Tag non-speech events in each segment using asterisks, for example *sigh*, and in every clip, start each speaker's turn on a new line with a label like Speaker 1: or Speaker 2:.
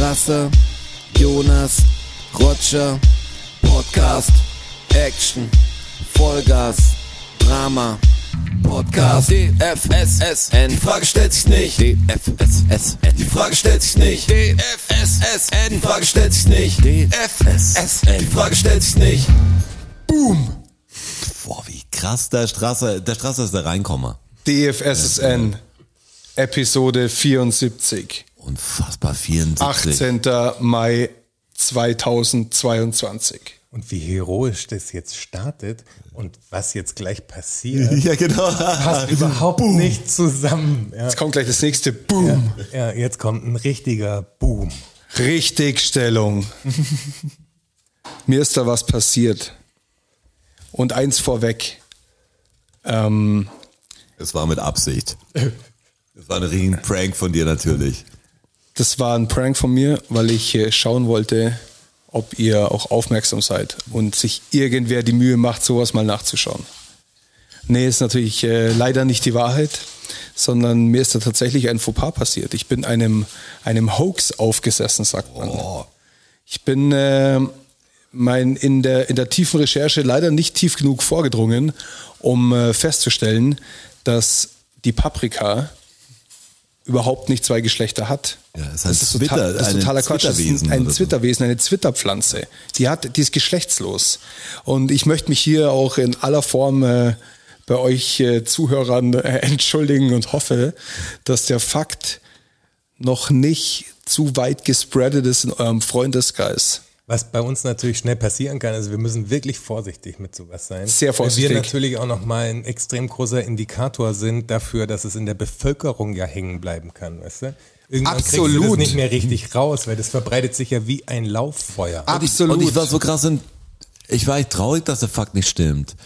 Speaker 1: Rasse, Jonas, Roger, Podcast, Action, Vollgas, Drama, Podcast, DFSSN, die Frage stellt sich nicht, DFSSN, die Frage stellt sich nicht, DFSSN, die Frage stellt sich nicht, DFSSN, die Frage stellt sich nicht.
Speaker 2: Boom!
Speaker 3: Boah, wie krass der Straße, der Straße ist der Reinkommer.
Speaker 2: DFSSN, Episode 74,
Speaker 3: Unfassbar, 74.
Speaker 2: 18. Mai 2022.
Speaker 4: Und wie heroisch das jetzt startet und was jetzt gleich passiert, *laughs*
Speaker 3: Ja, genau.
Speaker 4: passt überhaupt nicht zusammen. Ja.
Speaker 2: Jetzt kommt gleich das nächste Boom.
Speaker 4: ja, jetzt kommt ein richtiger Boom.
Speaker 2: Richtigstellung. *laughs* Mir ist da was passiert. Und eins vorweg. Ähm,
Speaker 3: Es war mit Absicht. Es war ein riesen Prank von dir natürlich.
Speaker 2: Das war ein Prank von mir, weil ich äh, schauen wollte, ob ihr auch aufmerksam seid und sich irgendwer die Mühe macht, sowas mal nachzuschauen. Nee, ist natürlich äh, leider nicht die Wahrheit, sondern mir ist da tatsächlich ein Fauxpas passiert. Ich bin einem, einem Hoax aufgesessen, sagt man. Ich bin äh, mein, in, der, in der tiefen Recherche leider nicht tief genug vorgedrungen, um äh, festzustellen, dass die Paprika überhaupt nicht zwei Geschlechter hat.
Speaker 3: Ja, es heißt
Speaker 2: das ist,
Speaker 3: Zwitter-
Speaker 2: total, das ist
Speaker 3: ein
Speaker 2: totaler Quatsch. Das ist ein
Speaker 3: oder so.
Speaker 2: Zwitterwesen, eine Zwitterpflanze. Die hat, die ist geschlechtslos. Und ich möchte mich hier auch in aller Form äh, bei euch äh, Zuhörern äh, *laughs* entschuldigen und hoffe, dass der Fakt noch nicht zu weit gespreadet ist in eurem Freundeskreis.
Speaker 4: Was bei uns natürlich schnell passieren kann, also wir müssen wirklich vorsichtig mit sowas sein.
Speaker 2: Sehr vorsichtig.
Speaker 4: Weil wir natürlich auch nochmal ein extrem großer Indikator sind dafür, dass es in der Bevölkerung ja hängen bleiben kann, weißt du? Irgendwann kriegst du
Speaker 2: Absolut.
Speaker 4: das nicht mehr richtig raus, weil das verbreitet sich ja wie ein Lauffeuer.
Speaker 2: Absolut.
Speaker 3: Und ich war so krass, in, ich war echt traurig, dass der Fakt nicht stimmt.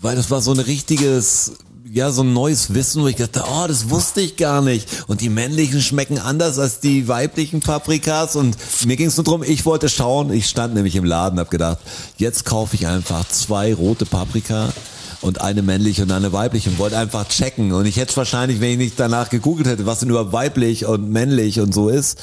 Speaker 3: Weil das war so ein richtiges, ja, so ein neues Wissen, wo ich dachte, oh, das wusste ich gar nicht. Und die männlichen schmecken anders als die weiblichen Paprikas. Und mir ging es nur drum, ich wollte schauen. Ich stand nämlich im Laden, hab gedacht, jetzt kaufe ich einfach zwei rote Paprika und eine männliche und eine weibliche und wollte einfach checken. Und ich hätte wahrscheinlich, wenn ich nicht danach gegoogelt hätte, was denn überhaupt weiblich und männlich und so ist,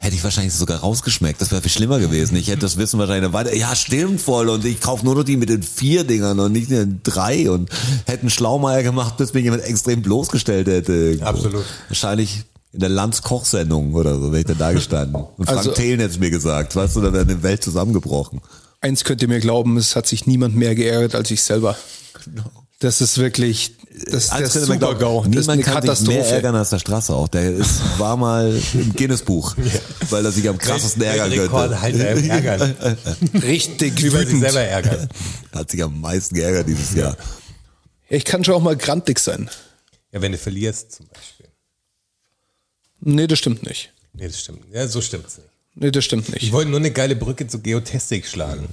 Speaker 3: hätte ich wahrscheinlich sogar rausgeschmeckt. Das wäre viel schlimmer gewesen. Ich hätte das Wissen wahrscheinlich weiter. Ja, stimmt voll. Und ich kaufe nur noch die mit den vier Dingern und nicht den drei und hätte einen Schlaumeier gemacht, bis mir jemand extrem bloßgestellt hätte. irgendwo.
Speaker 4: Absolut.
Speaker 3: Wahrscheinlich in der Landskochsendung oder so, wäre ich da da gestanden. Und Frank
Speaker 2: Also-
Speaker 3: Thelen hätte es mir gesagt. Weißt du, da wäre eine Welt zusammengebrochen.
Speaker 2: Eins könnt ihr mir glauben, es hat sich niemand mehr geärgert als ich selber. Das ist wirklich, das, das
Speaker 3: könnte man
Speaker 2: Super-GAU.
Speaker 3: glauben,
Speaker 2: Das ist
Speaker 3: Niemand
Speaker 2: eine
Speaker 3: kann sich mehr
Speaker 2: Katastrophe.
Speaker 3: ärgern als der Strasser auch. Der ist, war mal im Guinness-Buch, weil er sich am krassesten ärgern könnte.
Speaker 4: Rekordhalter im Ärgern.
Speaker 2: Richtig
Speaker 4: Über sich
Speaker 2: wütend.
Speaker 4: selber ärgern.
Speaker 3: Hat sich am meisten geärgert dieses Jahr.
Speaker 2: Ich kann schon auch mal grantig sein.
Speaker 4: Ja, wenn du verlierst zum Beispiel.
Speaker 2: Nee, das stimmt nicht.
Speaker 4: Nee, das stimmt. Ja, so stimmt's nicht.
Speaker 2: Nee, das stimmt
Speaker 4: Ich
Speaker 2: nicht.
Speaker 4: wollte nur eine geile Brücke zu Geotastik schlagen.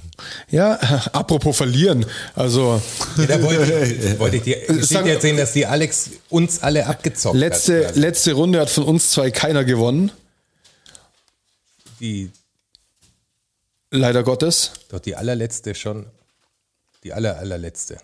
Speaker 2: Ja, *laughs* apropos verlieren. Also,
Speaker 4: Ja, da wollte ich, *laughs* wollte ich dir
Speaker 2: Sag-
Speaker 4: Geschichte erzählen, dass die Alex uns alle abgezockt
Speaker 2: letzte,
Speaker 4: hat.
Speaker 2: letzte Runde hat von uns zwei keiner gewonnen.
Speaker 4: Die,
Speaker 2: Leider Gottes.
Speaker 4: doch die allerletzte schon. Die aller, allerletzte.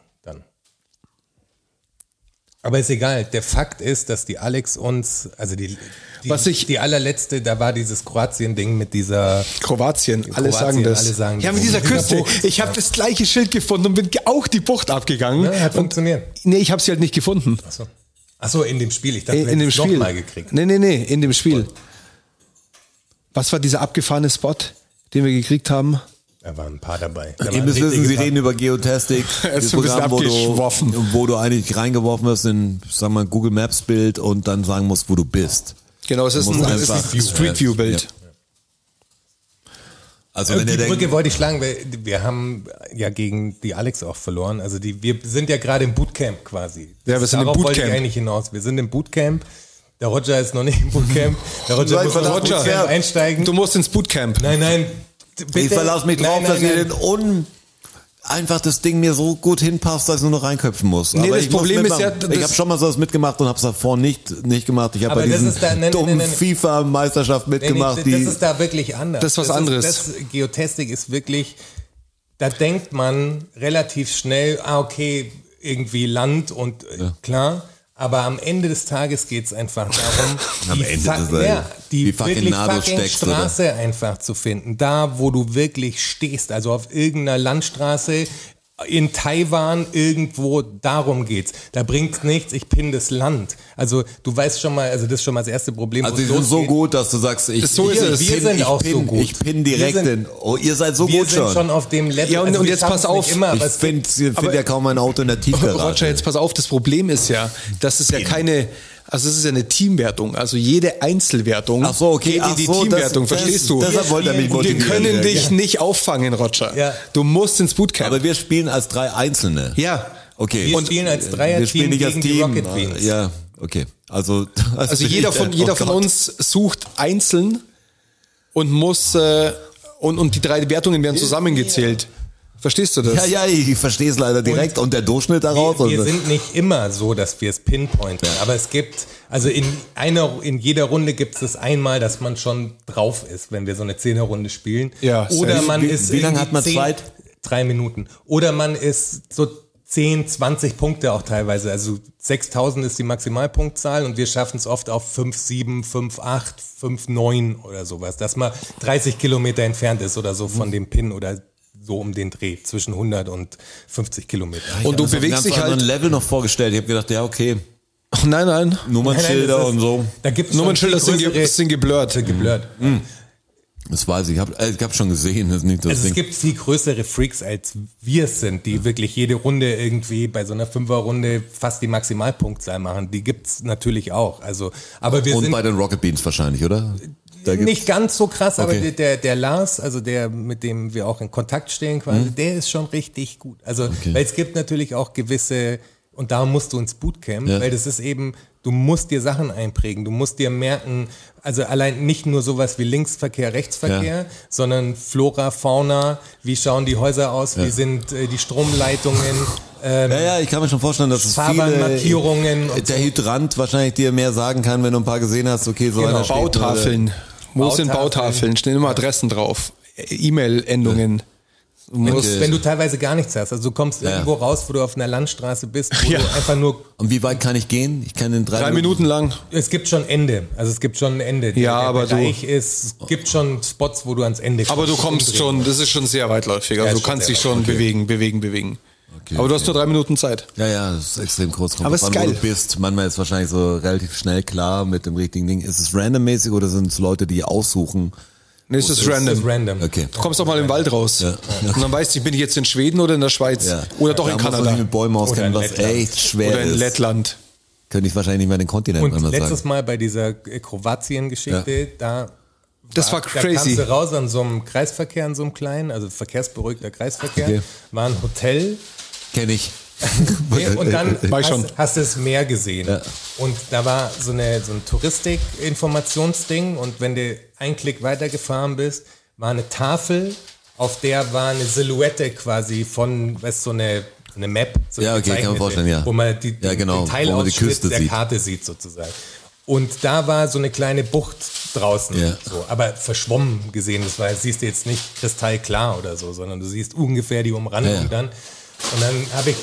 Speaker 4: Aber ist egal. Der Fakt ist, dass die Alex uns, also die, die,
Speaker 2: Was ich-
Speaker 4: die allerletzte, da war dieses Kroatien-Ding mit dieser,
Speaker 2: Kroatien, alle
Speaker 4: Kroatien,
Speaker 2: sagen das.
Speaker 4: alle sagen
Speaker 2: ja,
Speaker 4: das.
Speaker 2: mit dieser Küste.
Speaker 4: Bucht.
Speaker 2: Ich habe das gleiche Schild gefunden und bin auch die Bucht abgegangen.
Speaker 4: ne, hat
Speaker 2: und,
Speaker 4: funktioniert.
Speaker 2: nee, ich habe sie halt nicht gefunden.
Speaker 4: Achso. Achso, in dem Spiel. Ich dachte,
Speaker 2: In,
Speaker 4: wir
Speaker 2: in dem Spiel.
Speaker 4: nochmal gekriegt.
Speaker 2: Nee, nee, nee, in dem Spiel. Was war dieser abgefahrene Spot, den wir gekriegt haben?
Speaker 4: Da waren ein paar dabei. Da
Speaker 3: Ihr müsst wissen, Sie reden über Geotastic. *laughs*
Speaker 2: Er ist ein bisschen
Speaker 3: Programm, wo du, wo du eigentlich reingeworfen wirst in, sagen wir mal, Google Maps Bild und dann sagen musst, wo du bist.
Speaker 2: Genau, es ist ein, es ein
Speaker 3: einfach-
Speaker 2: Street View Bild.
Speaker 3: Ja. Also wenn
Speaker 4: die Brücke
Speaker 3: denkt,
Speaker 4: wollte ich schlagen, weil wir haben ja gegen die Alex auch verloren. Also die, wir sind ja gerade im Bootcamp quasi.
Speaker 2: Ja, wir sind im
Speaker 4: Darauf wollte
Speaker 2: Bootcamp.
Speaker 4: ich eigentlich hinaus. Wir sind im Bootcamp. Der Roger ist noch nicht im Bootcamp. *laughs* Der Roger muss
Speaker 3: verdammt,
Speaker 4: Bootcamp
Speaker 3: Roger.
Speaker 4: einsteigen.
Speaker 2: Du musst ins Bootcamp.
Speaker 4: nein, nein. Bitte.
Speaker 3: ich verlasse mich drauf,
Speaker 4: nein,
Speaker 3: dass
Speaker 4: nein,
Speaker 3: ihr
Speaker 4: nein.
Speaker 3: den un einfach das Ding mir so gut hinpasst, dass ich nur noch reinköpfen muss.
Speaker 2: Nee,
Speaker 3: Aber
Speaker 2: das Problem ist ja, das-
Speaker 3: ich habe schon mal sowas mitgemacht und habe es davor nicht nicht gemacht. Ich habe
Speaker 4: Aber
Speaker 3: bei
Speaker 4: das
Speaker 3: diesen
Speaker 4: ist da- nein, nein,
Speaker 3: dummen
Speaker 4: nein, nein.
Speaker 3: FIFA-Meisterschaft
Speaker 4: Nee, nee,
Speaker 3: mitgemacht.
Speaker 4: das,
Speaker 3: die,
Speaker 4: das ist da wirklich anders.
Speaker 2: Das ist was anderes.
Speaker 4: das Geotastik ist wirklich, da denkt man relativ schnell, ah, okay, irgendwie Land und äh, klar, Aber am Ende des Tages geht es einfach darum, *laughs* die, fuck- ja, die
Speaker 3: fucking
Speaker 4: wirklich fucking
Speaker 3: steckst, oder?
Speaker 4: Straße einfach zu finden. Da, wo du wirklich stehst, also auf irgendeiner Landstraße, in Taiwan irgendwo, darum geht's. Da bringt's nichts, ich pinne das Land. Also du weißt schon mal, also das ist schon mal das erste Problem.
Speaker 3: Also
Speaker 4: es
Speaker 3: sind so gut, dass du sagst, ich,
Speaker 2: So
Speaker 3: ich,
Speaker 4: Wir
Speaker 3: pin,
Speaker 4: sind
Speaker 3: ich
Speaker 4: auch
Speaker 3: pin,
Speaker 4: so gut.
Speaker 3: Ich pin direkt
Speaker 4: Wir sind-
Speaker 3: in. Oh, ihr seid so
Speaker 4: Wir
Speaker 3: gut
Speaker 4: sind
Speaker 3: schon.
Speaker 4: schon auf dem Level.
Speaker 2: Ja, und-
Speaker 4: also
Speaker 2: und
Speaker 4: wir
Speaker 2: jetzt pass auf.
Speaker 4: Immer,
Speaker 3: ich finde find ja kaum ein Auto in der Tiefgarage.
Speaker 2: Roger, jetzt pass auf, das Problem ist ja, dass es ja keine, also es ist ja eine Teamwertung. Also jede Einzelwertung
Speaker 3: Ach so, okay.
Speaker 2: geht in die
Speaker 3: so,
Speaker 2: Teamwertung,
Speaker 3: das-
Speaker 2: verstehst
Speaker 3: das-
Speaker 2: du?
Speaker 3: deshalb wollte er mich
Speaker 2: Und wir
Speaker 3: motivieren.
Speaker 2: können
Speaker 3: Ja,
Speaker 2: dich
Speaker 3: ja.
Speaker 2: nicht auffangen, Roger.
Speaker 4: Ja.
Speaker 2: Du musst ins Bootcamp.
Speaker 3: Aber wir spielen als drei Einzelne.
Speaker 2: ja.
Speaker 3: Okay.
Speaker 4: Wir spielen als Dreierteam
Speaker 3: wir spielen nicht als
Speaker 4: gegen die
Speaker 3: Team.
Speaker 4: Rocket Beans.
Speaker 3: Ja, okay. Also, *laughs*
Speaker 2: Also jeder von, jeder von uns sucht einzeln und muss, äh, und, und die drei Wertungen werden zusammengezählt. Verstehst du das?
Speaker 3: Ja, ja, ich verstehe es leider direkt. Und, der Durchschnitt daraus?
Speaker 4: Wir, wir
Speaker 3: und,
Speaker 4: sind nicht immer so, dass wir es pinpointen, aber es gibt, also in einer, in jeder Runde gibt es das einmal, dass man schon drauf ist, wenn wir so eine Zehnerrunde spielen.
Speaker 2: Ja,
Speaker 4: Oder
Speaker 2: safe.
Speaker 4: man
Speaker 3: Wie-
Speaker 4: ist
Speaker 3: wie lange hat man
Speaker 4: zehn-
Speaker 3: Zeit?
Speaker 4: Drei Minuten. Oder man ist so 10, 20 Punkte auch teilweise. Also 6000 ist die Maximalpunktzahl und wir schaffen es oft auf 5, 7, 5, 8, 5, 9 oder sowas, dass man 30 Kilometer entfernt ist oder so von dem Pin oder so um den Dreh, zwischen 100 und 50 Kilometer.
Speaker 2: Und du
Speaker 3: Ich
Speaker 2: bewegst dich halt.
Speaker 3: Level noch vorgestellt. Ich habe gedacht, ja, okay,
Speaker 2: Ach, nein, nein.
Speaker 3: Nummernschilder
Speaker 4: Nein, nein,
Speaker 3: und so.
Speaker 4: Da gibt's
Speaker 2: Nummernschilder sind, ge sind geblurrt.
Speaker 4: sind geblurrt.
Speaker 3: Das weiß ich. Ich habe äh, ich hab schon gesehen. Das ist nicht das
Speaker 4: Also es
Speaker 3: Ding.
Speaker 4: gibt viel größere Freaks als wir es sind, die wirklich jede Runde irgendwie bei so einer Fünferrunde fast die Maximalpunktzahl machen. Die gibt's natürlich auch. Also, aber wir
Speaker 3: Und
Speaker 4: sind
Speaker 3: bei den Rocket Beans wahrscheinlich, oder? Da
Speaker 4: nicht ganz so krass, aber
Speaker 3: Okay.
Speaker 4: der, der, der Lars, also der, mit dem wir auch in Kontakt stehen quasi,
Speaker 3: Mhm.
Speaker 4: der ist schon richtig gut. Also, weil es gibt natürlich auch gewisse, und da musst du ins Bootcamp,
Speaker 3: Ja.
Speaker 4: weil das ist eben, du musst dir Sachen einprägen, du musst dir merken, also allein nicht nur sowas wie Linksverkehr, Rechtsverkehr,
Speaker 3: Ja.
Speaker 4: sondern Flora, Fauna, wie schauen die Häuser aus, wie sind äh, die Stromleitungen, ähm,
Speaker 3: Ja, ja, ich kann mir schon vorstellen, dass es viele,
Speaker 4: Fahrbahnmarkierungen und
Speaker 3: der Hydrant wahrscheinlich dir mehr sagen kann, wenn du ein paar gesehen hast, okay, so
Speaker 4: Genau.
Speaker 3: einer steht
Speaker 2: Bautafeln. Wo sind
Speaker 4: Bautafeln.
Speaker 2: Stehen immer Adressen drauf. E-Mail-Endungen. Du
Speaker 3: Okay.
Speaker 4: wenn du teilweise gar nichts hast. Also du kommst
Speaker 3: Ja.
Speaker 4: irgendwo raus, wo du auf einer Landstraße bist, wo
Speaker 2: Ja.
Speaker 4: du einfach nur
Speaker 3: Und wie weit kann ich gehen? Ich kann in drei,
Speaker 2: drei Minuten lang.
Speaker 4: Es gibt schon Ende. Also es gibt schon ein Ende.
Speaker 2: Ja,
Speaker 4: der
Speaker 2: aber du-
Speaker 4: Bereich ist, es gibt schon Spots, wo du ans Ende kommst.
Speaker 2: Aber du kommst
Speaker 4: Umdrehen.
Speaker 2: schon, das ist schon sehr weitläufig. Also
Speaker 4: Ja,
Speaker 2: du kannst dich schon bewegen, bewegen, bewegen.
Speaker 3: Okay,
Speaker 2: Aber du
Speaker 3: okay.
Speaker 2: hast nur drei Minuten Zeit.
Speaker 3: Ja, ja, das ist extrem kurz. Kommt
Speaker 2: Aber
Speaker 3: drauf
Speaker 2: ist
Speaker 3: an, wo
Speaker 2: geil.
Speaker 3: du bist. Manchmal ist wahrscheinlich so relativ schnell klar mit dem richtigen Ding. Ist es randommäßig oder sind es Leute, die aussuchen?
Speaker 2: Nee, es ist random.
Speaker 4: ist random.
Speaker 3: Okay.
Speaker 2: Du kommst doch mal im Wald raus. Und dann weißt du, bin ich jetzt in Schweden oder in der Schweiz?
Speaker 3: Ja.
Speaker 2: Oder doch
Speaker 3: da
Speaker 2: in
Speaker 3: muss
Speaker 2: Kanada.
Speaker 3: mit Bäumen auskennen,
Speaker 4: in
Speaker 3: was
Speaker 4: Lettland.
Speaker 3: echt schwer
Speaker 2: Oder in
Speaker 3: ist.
Speaker 2: Lettland.
Speaker 3: Könnte ich wahrscheinlich nicht mehr den Kontinent
Speaker 4: Und letztes
Speaker 3: sagen.
Speaker 4: Mal bei dieser Kroatien-Geschichte, da
Speaker 2: Das war
Speaker 4: Da
Speaker 2: crazy.
Speaker 4: kamst du raus an so einem Kreisverkehr, an so einem kleinen, also verkehrsberuhigter Kreisverkehr,
Speaker 3: Okay.
Speaker 4: war ein Hotel
Speaker 3: Kenn ich. *laughs*
Speaker 4: Nee, und dann *laughs* hast,
Speaker 2: schon.
Speaker 4: hast du das Meer gesehen.
Speaker 3: Ja.
Speaker 4: Und da war so, eine, so ein Touristik-Informationsding und wenn du einen Klick weitergefahren bist, war eine Tafel, auf der war eine Silhouette quasi von, weißt so eine, eine Map, so
Speaker 3: Ja, okay, kann man vorstellen, ja.
Speaker 4: wo man die,
Speaker 3: Ja, genau,
Speaker 4: den
Speaker 3: wo man die
Speaker 4: Teilausschnitt
Speaker 3: Küste
Speaker 4: der
Speaker 3: sieht.
Speaker 4: Karte sieht sozusagen. Und da war so eine kleine Bucht draußen,
Speaker 3: Ja.
Speaker 4: so, aber verschwommen gesehen. Das war, siehst du jetzt nicht kristallklar oder so, sondern du siehst ungefähr die Umrandung
Speaker 3: Ja, ja.
Speaker 4: dann. Und dann habe ich,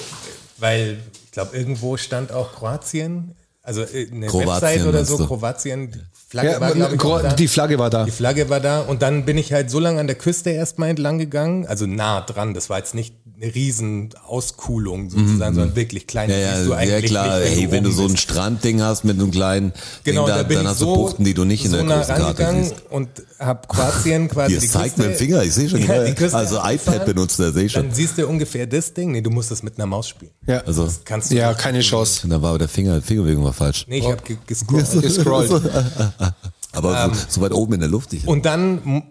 Speaker 4: weil ich glaube, irgendwo stand auch Kroatien, also äh, eine
Speaker 3: Kroatien,
Speaker 4: Website oder so? Kroatien, Flagge
Speaker 2: Ja,
Speaker 4: war, ich, auch da.
Speaker 2: die Flagge war da.
Speaker 4: Die Flagge war da und dann bin ich halt so lange an der Küste erstmal entlang gegangen, also nah dran. Das war jetzt nicht eine riesen Auskuhlung sozusagen, sondern wirklich klein.
Speaker 3: Mhm. Ja, ja,
Speaker 4: du
Speaker 3: ja
Speaker 4: eigentlich
Speaker 3: klar.
Speaker 4: nicht,
Speaker 3: Hey, wenn du so ein. Strandding hast mit einem kleinen
Speaker 4: Genau,
Speaker 3: Ding, da,
Speaker 4: da
Speaker 3: dann hast
Speaker 4: so,
Speaker 3: du Buchten, die du nicht in
Speaker 4: so
Speaker 3: der
Speaker 4: nah
Speaker 3: großen Karte
Speaker 4: rangegangen
Speaker 3: siehst.
Speaker 4: und hab Kroatien *laughs* quasi die
Speaker 3: zeigt
Speaker 4: Küste,
Speaker 3: mit dem Finger, ich sehe schon. *laughs*
Speaker 4: Ja, die Küste
Speaker 3: also iPad benutzt er, sehe ich
Speaker 4: Dann
Speaker 3: schon.
Speaker 4: siehst du ungefähr das Ding. Nee, du musst das mit einer Maus spielen.
Speaker 2: Ja,
Speaker 3: Also,
Speaker 4: Das kannst du
Speaker 2: ja keine Chance.
Speaker 3: da war aber der Finger, Fingerbewegung war falsch.
Speaker 4: Nee, ich habe ge gescrollt. *laughs*
Speaker 2: Gescrollt. *laughs*
Speaker 3: Aber so, so weit oben in der Luft. Ich,
Speaker 4: Ähm, Und dann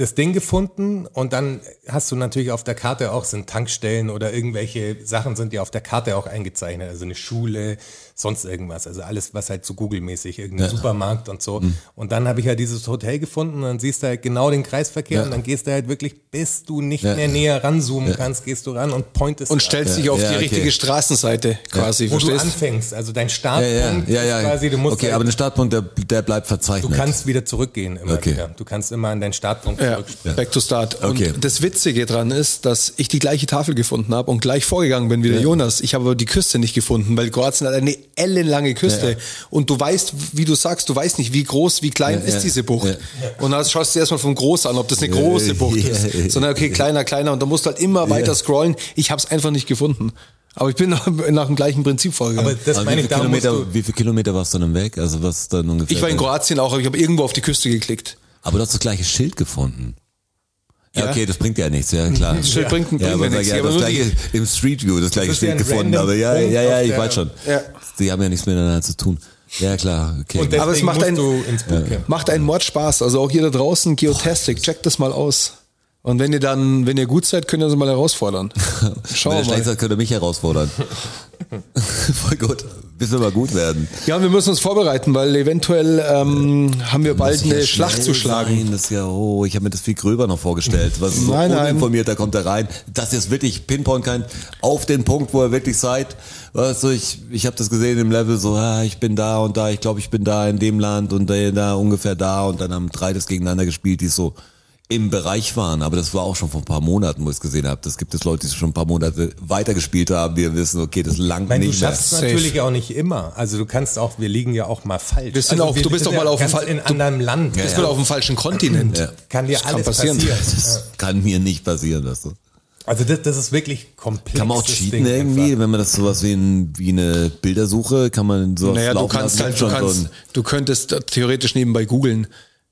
Speaker 4: das Ding gefunden und dann hast du natürlich auf der Karte auch sind Tankstellen oder irgendwelche Sachen sind ja auf der Karte auch eingezeichnet, also eine Schule, sonst irgendwas, also alles was halt so Google-mäßig, irgendein Supermarkt und so.
Speaker 3: Hm.
Speaker 4: Und dann habe ich ja dieses Hotel gefunden und dann siehst du halt genau den Kreisverkehr
Speaker 3: Ja.
Speaker 4: und dann gehst du halt wirklich, bis du nicht
Speaker 3: Ja.
Speaker 4: mehr näher ranzoomen kannst, gehst du ran und pointest
Speaker 2: Und stellst dich auf
Speaker 3: Ja,
Speaker 2: die
Speaker 3: okay.
Speaker 2: richtige Straßenseite quasi,
Speaker 4: wo du
Speaker 2: verstehst?
Speaker 4: anfängst, also dein
Speaker 3: ja,
Speaker 4: Startpunkt
Speaker 3: ja, ja, ja.
Speaker 4: quasi, du musst
Speaker 3: okay,
Speaker 4: halt,
Speaker 3: aber der Startpunkt, der, der bleibt verzeichnet.
Speaker 4: du kannst wieder zurückgehen immer
Speaker 3: Okay.
Speaker 4: wieder. Du kannst immer an deinen Startpunkt
Speaker 2: Ja. Ja,
Speaker 4: zurückspielen.
Speaker 2: back to start.
Speaker 3: Okay.
Speaker 2: Und das Witzige dran ist, dass ich die gleiche Tafel gefunden habe und gleich vorgegangen bin wie der Jonas. Ich habe aber die Küste nicht gefunden, weil Kroatien hat eine ellenlange Küste. Und du weißt, wie du sagst, du weißt nicht, wie groß, wie klein
Speaker 3: Ja,
Speaker 2: ist
Speaker 3: ja.
Speaker 2: diese Bucht.
Speaker 3: Ja.
Speaker 2: Und dann schaust du erstmal vom Groß an, ob das eine große Bucht
Speaker 3: Ja,
Speaker 2: ist.
Speaker 3: ja.
Speaker 2: Sondern okay, kleiner, kleiner. Und da musst du halt immer weiter scrollen. Ich habe es einfach nicht gefunden. Aber ich bin nach, *laughs* nach dem gleichen Prinzip vorgegangen.
Speaker 4: Aber das
Speaker 3: Aber
Speaker 4: meine
Speaker 3: wie,
Speaker 4: ich,
Speaker 3: viele
Speaker 4: da musst
Speaker 3: Kilometer, wie viele Kilometer warst du dann weg? Also was dann ungefähr?
Speaker 2: ich war in
Speaker 3: dann-
Speaker 2: Kroatien auch, aber ich habe irgendwo auf die Küste geklickt.
Speaker 3: Aber du hast das gleiche Schild gefunden. Ja,
Speaker 2: Ja.
Speaker 3: okay, das bringt ja nichts, ja klar. *laughs*
Speaker 2: Das Schild bringt, bringt
Speaker 3: Ja, aber
Speaker 2: nichts.
Speaker 3: ja, das gleiche im Street View, das gleiche
Speaker 4: ja
Speaker 3: Schild gefunden, aber ja, ja, ja, ich weiß schon.
Speaker 2: Ja.
Speaker 3: Die haben ja nichts miteinander zu tun. Ja, klar, okay.
Speaker 2: Aber es macht einen-. Macht einen Mord Spaß. Also auch ihr da draußen, Geotastic, checkt das mal aus. Und wenn ihr dann, wenn ihr gut seid, könnt ihr uns mal herausfordern. *laughs*
Speaker 3: Wenn
Speaker 2: Schauen
Speaker 3: er
Speaker 2: wir
Speaker 3: schlecht
Speaker 2: mal.
Speaker 3: seid, könnt ihr mich herausfordern. *laughs* Voll gut. Bis wir mal gut werden.
Speaker 2: Ja, wir müssen uns vorbereiten, weil eventuell ähm, haben wir bald eine
Speaker 3: ja
Speaker 2: Schlacht zu schlagen.
Speaker 3: Sein. Das ist ja, oh, ich habe mir das viel gröber noch vorgestellt. Was so
Speaker 2: Nein, nein.
Speaker 3: uninformiert, da kommt er rein. Das ist wirklich Pinpoint kein auf den Punkt, wo ihr wirklich seid. Weißt du, ich, ich habe das gesehen im Level so, ah, ich bin da und da, ich glaube, ich bin da in dem Land und da, da ungefähr da und dann haben drei das gegeneinander gespielt, die so im Bereich waren, aber das war auch schon vor ein paar Monaten, wo ich es gesehen habe. Das gibt es Leute, die schon ein paar Monate weitergespielt haben, die wissen, okay, das langt
Speaker 4: Ich meine, du
Speaker 3: nicht mehr.
Speaker 4: schaffst es
Speaker 2: Safe.
Speaker 4: natürlich auch nicht immer. Also du kannst auch, wir liegen ja auch mal falsch.
Speaker 2: Wir sind
Speaker 4: also
Speaker 2: auch- du bist doch mal
Speaker 4: ja
Speaker 2: auf dem Fall-
Speaker 4: in
Speaker 2: du-
Speaker 4: anderem Land.
Speaker 2: Das wird auf dem falschen Kontinent.
Speaker 3: Ja.
Speaker 4: Kann dir
Speaker 2: Das kann
Speaker 4: alles
Speaker 2: passieren.
Speaker 4: passieren. *laughs*
Speaker 3: Das kann mir nicht passieren, weißt du.
Speaker 4: Also das, das ist wirklich komplex.
Speaker 3: Kann man auch cheaten irgendwie, wenn man das sowas wie, ein, wie eine Bildersuche, kann man so
Speaker 2: Naja, du kannst halt, du kannst, du könntest theoretisch nebenbei googeln.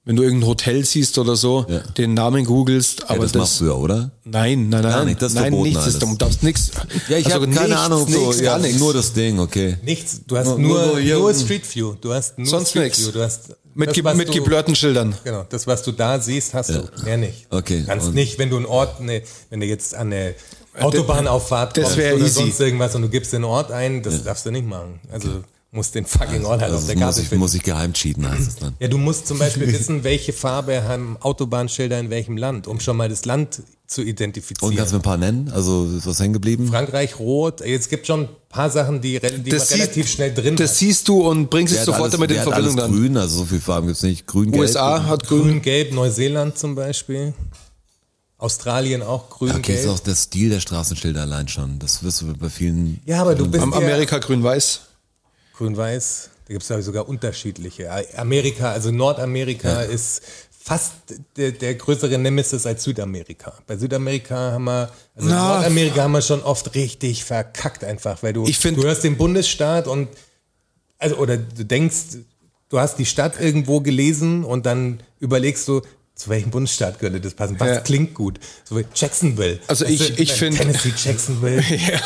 Speaker 2: Wenn du irgendein Hotel siehst oder so,
Speaker 3: Ja.
Speaker 2: den Namen googelst,
Speaker 3: aber
Speaker 2: aber
Speaker 3: das, machst du ja, oder?
Speaker 2: Nein, nein, nein,
Speaker 3: Gar nicht, das ist
Speaker 2: nein,
Speaker 3: verboten
Speaker 2: nichts ist,
Speaker 3: alles.
Speaker 2: du darfst nichts.
Speaker 3: Ja, ich
Speaker 2: also
Speaker 3: habe keine
Speaker 2: nichts,
Speaker 3: Ahnung, so,
Speaker 2: nichts,
Speaker 3: ja,
Speaker 2: gar nichts.
Speaker 3: nur das Ding, okay.
Speaker 4: Nichts. Du hast
Speaker 2: Nur-
Speaker 4: nur,
Speaker 2: nur.
Speaker 4: Street View. Du hast nur
Speaker 2: Sonst
Speaker 4: Street
Speaker 2: nichts.
Speaker 4: View. Du hast
Speaker 2: Mit,
Speaker 4: das,
Speaker 2: mit geblurrten Schildern.
Speaker 4: Genau, das, was du da siehst, hast du. Mehr nicht.
Speaker 3: Okay,
Speaker 4: Du kannst nicht, wenn du einen Ort, ne, wenn du jetzt an eine Autobahnauffahrt
Speaker 2: das
Speaker 4: kommst oder
Speaker 2: easy.
Speaker 4: sonst irgendwas und du gibst den Ort ein, das darfst du nicht machen. Also musst den fucking Ort halt auf
Speaker 3: Also
Speaker 4: der
Speaker 3: muss
Speaker 4: Karte
Speaker 3: ich,
Speaker 4: finden.
Speaker 3: muss ich geheim cheaten, heißt es dann.
Speaker 4: Ja, du musst zum Beispiel *laughs* wissen, welche Farbe haben Autobahnschilder in welchem Land, um schon mal das Land zu identifizieren.
Speaker 3: Und kannst du mir ein paar nennen? Also ist was hängen geblieben?
Speaker 4: Frankreich rot. Jetzt gibt schon ein paar Sachen, die, re- die man
Speaker 2: Das,
Speaker 4: relativ
Speaker 2: siehst-
Speaker 4: schnell drin
Speaker 2: das
Speaker 4: hat.
Speaker 2: siehst du und bringst es
Speaker 3: Wer hat
Speaker 2: sofort
Speaker 3: alles-
Speaker 2: damit in Verbindung
Speaker 3: alles
Speaker 2: dann.
Speaker 3: grün, also so viel Farben gibt's nicht. Grün, gelb.
Speaker 2: USA hat grün.
Speaker 4: Grün, Gelb, Neuseeland zum Beispiel. Australien auch grün,
Speaker 3: Okay, ist
Speaker 4: gelb.
Speaker 3: auch der Stil der Straßenschilder allein schon. Das wirst du bei vielen.
Speaker 4: Ja, aber du bist
Speaker 2: Am
Speaker 4: ja
Speaker 2: Amerika grün-weiß.
Speaker 4: Grün-weiß. Da gibt es sogar unterschiedliche. Amerika, also Nordamerika ist fast der, der größere Nemesis als Südamerika. Bei Südamerika haben wir, also
Speaker 2: Na,
Speaker 4: Nordamerika haben wir schon oft richtig verkackt einfach, weil du,
Speaker 2: Ich find-
Speaker 4: du hörst den Bundesstaat und, also, oder du denkst, du hast die Stadt irgendwo gelesen und dann überlegst du, zu welchem Bundesstaat könnte das passen? Was
Speaker 2: Ja.
Speaker 4: klingt gut? So wie Jacksonville.
Speaker 2: Also
Speaker 4: Weißt
Speaker 2: ich- ich find-
Speaker 4: Tennessee, Jacksonville. *laughs*
Speaker 2: Ja.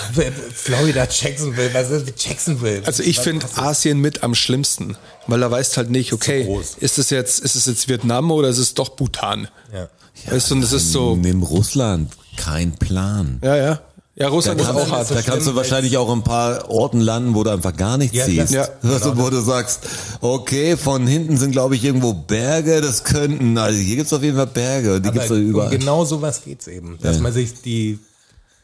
Speaker 4: Florida, Jacksonville. Was ist Jacksonville?
Speaker 2: Also ich
Speaker 4: Was
Speaker 2: finde? Asien mit am schlimmsten, weil da weißt halt nicht, okay, ist es jetzt, ist es jetzt Vietnam oder ist es doch Bhutan?
Speaker 4: Ja.
Speaker 2: Weißt du, und das ist so,
Speaker 3: Nimm Russland, kein Plan.
Speaker 2: ja, ja. Ja, Russland ist auch hart.
Speaker 3: da kannst du wahrscheinlich auch ein paar Orten landen, wo du einfach gar nichts
Speaker 4: Ja,
Speaker 3: siehst.
Speaker 2: das- *laughs*
Speaker 3: also, wo du sagst, okay, von hinten sind glaube ich irgendwo Berge, das könnten, also hier gibt's auf jeden Fall Berge, die gibt's
Speaker 4: Aber
Speaker 3: da überall.
Speaker 4: um genau sowas geht's eben. Dass man sich die,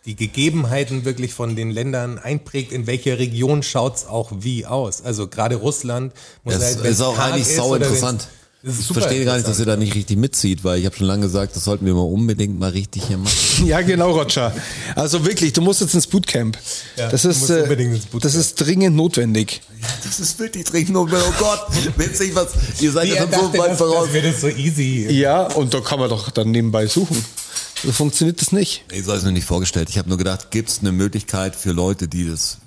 Speaker 4: die Gegebenheiten wirklich von den Ländern einprägt, in welcher Region schaut's auch wie aus. Also gerade Russland muss
Speaker 3: Das
Speaker 4: halt,
Speaker 3: ist auch eigentlich sau interessant. Ich
Speaker 4: super
Speaker 3: verstehe gar nicht, dass ihr da nicht richtig mitzieht, weil ich habe schon lange gesagt, das sollten wir mal unbedingt mal richtig hier machen. *laughs*
Speaker 2: Ja, genau, Roger. Also wirklich, du musst jetzt ins Bootcamp.
Speaker 4: Ja,
Speaker 2: das
Speaker 4: du
Speaker 2: ist,
Speaker 4: musst
Speaker 2: äh,
Speaker 4: unbedingt ins Bootcamp.
Speaker 2: das ist dringend notwendig.
Speaker 3: Das ist wirklich dringend notwendig. Oh Gott, witzig, was, ihr seid ja schon so weit
Speaker 4: das,
Speaker 3: voraus.
Speaker 4: das wird das so easy.
Speaker 2: Ja, und da kann man doch dann nebenbei suchen. So funktioniert das nicht.
Speaker 3: Ich soll es mir nicht vorgestellt. Ich habe nur gedacht, gibt's eine Möglichkeit für Leute, die das,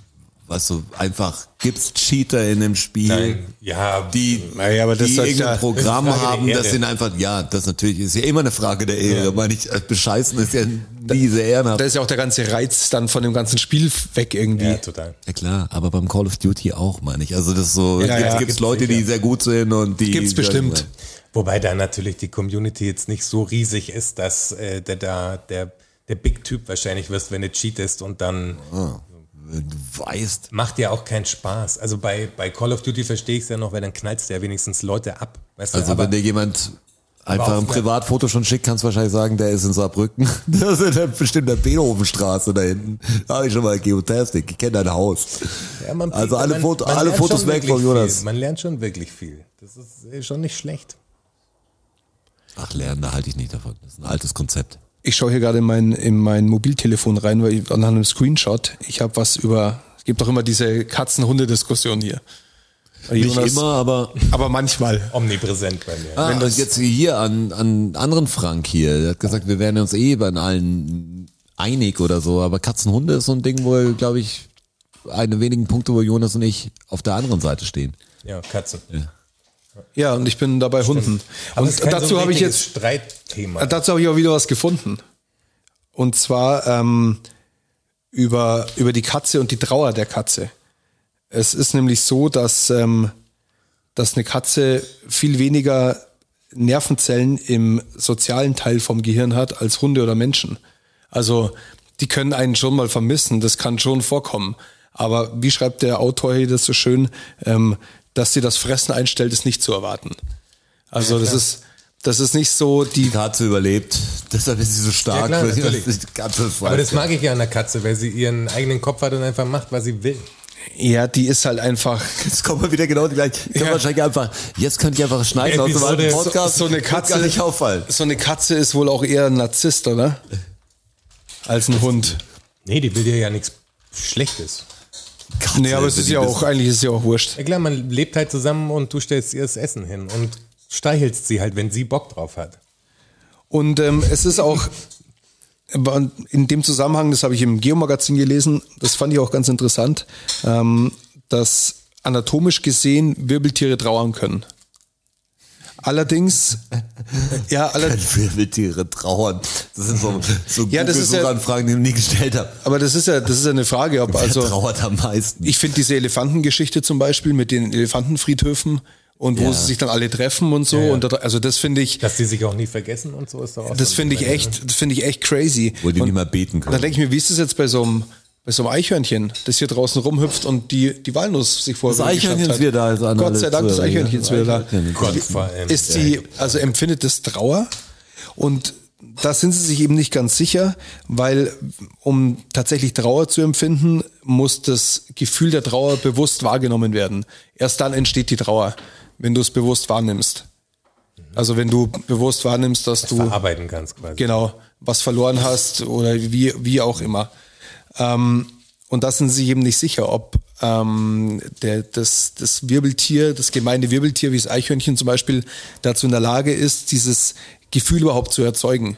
Speaker 3: weißt du, einfach, gibt's Cheater in dem Spiel?
Speaker 4: Nein, ja,
Speaker 3: Die,
Speaker 2: Naja, aber das
Speaker 3: die
Speaker 2: ist
Speaker 3: irgendein
Speaker 2: ja-
Speaker 3: Programm haben, das
Speaker 4: Ehre.
Speaker 3: sind einfach, ja, das natürlich ist ja immer eine Frage der Ehre. Meine ich, äh, bescheißen ist ja nie sehr ehrenhaft.
Speaker 2: Da ist ja auch der ganze Reiz dann von dem ganzen Spiel weg irgendwie.
Speaker 4: ja, total.
Speaker 3: Ja klar, aber beim Call of Duty auch, meine ich. Also das ist so,
Speaker 2: Ja,
Speaker 3: gibt's,
Speaker 2: ja.
Speaker 3: gibt's Leute, die sehr gut sind und die.
Speaker 2: Gibt's bestimmt.
Speaker 4: Wobei da natürlich die Community jetzt nicht so riesig ist, dass äh, der da der der Big Typ wahrscheinlich wirst, wenn du cheatest und dann
Speaker 3: Du weißt.
Speaker 4: macht ja auch keinen Spaß. Also bei, bei Call of Duty verstehe ich es ja noch, weil dann knallst du ja wenigstens Leute ab. Weißt du?
Speaker 3: Also
Speaker 4: aber,
Speaker 3: wenn dir jemand einfach ein Privatfoto schon schickt, kannst du wahrscheinlich sagen, der ist in Saarbrücken. *laughs* Das ist ja bestimmt der Beethovenstraße da hinten. Da habe ich schon mal Geotastic. Ich kenne dein Haus.
Speaker 4: ja, man-
Speaker 3: also alle,
Speaker 4: man-
Speaker 3: Foto,
Speaker 4: man
Speaker 3: alle Fotos weg von Jonas.
Speaker 4: Viel. Man lernt schon wirklich viel. Das ist äh, schon nicht schlecht.
Speaker 3: Ach, lernen, da halte ich nicht davon. Das ist ein altes Konzept.
Speaker 2: Ich schaue hier gerade in mein, in mein Mobiltelefon rein, weil ich anhand einem Screenshot, ich habe was über, es gibt doch immer diese Katzen-Hunde-Diskussion hier. Weil
Speaker 3: Nicht
Speaker 2: Jonas-
Speaker 3: immer, aber
Speaker 2: Aber manchmal.
Speaker 4: Omnipräsent bei mir.
Speaker 3: ah,
Speaker 2: Wenn das-
Speaker 3: jetzt hier an, an anderen Frank hier, der hat gesagt, wir wären uns eh bei allen einig oder so, aber Katzenhunde ist so ein Ding, wo, glaube ich, eine wenigen Punkte, wo Jonas und ich auf der anderen Seite stehen.
Speaker 4: Ja, Katzen.
Speaker 2: Ja, und ich bin dabei Hunden.
Speaker 4: Aber
Speaker 2: Und dazu
Speaker 4: so ein
Speaker 2: habe ich jetzt,
Speaker 4: Streitthema.
Speaker 2: dazu habe ich auch wieder was gefunden. Und zwar ähm, über, über die Katze und die Trauer der Katze. Es ist nämlich so, dass, ähm, dass eine Katze viel weniger Nervenzellen im sozialen Teil vom Gehirn hat als Hunde oder Menschen. Also die können einen schon mal vermissen, das kann schon vorkommen. Aber wie schreibt der Autor hier das so schön, ähm, dass sie das Fressen einstellt, ist nicht zu erwarten. Also das ist das ist nicht so die
Speaker 3: Die Katze überlebt, deshalb ist sie so stark.
Speaker 4: Ja, klar,
Speaker 3: Katze
Speaker 4: Aber das mag ich ja an der Katze, weil sie ihren eigenen Kopf hat und einfach macht, was sie will.
Speaker 2: ja, die ist halt einfach
Speaker 3: Jetzt kommen wir wieder genau die gleiche. Können wir wahrscheinlich einfach, jetzt könnt ihr einfach schneiden aus dem alten
Speaker 4: so-
Speaker 3: Podcast.
Speaker 2: so eine Katze
Speaker 3: gar nicht auffallen.
Speaker 2: So eine Katze ist wohl auch eher ein Narzisst, oder? Als ein Hund.
Speaker 4: Nee, die will dir ja nichts Schlechtes.
Speaker 3: Katze,
Speaker 2: Nee, aber es
Speaker 3: wenn
Speaker 2: ist ja auch, eigentlich ist es ja auch wurscht.
Speaker 4: Ja klar, man lebt halt zusammen und du stellst ihr das Essen hin und streichelst sie halt, wenn sie Bock drauf hat.
Speaker 2: Und ähm, es ist auch in dem Zusammenhang, das habe ich im Geomagazin gelesen, das fand ich auch ganz interessant, ähm, dass anatomisch gesehen Wirbeltiere trauern können. Allerdings, *laughs* ja, aller,
Speaker 3: Wirbeltiere trauern. Das sind so, so
Speaker 2: Ja, das ist ja-
Speaker 3: Google-Suchanfragen, die ich nie gestellt habe.
Speaker 2: aber das ist ja, das ist ja eine Frage, ob
Speaker 3: Wer
Speaker 2: also
Speaker 3: trauert am meisten?
Speaker 2: ich finde diese Elefantengeschichte zum Beispiel mit den Elefantenfriedhöfen und wo
Speaker 3: Ja.
Speaker 2: sie sich dann alle treffen und so
Speaker 4: Ja, ja.
Speaker 2: und da, also das finde ich,
Speaker 4: Dass die sich auch nie vergessen und so ist doch auch
Speaker 2: das
Speaker 4: so
Speaker 2: finde ich echt, das finde ich echt crazy.
Speaker 3: Wo die
Speaker 2: Und
Speaker 3: nicht mal beten
Speaker 2: Da
Speaker 3: können.
Speaker 2: denke ich mir, wie ist das jetzt bei so einem, bei so einem Eichhörnchen, das hier draußen rumhüpft und die, die Walnuss sich vorher
Speaker 3: Das Eichhörnchen ist wieder da, an
Speaker 2: Gott sei Dank, das Eichhörnchen ist wieder da.
Speaker 4: Vor.
Speaker 2: Ist sie, also empfindet das Trauer und da sind sie sich eben nicht ganz sicher, weil um tatsächlich Trauer zu empfinden, muss das Gefühl der Trauer bewusst wahrgenommen werden. Erst dann entsteht die Trauer, wenn du es bewusst wahrnimmst. Also wenn du bewusst wahrnimmst, dass du
Speaker 4: verarbeiten kannst quasi.
Speaker 2: genau was verloren hast oder wie, wie auch immer. Ähm, und da sind sie sich eben nicht sicher, ob ähm, der, das, das Wirbeltier, das gemeine Wirbeltier wie das Eichhörnchen zum Beispiel, dazu in der Lage ist, dieses Gefühl überhaupt zu erzeugen.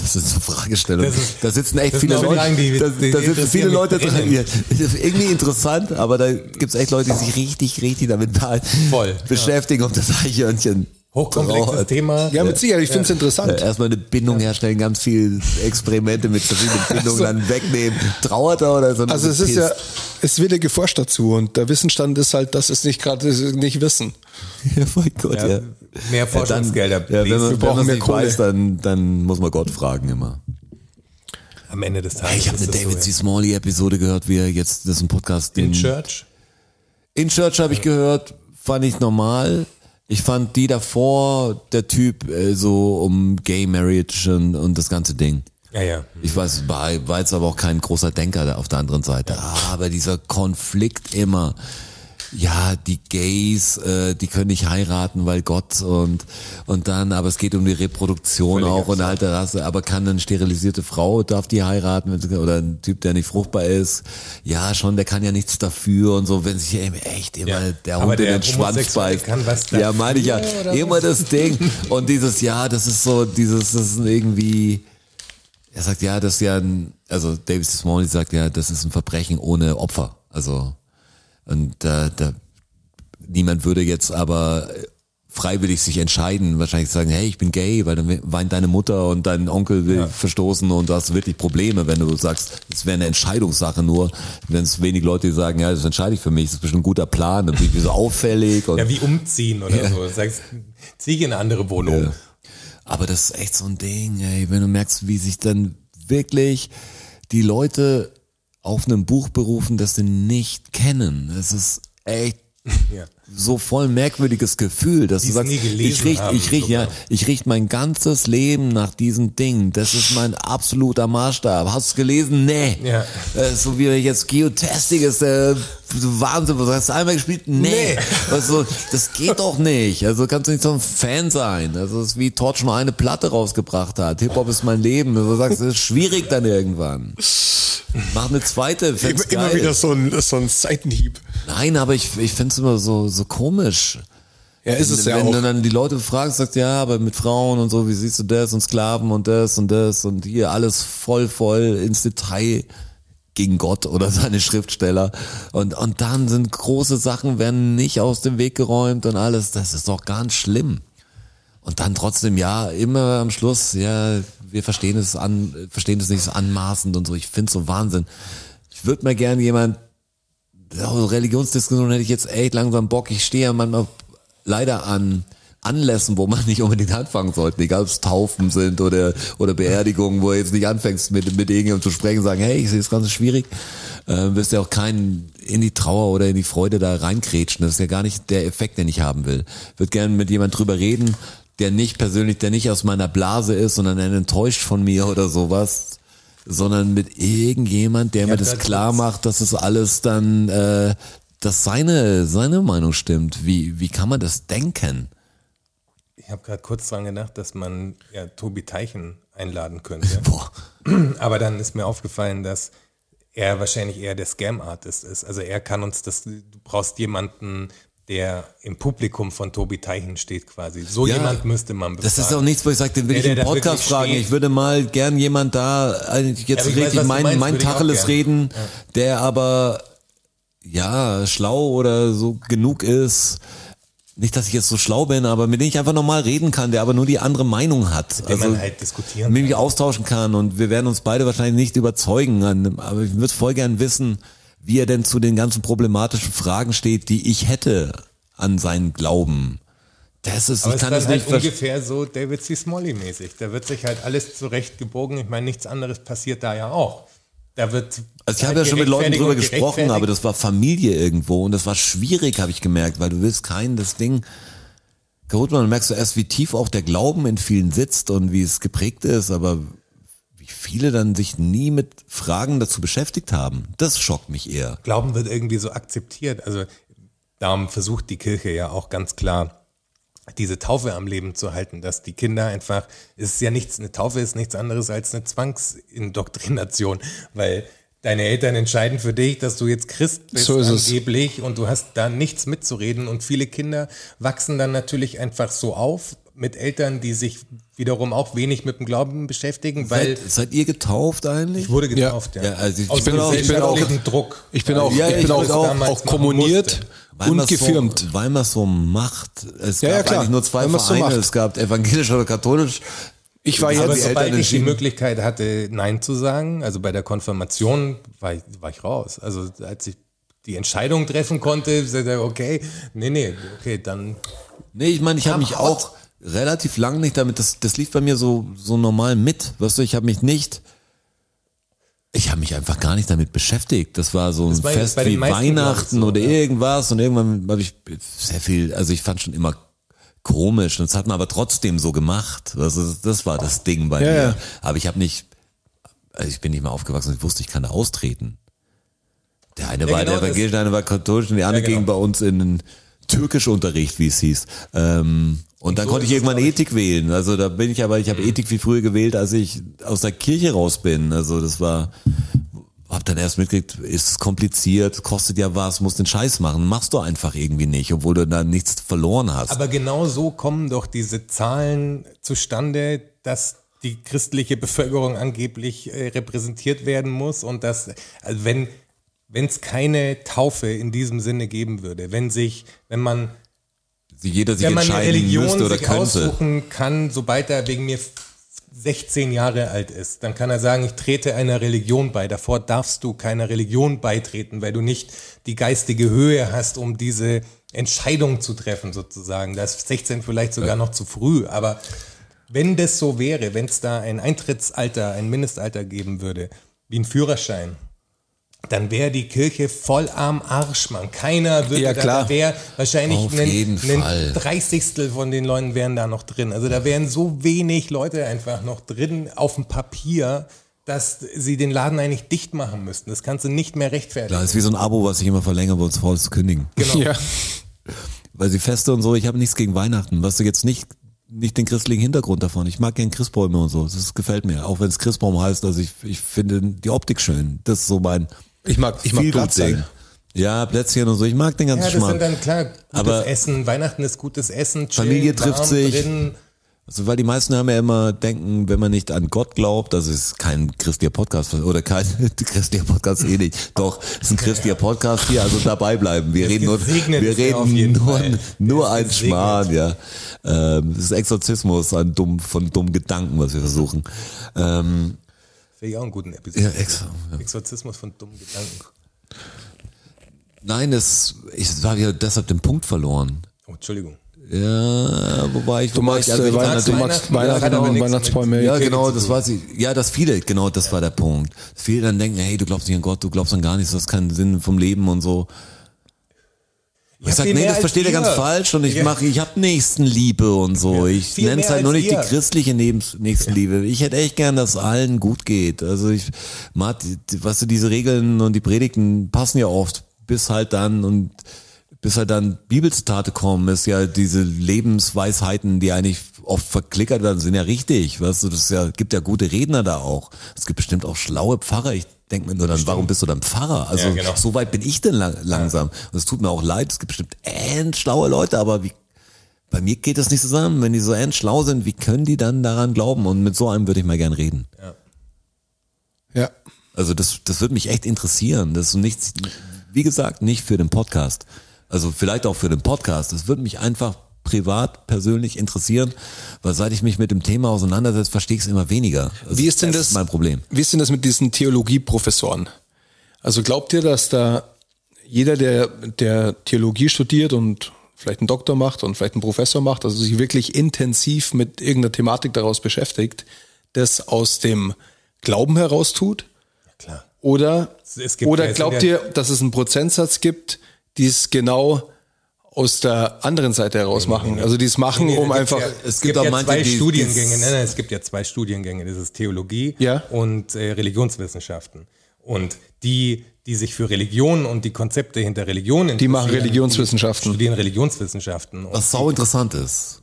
Speaker 3: Das ist eine Fragestellung.
Speaker 4: Ist-
Speaker 3: da sitzen echt viele Leute.
Speaker 4: Fragen, die-
Speaker 3: da,
Speaker 4: die
Speaker 3: da sitzen
Speaker 4: interessieren
Speaker 3: viele Leute dran.
Speaker 4: brennend.
Speaker 3: Ja, Das ist irgendwie interessant, aber da gibt's echt Leute, die sich richtig, richtig damit
Speaker 4: Voll,
Speaker 3: beschäftigen, ob das Eichhörnchen
Speaker 4: Hochkomplexes
Speaker 3: trauert.
Speaker 4: Thema.
Speaker 2: Ja, mit Sicherheit, ich finde es interessant.
Speaker 3: Erstmal eine Bindung herstellen, ganz viel Experimente mit verschiedenen *laughs* Bindungen dann wegnehmen. Trauert er oder so?
Speaker 2: Also es ist ja, es wird ja geforscht dazu und der Wissensstand ist halt, dass es nicht gerade nicht wissen. *laughs*
Speaker 3: Ja, mein Gott, ja.
Speaker 4: Ja, mehr Forschungsgelder,
Speaker 3: Dann, ja, wenn man,
Speaker 4: Wir
Speaker 3: wenn
Speaker 2: brauchen
Speaker 3: man
Speaker 2: mehr Kohle.
Speaker 3: weiß, dann, dann muss man Gott fragen immer.
Speaker 4: Am Ende des Tages.
Speaker 3: Hey, ich habe eine David C.
Speaker 4: so,
Speaker 3: Smalley Episode gehört, wie er jetzt, das ist ein Podcast, den
Speaker 4: In Church.
Speaker 3: In Church habe ich gehört, fand ich normal. Ich fand die davor, der Typ äh, so um Gay Marriage und, und das ganze Ding.
Speaker 4: Ja, ja.
Speaker 3: Ich weiß, war, war jetzt aber auch kein großer Denker da auf der anderen Seite. Aber dieser Konflikt immer. Ja, die Gays, äh, die können nicht heiraten, weil Gott und und dann, aber es geht um die Reproduktion
Speaker 4: Völlig
Speaker 3: auch und halt der Rasse. Aber kann eine sterilisierte Frau darf die heiraten oder ein Typ, der nicht fruchtbar ist? Ja, schon, der kann ja nichts dafür und so, wenn sich eben echt immer
Speaker 4: Ja,
Speaker 3: der
Speaker 4: aber
Speaker 3: Hund in den Schwanz beißt.
Speaker 4: kann was
Speaker 3: ja, meine ich ja, immer das Ding und dieses ja, das ist so, dieses, das ist irgendwie er sagt, ja, das ist ja ein, also David Smalley sagt ja, das ist ein Verbrechen ohne Opfer. Also, und äh, da, niemand würde jetzt aber freiwillig sich entscheiden, wahrscheinlich sagen, hey, ich bin gay, weil dann weint deine Mutter und dein Onkel will verstoßen und du hast wirklich Probleme, wenn du sagst, es wäre eine Entscheidungssache nur, wenn es wenig Leute sagen, ja, das entscheide ich für mich, das ist bestimmt ein guter Plan, dann bin ich so auffällig und
Speaker 4: Ja, wie umziehen oder so. Du sagst, zieh in eine andere Wohnung.
Speaker 3: Ja. Aber das ist echt so ein Ding, ey, wenn du merkst, wie sich dann wirklich die Leute auf einem Buch berufen, das sie nicht kennen. Es ist echt
Speaker 4: Ja.
Speaker 3: So voll merkwürdiges Gefühl, dass du
Speaker 4: Die's
Speaker 3: sagst,
Speaker 4: nie gelesen
Speaker 3: ich
Speaker 4: haben
Speaker 3: ich richte, ja, ich richte mein ganzes Leben nach diesen Dingen. Das ist mein absoluter Maßstab. Hast du es gelesen? Nee.
Speaker 4: Ja.
Speaker 3: Äh, so wie jetzt Geotastic ist, äh, Wahnsinn. Was hast du einmal gespielt? Nee.
Speaker 4: Nee.
Speaker 3: Also, das geht doch nicht. Also kannst du nicht so ein Fan sein. Also es ist wie Torch nur eine Platte rausgebracht hat. Hip-Hop ist mein Leben. Also, Du sagst, das ist schwierig dann irgendwann. Mach eine zweite.
Speaker 2: Immer, immer wieder so ein, so ein Seitenhieb.
Speaker 3: Nein, aber ich, ich finde es immer so, so komisch.
Speaker 2: Ja, ist es ja
Speaker 3: Wenn
Speaker 2: auch.
Speaker 3: du dann die Leute fragst, sagst ja, aber mit Frauen und so, wie siehst du das und Sklaven und das und das und hier alles voll, voll ins Detail gegen Gott oder *laughs* seine Schriftsteller. Und, und dann sind große Sachen, werden nicht aus dem Weg geräumt und alles. Das ist doch ganz schlimm. Und dann trotzdem, ja, immer am Schluss, ja, wir verstehen es an, verstehen es nicht so anmaßend und so. Ich finde so Wahnsinn. Ich würde mal gern jemand, Religionsdiskussion hätte ich jetzt echt langsam Bock. Ich stehe ja manchmal leider an Anlässen, wo man *laughs* nicht unbedingt anfangen sollte, egal ob es Taufen sind oder, oder Beerdigungen, wo du jetzt nicht anfängst mit, mit irgendjemandem zu sprechen, sagen, hey, ich sehe es ganz schwierig, äh, wirst ja auch keinen in die Trauer oder in die Freude da reinkrätschen. Das ist ja gar nicht der Effekt, den ich haben will. Würde gerne mit jemand drüber reden, der nicht persönlich, der nicht aus meiner Blase ist, sondern der enttäuscht von mir oder sowas, sondern mit irgendjemand, der mir
Speaker 4: hab
Speaker 3: das
Speaker 4: da
Speaker 3: klar macht, dass es alles dann, äh, dass seine, seine Meinung stimmt. Wie, wie kann man das denken?
Speaker 4: Ich habe gerade kurz dran gedacht, dass man ja Tobi Teichen einladen könnte. *laughs*
Speaker 3: Boah.
Speaker 4: Aber dann ist mir aufgefallen, dass er wahrscheinlich eher der Scam-Artist ist. Also er kann uns das, du brauchst jemanden, der im Publikum von Tobi Teichen steht quasi. So
Speaker 3: Ja,
Speaker 4: jemand müsste man befragen.
Speaker 3: Das ist auch nichts, wo ich sage, den will
Speaker 4: Der,
Speaker 3: ich im Podcast fragen.
Speaker 4: steht.
Speaker 3: Ich würde mal gern jemand da eigentlich jetzt
Speaker 4: Ja, weiß,
Speaker 3: richtig
Speaker 4: du
Speaker 3: mein,
Speaker 4: meinst,
Speaker 3: mein Tacheles reden, der aber ja schlau oder so genug ist. Nicht, dass ich jetzt so schlau bin, aber mit dem ich einfach normal reden kann, der aber nur die andere Meinung hat.
Speaker 4: dem man halt diskutieren
Speaker 3: mit dem ich austauschen kann und wir werden uns beide wahrscheinlich nicht überzeugen. Aber ich würde voll gern wissen, wie er denn zu den ganzen problematischen Fragen steht, die ich hätte an seinen Glauben. Das ist,
Speaker 4: Aber
Speaker 3: ich kann
Speaker 4: ist
Speaker 3: das nicht
Speaker 4: halt ungefähr so David C. Smalley mäßig. Da wird sich halt alles zurechtgebogen. Ich meine, nichts anderes passiert da ja auch. Da wird
Speaker 3: Also ich
Speaker 4: halt
Speaker 3: habe ja schon mit Leuten drüber gesprochen, aber das war Familie irgendwo und das war schwierig, habe ich gemerkt, weil du willst kein das Ding kaputt machen. Du merkst du erst, wie tief auch der Glauben in vielen sitzt und wie es geprägt ist, aber viele dann sich nie mit Fragen dazu beschäftigt haben. Das schockt mich eher.
Speaker 4: Glauben wird irgendwie so akzeptiert. Also darum versucht die Kirche ja auch ganz klar, diese Taufe am Leben zu halten, dass die Kinder einfach, es ist ja nichts, eine Taufe ist nichts anderes als eine Zwangsindoktrination, weil deine Eltern entscheiden für dich, dass du jetzt Christ bist
Speaker 2: So
Speaker 4: angeblich und du hast da nichts mitzureden und viele Kinder wachsen dann natürlich einfach so auf mit Eltern, die sich wiederum auch wenig mit dem Glauben beschäftigen, weil
Speaker 3: seid, seid ihr getauft eigentlich?
Speaker 4: ich wurde getauft, ja.
Speaker 3: Ja, also ich
Speaker 4: Aus
Speaker 3: bin
Speaker 4: dem
Speaker 3: auch- ich bin auch-
Speaker 4: Druck.
Speaker 2: Ich bin auch,
Speaker 3: Ja,
Speaker 2: ich
Speaker 3: ich
Speaker 2: bin auch, auch, kommuniert.
Speaker 3: Weil
Speaker 2: und gefirmt.
Speaker 3: So, weil man es so macht. Es
Speaker 2: Ja,
Speaker 3: gab
Speaker 2: ja, klar.
Speaker 3: eigentlich nur zwei
Speaker 2: Weil so
Speaker 3: Vereine.
Speaker 2: macht.
Speaker 3: es gab evangelisch oder katholisch.
Speaker 2: Ich war jetzt,
Speaker 4: Aber
Speaker 3: die
Speaker 4: sobald ich die. Möglichkeit hatte, Nein zu sagen, also bei der Konfirmation war ich, war ich raus. Also als ich die Entscheidung treffen konnte, sagte ich, okay, nee, nee, okay, dann
Speaker 3: Nee, ich meine, ich habe mich auch relativ lang nicht damit, das, das lief bei mir so, so normal mit. Weißt du, ich habe mich nicht, ich habe mich einfach gar nicht damit beschäftigt. Das war so ein
Speaker 4: war
Speaker 3: Fest wie Weihnachten
Speaker 4: so,
Speaker 3: oder
Speaker 4: ja.
Speaker 3: irgendwas und irgendwann habe ich sehr viel, also ich fand schon immer komisch und das hat man aber trotzdem so gemacht. Das, ist, das war das Ding bei
Speaker 2: Ja,
Speaker 3: mir.
Speaker 2: ja.
Speaker 3: Aber ich habe nicht, also ich bin nicht mehr aufgewachsen, ich wusste, ich kann da austreten. Der eine war
Speaker 4: genau,
Speaker 3: der evangelisch, der eine war katholisch und die andere
Speaker 4: genau.
Speaker 3: ging bei uns in den Türkischunterricht, wie es hieß. Ähm, und dann
Speaker 4: so
Speaker 3: konnte ich irgendwann. Ethik wählen. Also da bin ich aber, ich habe Ethik viel früher gewählt, als ich aus der Kirche raus bin. Also das war, hab dann erst mitgekriegt, ist kompliziert, kostet ja was, musst den Scheiß machen. Machst du einfach irgendwie nicht, obwohl du da nichts verloren hast.
Speaker 4: Aber genau so kommen doch diese Zahlen zustande, dass die christliche Bevölkerung angeblich äh, repräsentiert werden muss und dass, also wenn wenn es keine Taufe in diesem Sinne geben würde, wenn sich, wenn man,
Speaker 3: Jeder sich
Speaker 4: wenn man eine
Speaker 3: entscheiden
Speaker 4: Religion
Speaker 3: müsste oder könnte.
Speaker 4: aussuchen kann, sobald er wegen mir 16 Jahre alt ist, dann kann er sagen, ich trete einer Religion bei. Davor darfst du keiner Religion beitreten, weil du nicht die geistige Höhe hast, um diese Entscheidung zu treffen, sozusagen. Da ist 16 vielleicht sogar noch zu früh, aber wenn das so wäre, wenn es da ein Eintrittsalter, ein Mindestalter geben würde, wie ein Führerschein, dann wäre die Kirche voll am Arsch, man. Keiner würde
Speaker 2: Ja,
Speaker 4: da,
Speaker 2: klar.
Speaker 4: da wäre wahrscheinlich ein. Dreißigstel von den Leuten wären da noch drin. Also da wären so wenig Leute einfach noch drin auf dem Papier, dass sie den Laden eigentlich dicht machen müssten. Das kannst du nicht mehr rechtfertigen.
Speaker 3: Das ist wie so ein Abo, was ich immer verlängere, wo es faul ist zu kündigen.
Speaker 4: Genau.
Speaker 2: Ja.
Speaker 3: Weil sie Feste und so, ich habe nichts gegen Weihnachten. Was du jetzt nicht, nicht den christlichen Hintergrund davon. Ich mag gern Christbäume und so. Das gefällt mir. Auch wenn es Christbaum heißt, also ich, ich finde die Optik schön. Das ist so mein
Speaker 2: Ich mag, ich mag. Platzteil.
Speaker 3: Ja, Plätzchen und so. Ich mag den ganzen
Speaker 4: Ja, das
Speaker 3: Schmarrn.
Speaker 4: sind dann klar gutes
Speaker 3: Aber-
Speaker 4: Essen. Weihnachten ist gutes Essen. Chillen,
Speaker 3: Familie trifft sich.
Speaker 4: Drin.
Speaker 3: Also, weil die meisten haben ja immer denken, wenn man nicht an Gott glaubt, das ist kein christlicher Podcast oder kein *laughs* christlicher Podcast eh nicht. Doch, es ist ein christlicher Podcast hier, also dabei bleiben. Wir
Speaker 4: ist
Speaker 3: reden nur, wir reden nur,
Speaker 4: Fall.
Speaker 3: nur ein. Schmarrn, ja. Ähm, das ist Exorzismus an dumm, von dummen Gedanken, was wir versuchen. Ähm,
Speaker 4: Finde ich auch einen guten Episode.
Speaker 3: Ja, extra, ja.
Speaker 4: Exorzismus von dummen Gedanken.
Speaker 3: nein, das, ich habe ja deshalb den Punkt verloren.
Speaker 4: Oh, Entschuldigung.
Speaker 3: Ja, wobei ich,
Speaker 2: Du
Speaker 3: wobei
Speaker 2: magst,
Speaker 3: ich, also
Speaker 2: äh,
Speaker 3: ich
Speaker 2: du magst
Speaker 4: Weihnachten,
Speaker 2: Weihnachten
Speaker 4: nichts
Speaker 2: Weihnachtsbäume.
Speaker 3: Ja, genau,
Speaker 4: zu
Speaker 3: das weiß ich. Ja, dass viele, genau, das war der Punkt. Dass viele dann denken, hey, du glaubst nicht an Gott, du glaubst an gar nichts, du hast keinen Sinn vom Leben und so.
Speaker 4: Ja,
Speaker 3: Ich sag, nee, das versteht ihr ganz falsch und ich
Speaker 4: Ja.
Speaker 3: mache, ich hab Nächstenliebe und so. Ich
Speaker 4: viel
Speaker 3: nenne es halt nur nicht die
Speaker 4: ihr.
Speaker 3: christliche Nebens Nächstenliebe. Ich hätte echt gern, dass allen gut geht. Also ich, mag, weißt du, diese Regeln und die Predigten passen ja oft, bis halt dann und bis halt dann Bibelzitate kommen, ist ja diese Lebensweisheiten, die eigentlich oft verklickert werden, sind ja richtig. Weißt du, das ist ja, gibt ja gute Redner da auch. Es gibt bestimmt auch schlaue Pfarrer. Ich denke mir nur dann, warum bist du dann Pfarrer? Also
Speaker 4: Ja, genau.
Speaker 3: so weit bin ich denn lang, langsam. Und es tut mir auch leid, es gibt bestimmt end schlaue Leute, aber wie, bei mir geht das nicht zusammen. Wenn die so end schlau sind, wie können die dann daran glauben? Und mit so einem würde ich mal gern reden.
Speaker 2: Ja.
Speaker 3: Also das, das würde mich echt interessieren. Das ist nichts, wie gesagt, nicht für den Podcast. Also vielleicht auch für den Podcast. Das würde mich einfach privat, persönlich interessieren, weil seit ich mich mit dem Thema auseinandersetze, verstehe ich es immer weniger. Also
Speaker 2: Wie ist denn
Speaker 3: das?
Speaker 2: das?
Speaker 3: ist mein Problem.
Speaker 2: Wie ist denn das mit diesen Theologieprofessoren? Also glaubt ihr, dass da jeder, der, der Theologie studiert und vielleicht einen Doktor macht und vielleicht einen Professor macht, also sich wirklich intensiv mit irgendeiner Thematik daraus beschäftigt, das aus dem Glauben heraus tut?
Speaker 4: Klar.
Speaker 2: Oder,
Speaker 4: Es gibt ja-
Speaker 2: oder glaubt
Speaker 4: ja-
Speaker 2: ihr, dass es einen Prozentsatz gibt, die es genau aus der anderen Seite heraus machen? Also die es machen,
Speaker 4: Nee, nee,
Speaker 2: um einfach...
Speaker 4: Ja,
Speaker 3: es
Speaker 4: es
Speaker 3: gibt
Speaker 4: gibt
Speaker 3: auch
Speaker 4: ja
Speaker 3: manche,
Speaker 4: zwei
Speaker 3: die-
Speaker 4: Studiengänge.
Speaker 3: die-
Speaker 4: Nein, nein, es gibt ja zwei Studiengänge. Das ist Theologie
Speaker 2: Ja.
Speaker 4: und äh, Religionswissenschaften. Und die, die sich für Religion und die Konzepte hinter Religion
Speaker 2: Die machen
Speaker 4: interessieren,
Speaker 2: Religionswissenschaften.
Speaker 4: Die studieren Religionswissenschaften.
Speaker 3: Was sau interessant ist.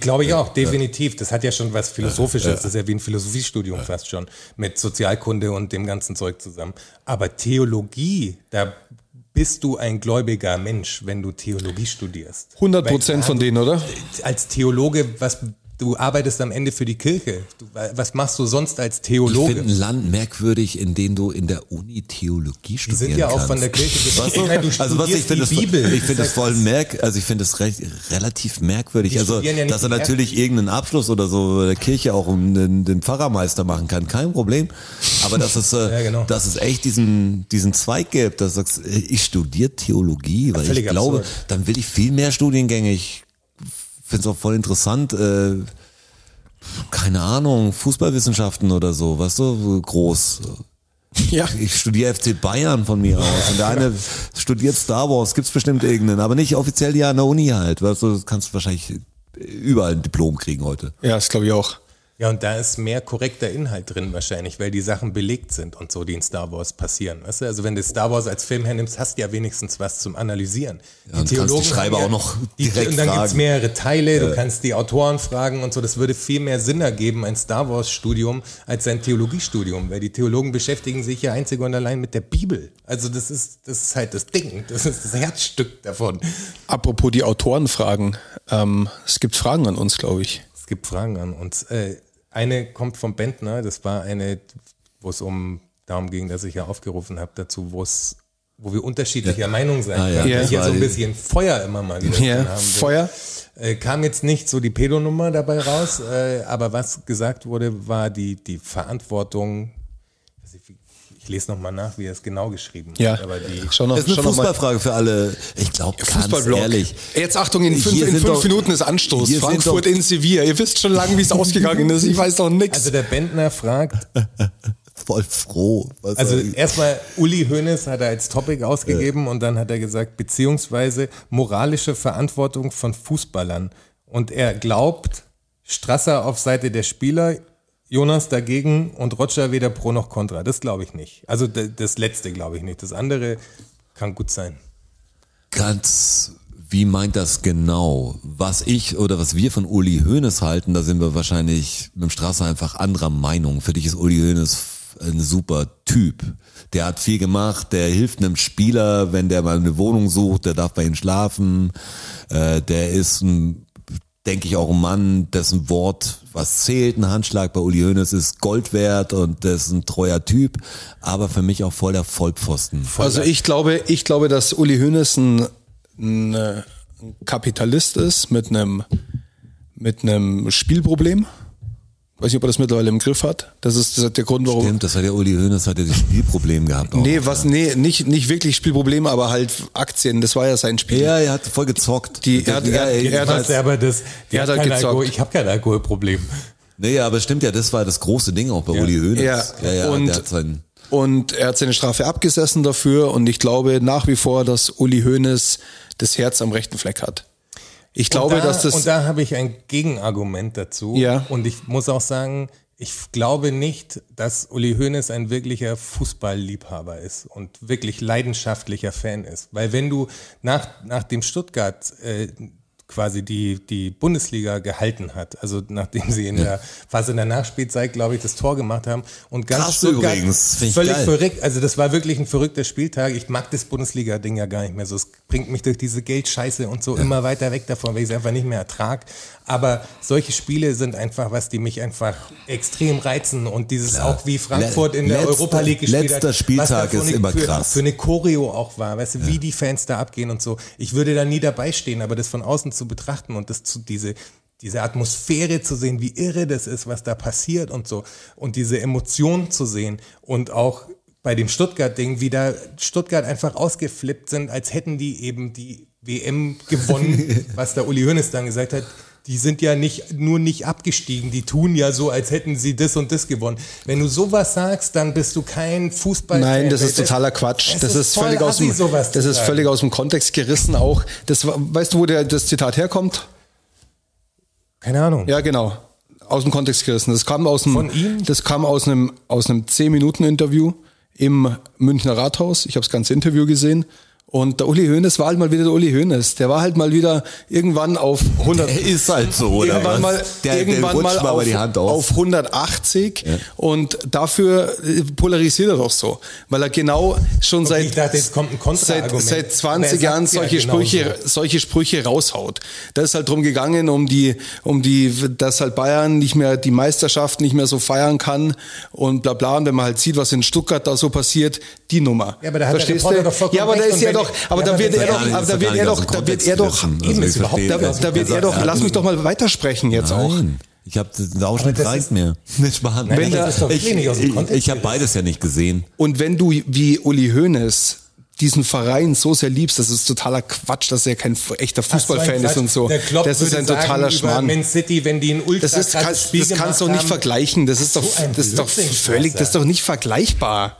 Speaker 4: Glaube ich auch, definitiv. Das hat ja schon was Philosophisches. Das ist ja wie ein Philosophiestudium fast schon. Mit Sozialkunde und dem ganzen Zeug zusammen. Aber Theologie, da bist du ein gläubiger Mensch, wenn du Theologie studierst.
Speaker 2: 100 Prozent von
Speaker 4: Weil-
Speaker 2: denen, oder?
Speaker 4: als Theologe, was du arbeitest am Ende für die Kirche. Du, was machst du sonst als
Speaker 3: Ich finde
Speaker 4: Theologe?
Speaker 3: ein Land merkwürdig, in dem du in der Uni Theologie
Speaker 4: Die
Speaker 3: studieren
Speaker 4: sind ja auch
Speaker 3: kannst.
Speaker 4: von der Kirche? Ich meine, du
Speaker 3: also was ich finde,
Speaker 4: die Bibel.
Speaker 3: ich finde Das voll merk, also ich finde recht, relativ merkwürdig.
Speaker 4: Die
Speaker 3: Also,
Speaker 4: ja
Speaker 3: dass er
Speaker 4: die
Speaker 3: natürlich irgendeinen Abschluss oder so der Kirche auch um den, den Pfarrermeister machen kann, kein Problem. Aber dass es, äh, *laughs*
Speaker 4: Ja, genau.
Speaker 3: dass es echt diesen, diesen Zweig gibt, dass du sagst, äh, ich studiere Theologie, weil ich
Speaker 4: Völlig
Speaker 3: glaube,
Speaker 4: absurd.
Speaker 3: dann will ich viel mehr Studiengänge. Ich finde es auch voll interessant, äh, keine Ahnung, Fußballwissenschaften oder so, weißt du, groß.
Speaker 2: Ja.
Speaker 3: Ich studiere FC Bayern von mir aus. Und der eine studiert Star Wars, gibt's bestimmt irgendeinen, aber nicht offiziell ja an der Uni halt. Weißt du, du kannst wahrscheinlich überall ein Diplom kriegen heute.
Speaker 2: Ja, das glaube ich auch.
Speaker 4: Ja, und da ist mehr korrekter Inhalt drin wahrscheinlich, weil die Sachen belegt sind und so, die in Star Wars passieren. Weißt du? Also wenn du Star Wars als Film hernimmst, hast du ja wenigstens was zum Analysieren.
Speaker 3: Ja, und kannst die Schreiber
Speaker 4: haben
Speaker 3: auch noch
Speaker 4: die,
Speaker 3: direkt
Speaker 4: Und dann gibt's
Speaker 3: fragen.
Speaker 4: mehrere Teile, du kannst die Autoren fragen und so. Das würde viel mehr Sinn ergeben, ein Star Wars-Studium, als ein Theologiestudium, weil die Theologen beschäftigen sich ja einzig und allein mit der Bibel. Also das ist, das ist halt das Ding, das ist das Herzstück davon.
Speaker 2: Apropos die Autoren fragen. Ähm, es gibt Fragen an uns, glaube ich.
Speaker 4: Es gibt Fragen an uns. Äh, eine kommt vom Bentner, das war eine, wo es um darum ging, dass ich ja aufgerufen habe dazu, wo es wo wir unterschiedlicher Meinung sein
Speaker 3: Ah, ja.
Speaker 4: können.
Speaker 2: Ja.
Speaker 4: Hier
Speaker 3: Das
Speaker 4: so ein bisschen Feuer immer mal wieder
Speaker 2: Ja,
Speaker 4: haben.
Speaker 2: Feuer.
Speaker 4: Äh, kam jetzt nicht so die Pedonummer dabei raus, äh, aber was gesagt wurde, war die, die Verantwortung. Ich, lese nochmal nach, wie er es genau geschrieben
Speaker 2: Ja,
Speaker 4: hat. Aber die,
Speaker 2: schon noch,
Speaker 3: Das ist eine
Speaker 2: noch.
Speaker 3: Fußballfrage für alle. Ich glaube, ganz
Speaker 2: Fußballblog.
Speaker 3: ehrlich.
Speaker 2: Jetzt Achtung, in fünf, in fünf
Speaker 3: doch-
Speaker 2: Minuten ist Anstoß. Frankfurt in Sevilla. Ihr wisst schon lange, wie es *laughs* ausgegangen ist. Ich weiß doch nichts.
Speaker 4: also der Bentner fragt, *laughs*
Speaker 3: voll froh. Was
Speaker 4: Also
Speaker 3: er-
Speaker 4: erstmal Uli Hoeneß hat er als Topic ausgegeben und dann hat er gesagt, beziehungsweise moralische Verantwortung von Fußballern. Und er glaubt, Strasser auf Seite der Spieler, Jonas dagegen und Roger weder pro noch contra. Das glaube ich nicht. Also das letzte glaube ich nicht. Das andere kann gut sein.
Speaker 3: Ganz, wie meint das genau? Was ich oder was wir von Uli Hoeneß halten, da sind wir wahrscheinlich mit dem Strasser einfach anderer Meinung. Für dich ist Uli Hoeneß ein super Typ. Der hat viel gemacht, der hilft einem Spieler, wenn der mal eine Wohnung sucht, der darf bei ihm schlafen. Äh, der ist ein, denke ich, auch ein Mann, dessen Wort was zählt. Ein Handschlag bei Uli Hoeneß ist Gold wert und der ist ein treuer Typ, aber für mich auch voll der Vollpfosten.
Speaker 2: Also ich glaube, ich glaube, dass Uli Hoeneß ein, ein Kapitalist ist mit einem mit einem Spielproblem. Weiß nicht, ob er das mittlerweile im Griff hat. Das ist, das ist der Grund, warum.
Speaker 3: Stimmt, das hat der Uli Hoeneß, hat ja das Spielproblem gehabt. Auch.
Speaker 2: Nee, was, nee, nicht, nicht wirklich Spielprobleme, aber halt Aktien. Das war ja sein Spiel.
Speaker 3: Ja, er hat voll gezockt.
Speaker 2: Die- er hat- er-
Speaker 3: ja,
Speaker 2: er hat halt-
Speaker 4: aber das,
Speaker 2: er
Speaker 4: hat
Speaker 2: hat halt
Speaker 4: kein
Speaker 2: gezockt.
Speaker 4: Alkohol, ich habe kein Alkoholproblem.
Speaker 3: nee, aber stimmt ja, das war das große Ding auch bei Uli Hoeneß.
Speaker 2: Ja,
Speaker 3: ja, ja
Speaker 2: und-
Speaker 3: der hat sein,
Speaker 2: Und er hat seine Strafe abgesessen dafür und ich glaube nach wie vor, dass Uli Hoeneß das Herz am rechten Fleck hat. Ich glaube,
Speaker 4: und da,
Speaker 2: dass das.
Speaker 4: Und da habe ich ein Gegenargument dazu.
Speaker 2: Ja.
Speaker 4: Und ich muss auch sagen, ich glaube nicht, dass Uli Hoeneß ein wirklicher Fußballliebhaber ist und wirklich leidenschaftlicher Fan ist. Weil wenn du nach, nachdem Stuttgart äh, quasi die, die Bundesliga gehalten hat, also nachdem sie in der Phase der Nachspielzeit, glaube ich, das Tor gemacht haben und ganz
Speaker 3: Krass
Speaker 4: Stuttgart
Speaker 3: übrigens, find
Speaker 4: völlig
Speaker 3: geil.
Speaker 4: verrückt, also das war wirklich ein verrückter Spieltag. Ich mag das Bundesliga-Ding ja gar nicht mehr so. Es bringt mich durch diese Geldscheiße und so immer weiter weg davon, weil ich es einfach nicht mehr ertrag. Aber solche Spiele sind einfach was, die mich einfach extrem reizen und dieses auch wie Frankfurt in der
Speaker 3: Letzter-
Speaker 4: Europa League gespielt
Speaker 3: letzter
Speaker 4: hat.
Speaker 3: Spieltag
Speaker 4: da
Speaker 3: ist
Speaker 4: eine,
Speaker 3: immer
Speaker 4: für,
Speaker 3: krass.
Speaker 4: Für eine Choreo auch war, weißt du, wie die Fans da abgehen und so. Ich würde da nie dabei stehen, aber das von außen zu betrachten und das zu, diese, diese Atmosphäre zu sehen, wie irre das ist, was da passiert und so. Und diese Emotionen zu sehen und auch bei dem Stuttgart-Ding, wie da Stuttgart einfach ausgeflippt sind, als hätten die eben die WM gewonnen, *laughs* was der Uli Hoeneß dann gesagt hat. Die sind ja nicht nur nicht abgestiegen, die tun ja so, als hätten sie das und das gewonnen. Wenn du sowas sagst, dann bist du kein Fußball.
Speaker 2: Nein, das ist totaler Quatsch. Das, ist, völlig aus dem, das ist völlig aus dem Kontext gerissen auch. Das, weißt du, wo der, das Zitat herkommt?
Speaker 4: Keine Ahnung.
Speaker 2: Ja, genau. Aus dem Kontext gerissen. Das kam aus einem,
Speaker 4: Von ihm?
Speaker 2: das kam aus einem, aus einem 10-Minuten-Interview im Münchner Rathaus. Ich habe das ganze Interview gesehen. Und der Uli Hoeneß war halt mal wieder der Uli Hoeneß. Der war halt mal wieder irgendwann auf 100.
Speaker 3: Er ist halt so, oder
Speaker 2: irgendwann
Speaker 3: was?
Speaker 2: mal,
Speaker 3: Der- der
Speaker 2: irgendwann
Speaker 3: rutscht
Speaker 2: mal,
Speaker 3: mal
Speaker 2: auf,
Speaker 3: bei die Hand aus.
Speaker 2: auf 180 und dafür äh, polarisiert er doch so, weil er genau schon seit,
Speaker 4: ich dachte, jetzt kommt ein
Speaker 2: seit, seit
Speaker 4: Aber
Speaker 2: 20
Speaker 4: er
Speaker 2: Jahren
Speaker 4: ja
Speaker 2: solche
Speaker 4: genauso.
Speaker 2: Sprüche, solche Sprüche raushaut. Da ist halt drum gegangen, um die, um die, dass halt Bayern nicht mehr die Meisterschaft nicht mehr so feiern kann und bla bla. Und wenn man halt sieht, was in Stuttgart da so passiert, die Nummer.
Speaker 4: Ja, aber da hat der
Speaker 2: Verstehst du?
Speaker 4: doch vollkommen
Speaker 2: Ja, aber da ist ja doch, aber
Speaker 4: ja,
Speaker 2: da wird er doch, aber da wird er doch, da wird er doch, da, wird er doch, lass mich doch mal weitersprechen jetzt auch.
Speaker 3: Ich habe den Ausschnitt reicht mir. *laughs* Nicht.
Speaker 4: Nein,
Speaker 3: Wenn da- ich ich, ich habe beides ja nicht gesehen.
Speaker 2: Und wenn du wie Uli Hoeneß diesen Verein so sehr liebst, das ist totaler Quatsch, dass er kein echter Fußballfan ist und so.
Speaker 4: Der Klopp
Speaker 2: Das ist ein totaler Schmarrn.
Speaker 4: Man City, wenn die ein
Speaker 2: Das ist, kann, das kannst du nicht
Speaker 4: haben.
Speaker 2: vergleichen. Das ist doch, das ist doch völlig, das ist doch nicht vergleichbar.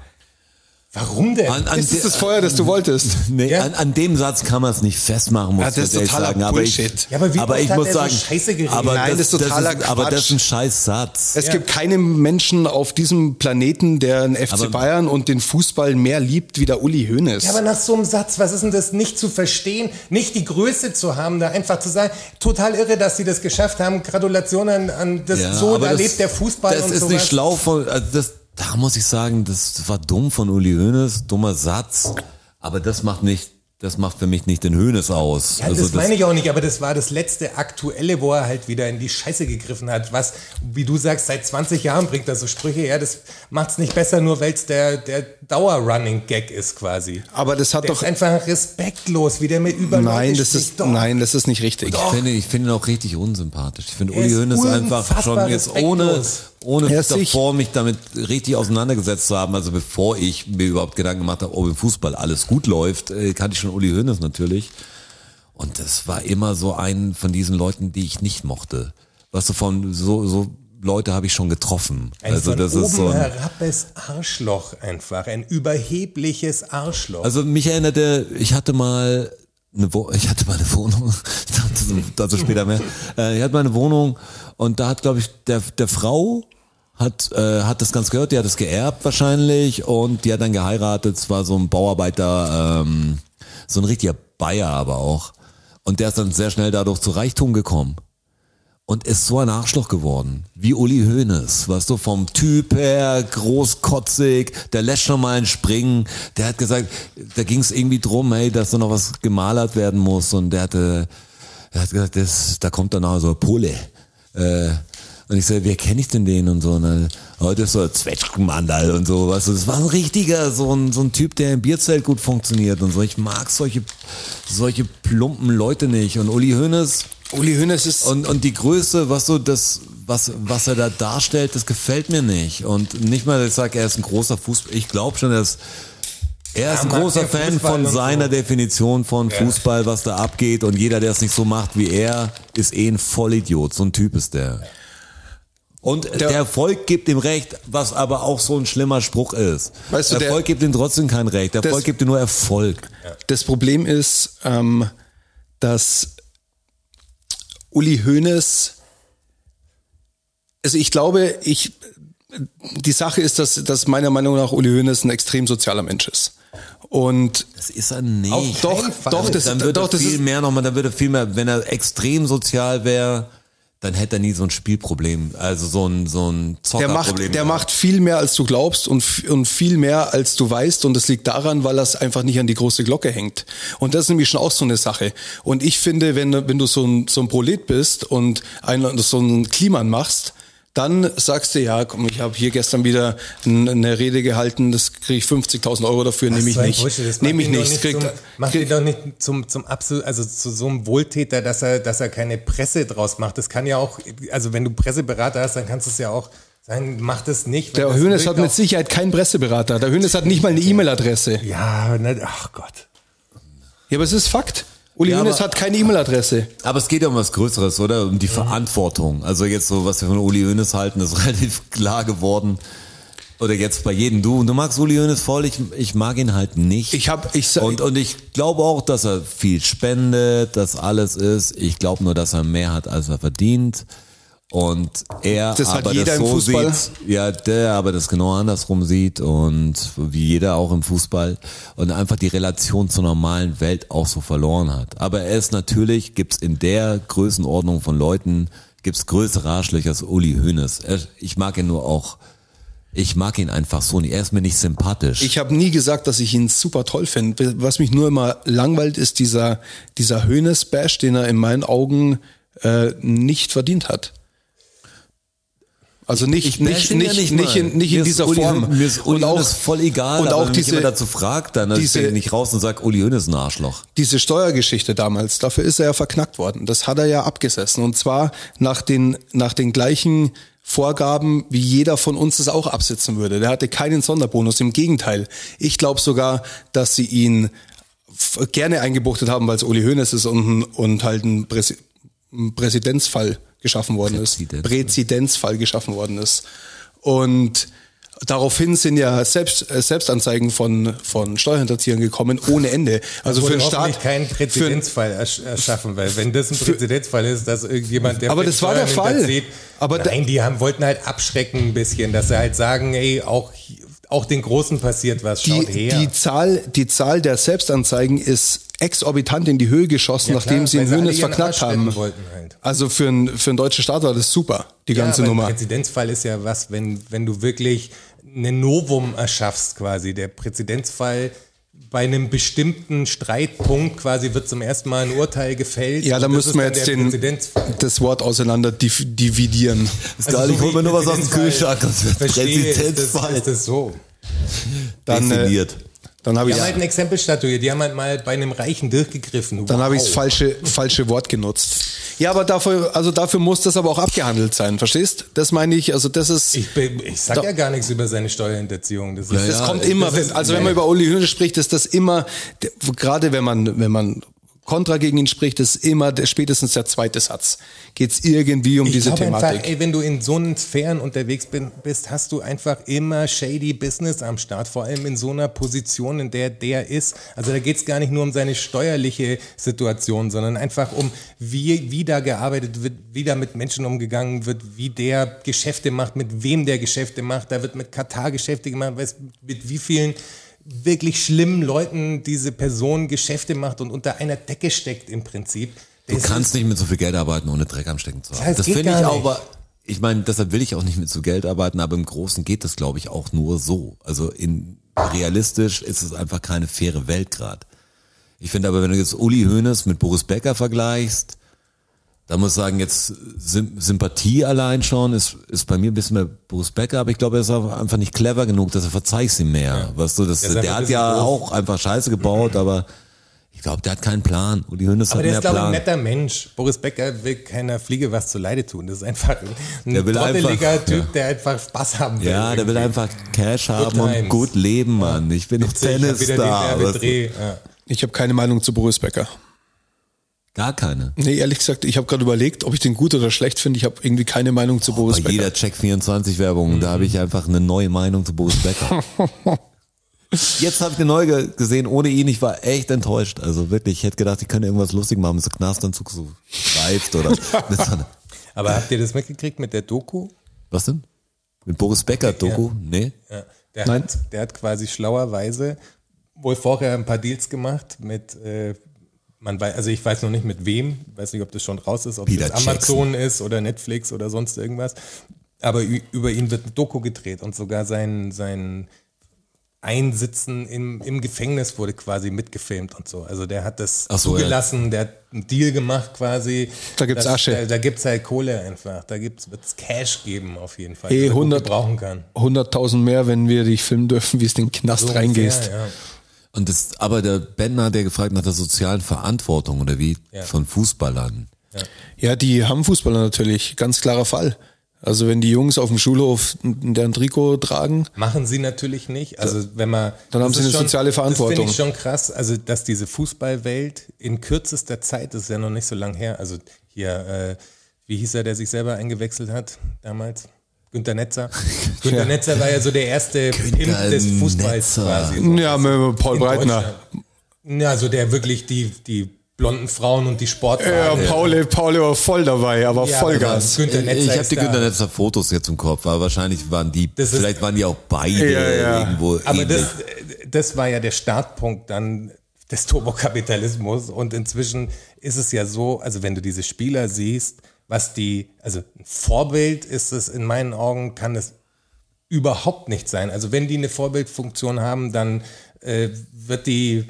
Speaker 4: Warum denn?
Speaker 3: An, an
Speaker 2: Das ist
Speaker 3: de-
Speaker 2: das Feuer, das du wolltest.
Speaker 3: Nee,
Speaker 4: Ja?
Speaker 3: an, an dem Satz kann man es nicht festmachen, muss
Speaker 2: Ja,
Speaker 3: ich
Speaker 2: das ist totaler
Speaker 3: sagen. Aber
Speaker 2: Bullshit.
Speaker 3: ich,
Speaker 4: Ja, aber wie
Speaker 3: aber ich muss
Speaker 4: so
Speaker 3: sagen,
Speaker 4: Scheiße geredet?
Speaker 3: aber
Speaker 2: Nein, das ist totaler
Speaker 3: ist, Aber das ist ein scheiß Satz.
Speaker 2: Es gibt keinen Menschen auf diesem Planeten, der den FC
Speaker 3: Aber-
Speaker 2: Bayern und den Fußball mehr liebt wie der Uli Hoeneß.
Speaker 4: Ja, aber nach so einem Satz, was ist denn das nicht zu verstehen, nicht die Größe zu haben, da einfach zu sagen, total irre, dass sie das geschafft haben, Gratulation an, an das,
Speaker 3: Ja,
Speaker 4: so,
Speaker 3: aber
Speaker 4: da
Speaker 3: das-
Speaker 4: lebt der Fußball
Speaker 3: Das
Speaker 4: und
Speaker 3: ist
Speaker 4: sowas.
Speaker 3: nicht schlau von, also das, da muss ich sagen, das war dumm von Uli Hoeneß, dummer Satz. Aber das macht nicht, das macht für mich nicht den Hoeneß aus.
Speaker 4: Ja,
Speaker 3: also
Speaker 4: das, meine ich auch nicht, aber das war das letzte Aktuelle, wo er halt wieder in die Scheiße gegriffen hat. Was, wie du sagst, seit 20 Jahren bringt er so Sprüche. Ja, das macht's nicht besser, nur weil es der, der Dauer-Running-Gag ist quasi.
Speaker 2: Aber das hat
Speaker 4: Der
Speaker 2: doch.
Speaker 4: ist einfach respektlos, wie der mit über
Speaker 2: Nein, das ist,
Speaker 4: Doch.
Speaker 2: nein, das ist nicht richtig.
Speaker 3: Ich finde, ich finde ihn auch richtig unsympathisch. Ich finde Uli Hoeneß einfach schon jetzt ohne,
Speaker 4: respektlos.
Speaker 3: ohne davor mich damit richtig auseinandergesetzt zu haben, also bevor ich mir überhaupt Gedanken gemacht habe, ob im Fußball alles gut läuft, äh, kannte ich schon Uli Hoeneß natürlich. Und das war immer so ein von diesen Leuten, die ich nicht mochte. Was so von, so, so Leute habe ich schon getroffen.
Speaker 4: Ein
Speaker 3: also das ist so ein,
Speaker 4: herabes Arschloch einfach, ein überhebliches Arschloch.
Speaker 3: Also mich erinnerte, ich hatte mal eine Wo ich hatte mal eine Wohnung, *laughs* dazu, dazu später mehr. Äh, ich hatte mal eine Wohnung und da hat, glaube ich, der, der Frau hat, äh, hat das ganz gehört, die hat es geerbt wahrscheinlich und die hat dann geheiratet, es war so ein Bauarbeiter, ähm, so ein richtiger Bayer aber auch. Und der ist dann sehr schnell dadurch zu Reichtum gekommen und ist so ein Arschloch geworden. Wie Uli Hoeneß, weißt du, vom Typ her, großkotzig, der lässt schon mal einen springen. Der hat gesagt, da ging es irgendwie drum, hey, dass da noch was gemalert werden muss. Und der hatte, er hat gesagt, das, da kommt dann auch so Pole. Äh, und ich so, wer kenne ich denn den und so? Und dann, oh, das ist so ein Zwetschgenmandal und so, weißt du, das war ein richtiger, so ein, so ein Typ, der im Bierzelt gut funktioniert und so. Ich mag solche, solche plumpen Leute nicht. Und Uli Hoeneß,
Speaker 2: Uli Hoeneß ist
Speaker 3: und, und die Größe, was so das, was, was er da darstellt, das gefällt mir nicht. Und nicht mal, dass ich sage, er ist ein großer Fußball. Ich glaube schon, dass er ist
Speaker 4: Ja,
Speaker 3: ein großer Fan
Speaker 4: Fußball
Speaker 3: von seiner
Speaker 4: so.
Speaker 3: Definition von Fußball, was da abgeht. Und jeder, der es nicht so macht wie er, ist eh ein Vollidiot. So ein Typ ist der. Und der, Erfolg gibt ihm recht, was aber auch so ein schlimmer Spruch ist.
Speaker 2: Weißt du, der-
Speaker 3: Erfolg gibt ihm trotzdem kein Recht. Erfolg
Speaker 2: Das-
Speaker 3: gibt ihm nur Erfolg.
Speaker 2: Das Problem ist, ähm, dass Uli Hoeneß, also ich glaube, ich, die Sache ist, dass, dass meiner Meinung nach Uli Hoeneß ein extrem sozialer Mensch ist. Und
Speaker 3: Das ist er nicht.
Speaker 4: Auf
Speaker 2: doch, doch, das,
Speaker 3: dann würde
Speaker 2: doch,
Speaker 3: viel
Speaker 2: ist,
Speaker 3: mehr nochmal, dann würde er viel mehr, wenn er extrem sozial wäre, dann hätte er nie so ein Spielproblem, also so ein, so ein
Speaker 2: der macht,
Speaker 3: Zockerproblem.
Speaker 2: der macht viel mehr, als du glaubst und, und viel mehr, als du weißt. Und das liegt daran, weil er es einfach nicht an die große Glocke hängt. Und das ist nämlich schon auch so eine Sache. Und ich finde, wenn, du- wenn du so ein, so ein Prolet bist und ein, so einen Kliman machst, dann sagst du, ja, komm, ich habe hier gestern wieder eine Rede gehalten, das kriege ich 50.000 Euro dafür, nehme ich nicht. Nehme ich nicht. Krieg,
Speaker 4: Zum, macht
Speaker 2: krieg,
Speaker 4: ihn doch nicht zum, zum absolut, also zu so einem Wohltäter, dass er, dass er keine Presse draus macht. Das kann ja auch, also wenn du Presseberater hast, dann kannst du es ja auch sagen, mach das nicht.
Speaker 2: der Hönes hat mit Sicherheit keinen Presseberater. Der Hönes hat nicht mal eine E-Mail-Adresse.
Speaker 4: Ja, ne, ach Gott.
Speaker 2: Ja, aber es ist Fakt. Uli
Speaker 3: Ja,
Speaker 2: Hoeneß
Speaker 3: aber-
Speaker 2: hat keine E-Mail-Adresse.
Speaker 3: Aber es geht ja um was Größeres, oder? Um die Verantwortung. Also jetzt so, was wir von Uli Hoeneß halten, ist *laughs* relativ klar geworden. Oder jetzt bei jedem du. Du magst Uli Hoeneß voll, ich, ich mag ihn halt nicht.
Speaker 2: Ich hab- ich sag-
Speaker 3: und, und ich glaube auch, dass er viel spendet, dass alles ist. Ich glaube nur, dass er mehr hat, als er verdient. Und er
Speaker 2: Das
Speaker 3: aber
Speaker 2: jeder
Speaker 3: das
Speaker 2: im
Speaker 3: so
Speaker 2: Fußball.
Speaker 3: sieht, ja, der aber das genau andersrum sieht und wie jeder auch im Fußball und einfach die Relation zur normalen Welt auch so verloren hat. Aber er ist natürlich, gibt's in der Größenordnung von Leuten, gibt's größere Arschlöcher als Uli Hoeneß. Er, ich mag ihn nur auch, ich mag ihn einfach so nicht. Er ist mir nicht sympathisch.
Speaker 2: Ich habe nie gesagt, dass ich ihn super toll finde. Was mich nur immer langweilt, ist dieser, dieser Hönes-Bash, den er in meinen Augen äh, nicht verdient hat. Also nicht,
Speaker 3: Ich
Speaker 2: nicht, nicht,
Speaker 3: ja
Speaker 2: nicht,
Speaker 3: mal.
Speaker 2: in, nicht in
Speaker 3: ist
Speaker 2: dieser
Speaker 3: Uli
Speaker 2: Form.
Speaker 3: Mir ist Uli
Speaker 2: und auch,
Speaker 3: Hoeneß voll egal,
Speaker 2: und auch
Speaker 3: wenn
Speaker 2: diese,
Speaker 3: jemand dazu fragt, dann
Speaker 2: diese-
Speaker 3: gehe ich nicht raus und sag, Uli Hoeneß ist ein Arschloch.
Speaker 2: diese Steuergeschichte damals, dafür ist er ja verknackt worden. Das hat er ja abgesessen. Und zwar nach den, nach den gleichen Vorgaben, wie jeder von uns es auch absitzen würde. Der hatte keinen Sonderbonus. Im Gegenteil. Ich glaube sogar, dass sie ihn gerne eingebuchtet haben, weil es Uli Hoeneß ist und, und halt ein, Präsi ein Präzedenzfall geschaffen worden ist.
Speaker 3: Präzedenzfall.
Speaker 2: Präzedenzfall geschaffen worden ist. Und daraufhin sind ja Selbst, äh, Selbstanzeigen von, von Steuerhinterziehern gekommen, ohne Ende. Also für den Staat.
Speaker 4: keinen Präzedenzfall ersch- erschaffen, weil wenn das ein Präzedenzfall ist, dass irgendjemand, der
Speaker 2: Aber das war der Fall. Aber
Speaker 4: nein, die haben, wollten halt abschrecken ein bisschen, dass sie halt sagen, ey, auch, auch den Großen passiert was,
Speaker 2: Die,
Speaker 4: schaut her.
Speaker 2: die, Zahl, die Zahl der Selbstanzeigen ist exorbitant in die Höhe geschossen,
Speaker 4: Ja,
Speaker 2: nachdem
Speaker 4: klar,
Speaker 2: sie in
Speaker 4: ihren
Speaker 2: verknackt haben.
Speaker 4: halt.
Speaker 2: Also für, ein, für einen deutschen Staat war das super, die ganze
Speaker 4: ja, aber
Speaker 2: Nummer.
Speaker 4: Ein Präzedenzfall ist ja was, wenn, wenn du wirklich einen Novum erschaffst quasi. Der Präzedenzfall bei einem bestimmten Streitpunkt quasi wird zum ersten Mal ein Urteil gefällt.
Speaker 2: Ja, da müssen wir jetzt den,
Speaker 4: Präzedenzfall.
Speaker 2: das Wort auseinander div- dividieren.
Speaker 3: Ist
Speaker 4: Also
Speaker 3: geil,
Speaker 4: so
Speaker 3: ich hol
Speaker 4: wie
Speaker 3: mir nur was aus dem
Speaker 4: Präzedenzfall
Speaker 3: Kühlschrank.
Speaker 4: Verstehe, ist das,
Speaker 3: Präzedenzfall.
Speaker 4: ist das so.
Speaker 2: Dann, äh,
Speaker 3: Definiert.
Speaker 2: Dann habe
Speaker 4: Die
Speaker 2: ich
Speaker 4: haben halt ein Exempel statuiert, die haben halt mal bei einem Reichen durchgegriffen.
Speaker 2: dann habe ich das
Speaker 4: Wow.
Speaker 2: falsche, *laughs* falsche Wort genutzt. Ja, aber dafür, also dafür muss das aber auch abgehandelt sein, verstehst? Das meine ich, also das ist.
Speaker 4: Ich, bin- ich sag ja gar nichts über seine Steuerhinterziehung. Das, ist,
Speaker 3: Ja,
Speaker 2: Das
Speaker 3: ja,
Speaker 2: kommt immer,
Speaker 4: das
Speaker 2: wenn,
Speaker 4: ist-
Speaker 2: also wenn man über Uli Hoeneß spricht, ist das immer, gerade wenn man, wenn man Kontra gegen ihn spricht, ist immer der, spätestens der zweite Satz. Geht es irgendwie um
Speaker 4: Ich
Speaker 2: diese Thematik.
Speaker 4: Einfach, ey, wenn du in so einen Sphären unterwegs bist, hast du einfach immer shady Business am Start, vor allem in so einer Position, in der der ist. Also da geht es gar nicht nur um seine steuerliche Situation, sondern einfach um, wie, wie da gearbeitet wird, wie da mit Menschen umgegangen wird, wie der Geschäfte macht, mit wem der Geschäfte macht. Da wird mit Katar Geschäfte gemacht, weißt, mit wie vielen wirklich schlimmen Leuten diese Person Geschäfte macht und unter einer Decke steckt im Prinzip.
Speaker 3: Du kannst nicht mit so viel Geld arbeiten, ohne Dreck am Stecken zu haben.
Speaker 4: Das
Speaker 3: das finde ich aber ich meine, deshalb will ich auch nicht mit so Geld arbeiten, aber im Großen geht das, glaube ich, auch nur so. Also in realistisch ist es einfach keine faire Welt gerade. Ich finde aber, wenn du jetzt Uli Hoeneß mit Boris Becker vergleichst, da muss ich sagen, jetzt Sym Sympathie allein schon ist, ist bei mir ein bisschen mehr Boris Becker, aber ich glaube, er ist auch einfach nicht clever genug, dass er verzeihst ihm mehr. Weißt du, das,
Speaker 4: Der
Speaker 3: der hat ja
Speaker 4: doof.
Speaker 3: auch einfach Scheiße gebaut, aber ich glaube, der hat keinen Plan. Uli Hoeneß
Speaker 4: Aber
Speaker 3: hat
Speaker 4: der
Speaker 3: mehr
Speaker 4: ist, glaube ich, ein netter Mensch. Boris Becker will keiner Fliege was zu Leide tun. Das ist einfach ein
Speaker 3: Der will
Speaker 4: trotteliger
Speaker 3: einfach-
Speaker 4: Typ,
Speaker 3: ja.
Speaker 4: der einfach Spaß haben will.
Speaker 3: Ja, der will einfach Cash haben und gut leben, Mann. Ich bin
Speaker 4: Ich hab den
Speaker 3: weißt du?
Speaker 4: Werbedreh. Ja.
Speaker 2: Ich habe keine Meinung zu Boris Becker.
Speaker 3: Gar keine.
Speaker 2: Nee, ehrlich gesagt, ich habe gerade überlegt, ob ich den gut oder schlecht finde. Ich habe irgendwie keine Meinung zu Boris
Speaker 3: Bei
Speaker 2: Becker.
Speaker 3: jeder Check24-Werbung, da habe ich einfach eine neue Meinung zu Boris Becker. *laughs* Jetzt habe ich eine neue ge- gesehen ohne ihn. Ich war echt enttäuscht. Also wirklich, ich hätte gedacht, die können irgendwas lustig machen mit so Knastanzug so reizt oder *laughs* so
Speaker 4: Aber habt ihr das mitgekriegt mit der Doku?
Speaker 3: Was denn? Mit Boris Becker Doku? Nee.
Speaker 4: Ja. Der,
Speaker 2: Nein.
Speaker 4: Hat, der hat quasi schlauerweise wohl vorher ein paar Deals gemacht mit, äh, man weiß, also ich weiß noch nicht mit wem, weiß nicht, ob das schon raus ist, ob
Speaker 3: Peter
Speaker 4: das Amazon ist oder Netflix oder sonst irgendwas. Aber über ihn wird ein Doku gedreht und sogar sein, sein Einsitzen im, im Gefängnis wurde quasi mitgefilmt und so. Also der hat das
Speaker 3: so, ja.
Speaker 4: zugelassen, der hat einen Deal gemacht quasi.
Speaker 2: Da gibt's
Speaker 4: Das-
Speaker 2: Asche.
Speaker 4: Da, da gibt's halt Kohle einfach. Da gibt's, wird's Cash geben auf jeden Fall.
Speaker 2: Eh,
Speaker 4: die er gut
Speaker 2: 100
Speaker 4: gebrauchen kann.
Speaker 2: 100.000 mehr, wenn wir dich filmen dürfen, wie es in den Knast
Speaker 4: So
Speaker 2: reingehst.
Speaker 4: ungefähr, ja.
Speaker 3: Und das, aber der Ben hat ja gefragt nach der sozialen Verantwortung oder wie
Speaker 4: Ja.
Speaker 3: von Fußballern.
Speaker 2: Ja, die haben Fußballer natürlich, ganz klarer Fall. Also wenn die Jungs auf dem Schulhof deren Trikot tragen,
Speaker 4: Machen sie natürlich nicht. Also wenn man
Speaker 2: Dann haben
Speaker 4: das
Speaker 2: sie eine soziale
Speaker 4: Das
Speaker 2: Verantwortung.
Speaker 4: finde ich schon krass. Also dass diese Fußballwelt in kürzester Zeit, das ist ja noch nicht so lang her. Also hier, äh, wie hieß er, der sich selber eingewechselt hat damals? Günter Netzer. *laughs* Günter
Speaker 2: Ja.
Speaker 4: Netzer war ja so der erste Pimp des Fußballs
Speaker 3: Netzer.
Speaker 4: quasi. So.
Speaker 2: ja, mit Paul Breitner.
Speaker 4: Ja, so der wirklich die, die blonden Frauen und die
Speaker 2: Ja,
Speaker 4: Sportwagen.
Speaker 2: Paul, Paul war voll dabei, aber
Speaker 4: Ja,
Speaker 2: Vollgas.
Speaker 4: aber Netzer
Speaker 3: ich habe die. Günter Netzer Fotos jetzt im Kopf, aber wahrscheinlich waren die,
Speaker 4: Das ist-
Speaker 3: vielleicht waren die auch beide
Speaker 2: Ja, ja.
Speaker 3: irgendwo
Speaker 4: Aber
Speaker 3: ähnlich.
Speaker 4: das, das war ja der Startpunkt dann des Turbokapitalismus und inzwischen ist es ja so, also wenn du diese Spieler siehst, was die, also ein Vorbild ist es in meinen Augen, kann es überhaupt nicht sein. Also wenn die eine Vorbildfunktion haben, dann äh, wird die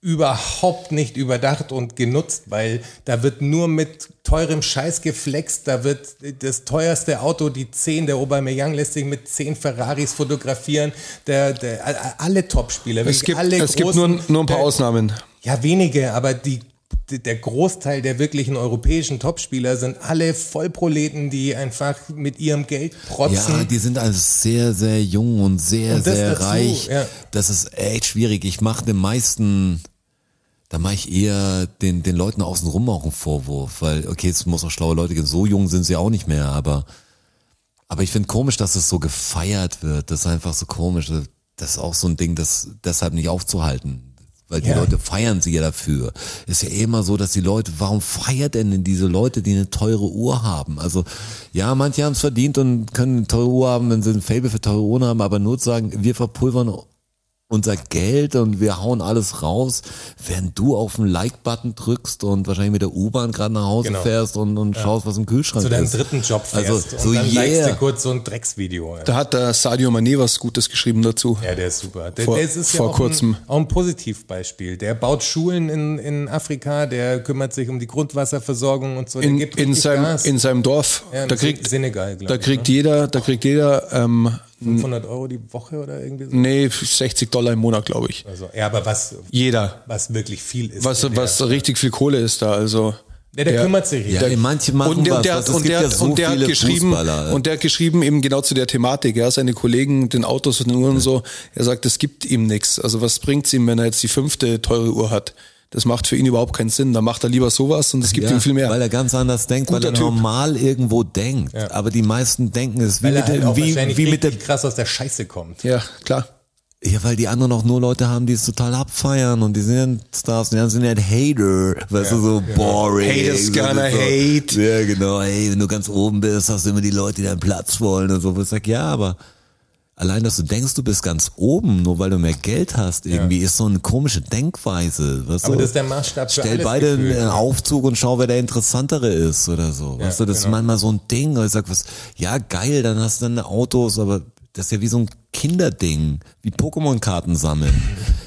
Speaker 4: überhaupt nicht überdacht und genutzt, weil da wird nur mit teurem Scheiß geflext, da wird das teuerste Auto, die 10, der Aubameyang lässt sich mit 10 Ferraris fotografieren, der, der, alle Topspieler,
Speaker 2: Es gibt,
Speaker 4: alle
Speaker 2: es gibt
Speaker 4: großen,
Speaker 2: nur, nur ein paar
Speaker 4: der,
Speaker 2: Ausnahmen.
Speaker 4: ja, wenige, aber die- der Großteil der wirklichen europäischen Topspieler sind alle Vollproleten, die einfach mit ihrem Geld protzen.
Speaker 3: Ja, die sind also sehr, sehr jung und sehr,
Speaker 4: Und
Speaker 3: sehr
Speaker 4: dazu,
Speaker 3: reich.
Speaker 4: ja.
Speaker 3: Das ist echt schwierig. Ich mache den meisten, da mache ich eher den, den Leuten außenrum auch einen Vorwurf, weil, okay, es muss auch schlaue Leute geben, so jung sind sie auch nicht mehr, aber, aber ich finde komisch, dass es so gefeiert wird. Das ist einfach so komisch. Das ist auch so ein Ding, das deshalb nicht aufzuhalten. Weil die
Speaker 4: Ja.
Speaker 3: Leute feiern sie ja dafür. Ist ja immer so, dass die Leute, warum feiert denn denn diese Leute, die eine teure Uhr haben? Also, ja, manche haben es verdient und können eine teure Uhr haben, wenn sie ein Fable für teure Uhren haben, aber nur zu sagen, wir verpulvern unser Geld und wir hauen alles raus, während du auf den Like-Button drückst und wahrscheinlich mit der U-Bahn gerade nach Hause
Speaker 4: Genau.
Speaker 3: fährst und, und schaust, was im Kühlschrank
Speaker 4: zu deinem
Speaker 3: ist.
Speaker 4: dritten Job fährst
Speaker 3: Also,
Speaker 4: und
Speaker 3: so
Speaker 4: dann likest
Speaker 3: yeah.
Speaker 4: du kurz so ein Drecksvideo.
Speaker 2: Da hat der Sadio Mané was Gutes geschrieben dazu.
Speaker 4: Ja, der ist super. Der,
Speaker 2: Vor-
Speaker 4: der ist
Speaker 2: vor
Speaker 4: ja auch
Speaker 2: kurzem.
Speaker 4: Ein, auch ein Positivbeispiel. Der baut Schulen in, in Afrika, der kümmert sich um die Grundwasserversorgung und so. Der
Speaker 2: In,
Speaker 4: gibt
Speaker 2: in, seinem,
Speaker 4: Gas.
Speaker 2: in seinem Dorf.
Speaker 4: Ja, in
Speaker 2: da kriegt,
Speaker 4: Senegal, glaub
Speaker 2: da
Speaker 4: ich,
Speaker 2: kriegt jeder, da kriegt jeder, ähm,
Speaker 4: 500 Euro die Woche oder irgendwie so.
Speaker 2: nee, 60 Dollar im Monat, glaube ich.
Speaker 4: Also, ja, aber was,
Speaker 2: Jeder.
Speaker 4: was wirklich viel ist.
Speaker 2: Was,
Speaker 4: der,
Speaker 2: was richtig viel Kohle ist da, also.
Speaker 4: der, der kümmert sich
Speaker 3: Ja,
Speaker 4: richtig.
Speaker 3: manche machen
Speaker 2: und der,
Speaker 3: was,
Speaker 2: und der,
Speaker 3: was,
Speaker 2: und der,
Speaker 3: ja
Speaker 2: hat-
Speaker 3: so
Speaker 2: und der hat geschrieben,
Speaker 3: Fußballer.
Speaker 2: und der hat geschrieben eben genau zu der Thematik, ja, seine Kollegen, den Autos und den Uhren und so, er sagt, es gibt ihm nichts. Also was bringt's ihm, wenn er jetzt die fünfte teure Uhr hat? Das macht für ihn überhaupt keinen Sinn. Da macht er lieber sowas und es gibt
Speaker 3: Ja,
Speaker 2: ihm viel mehr.
Speaker 3: Weil er ganz anders denkt, weil
Speaker 2: Guter
Speaker 3: er
Speaker 2: Typ.
Speaker 3: normal irgendwo denkt.
Speaker 4: Ja.
Speaker 3: Aber die meisten denken es wie
Speaker 4: Weil
Speaker 3: mit,
Speaker 4: halt
Speaker 3: der, wie, wie mit der
Speaker 4: richtig krass aus der Scheiße kommt.
Speaker 2: ja, klar.
Speaker 3: Ja, weil die anderen auch nur Leute haben, die es total abfeiern und die sind Stars und die anderen sind halt Hater, weißt du, so boring.
Speaker 2: Haters gonna
Speaker 3: so,
Speaker 2: hate.
Speaker 3: Ja, genau, hey, wenn du ganz oben bist, hast du immer die Leute, die deinen Platz wollen und so. Wo ich sag, ja, aber allein, dass du denkst, du bist ganz oben, nur weil du mehr Geld hast, irgendwie, ist so eine komische Denkweise. Weißt
Speaker 4: Aber
Speaker 3: du?
Speaker 4: das ist der Maßstab für
Speaker 3: Stell beide
Speaker 4: gefühlt,
Speaker 3: einen
Speaker 4: ne?
Speaker 3: Aufzug und schau, wer der interessantere ist oder so. weißt du, das ist
Speaker 4: genau.
Speaker 3: manchmal so ein Ding. Und ich sag, was, ja, geil, dann hast du dann Autos, aber das ist ja wie so ein Kinderding, wie Pokémon-Karten sammeln.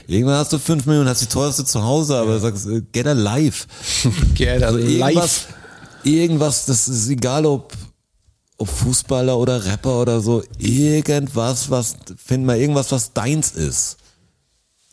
Speaker 3: Irgendwann hast du fünf Millionen, hast die teuerste zu Hause, aber sagst, äh, get a life. *laughs*
Speaker 2: Get a
Speaker 3: Also irgendwas,
Speaker 2: life.
Speaker 3: irgendwas, das ist egal, ob, ob Fußballer oder Rapper oder so, irgendwas, was, find mal irgendwas, was deins ist.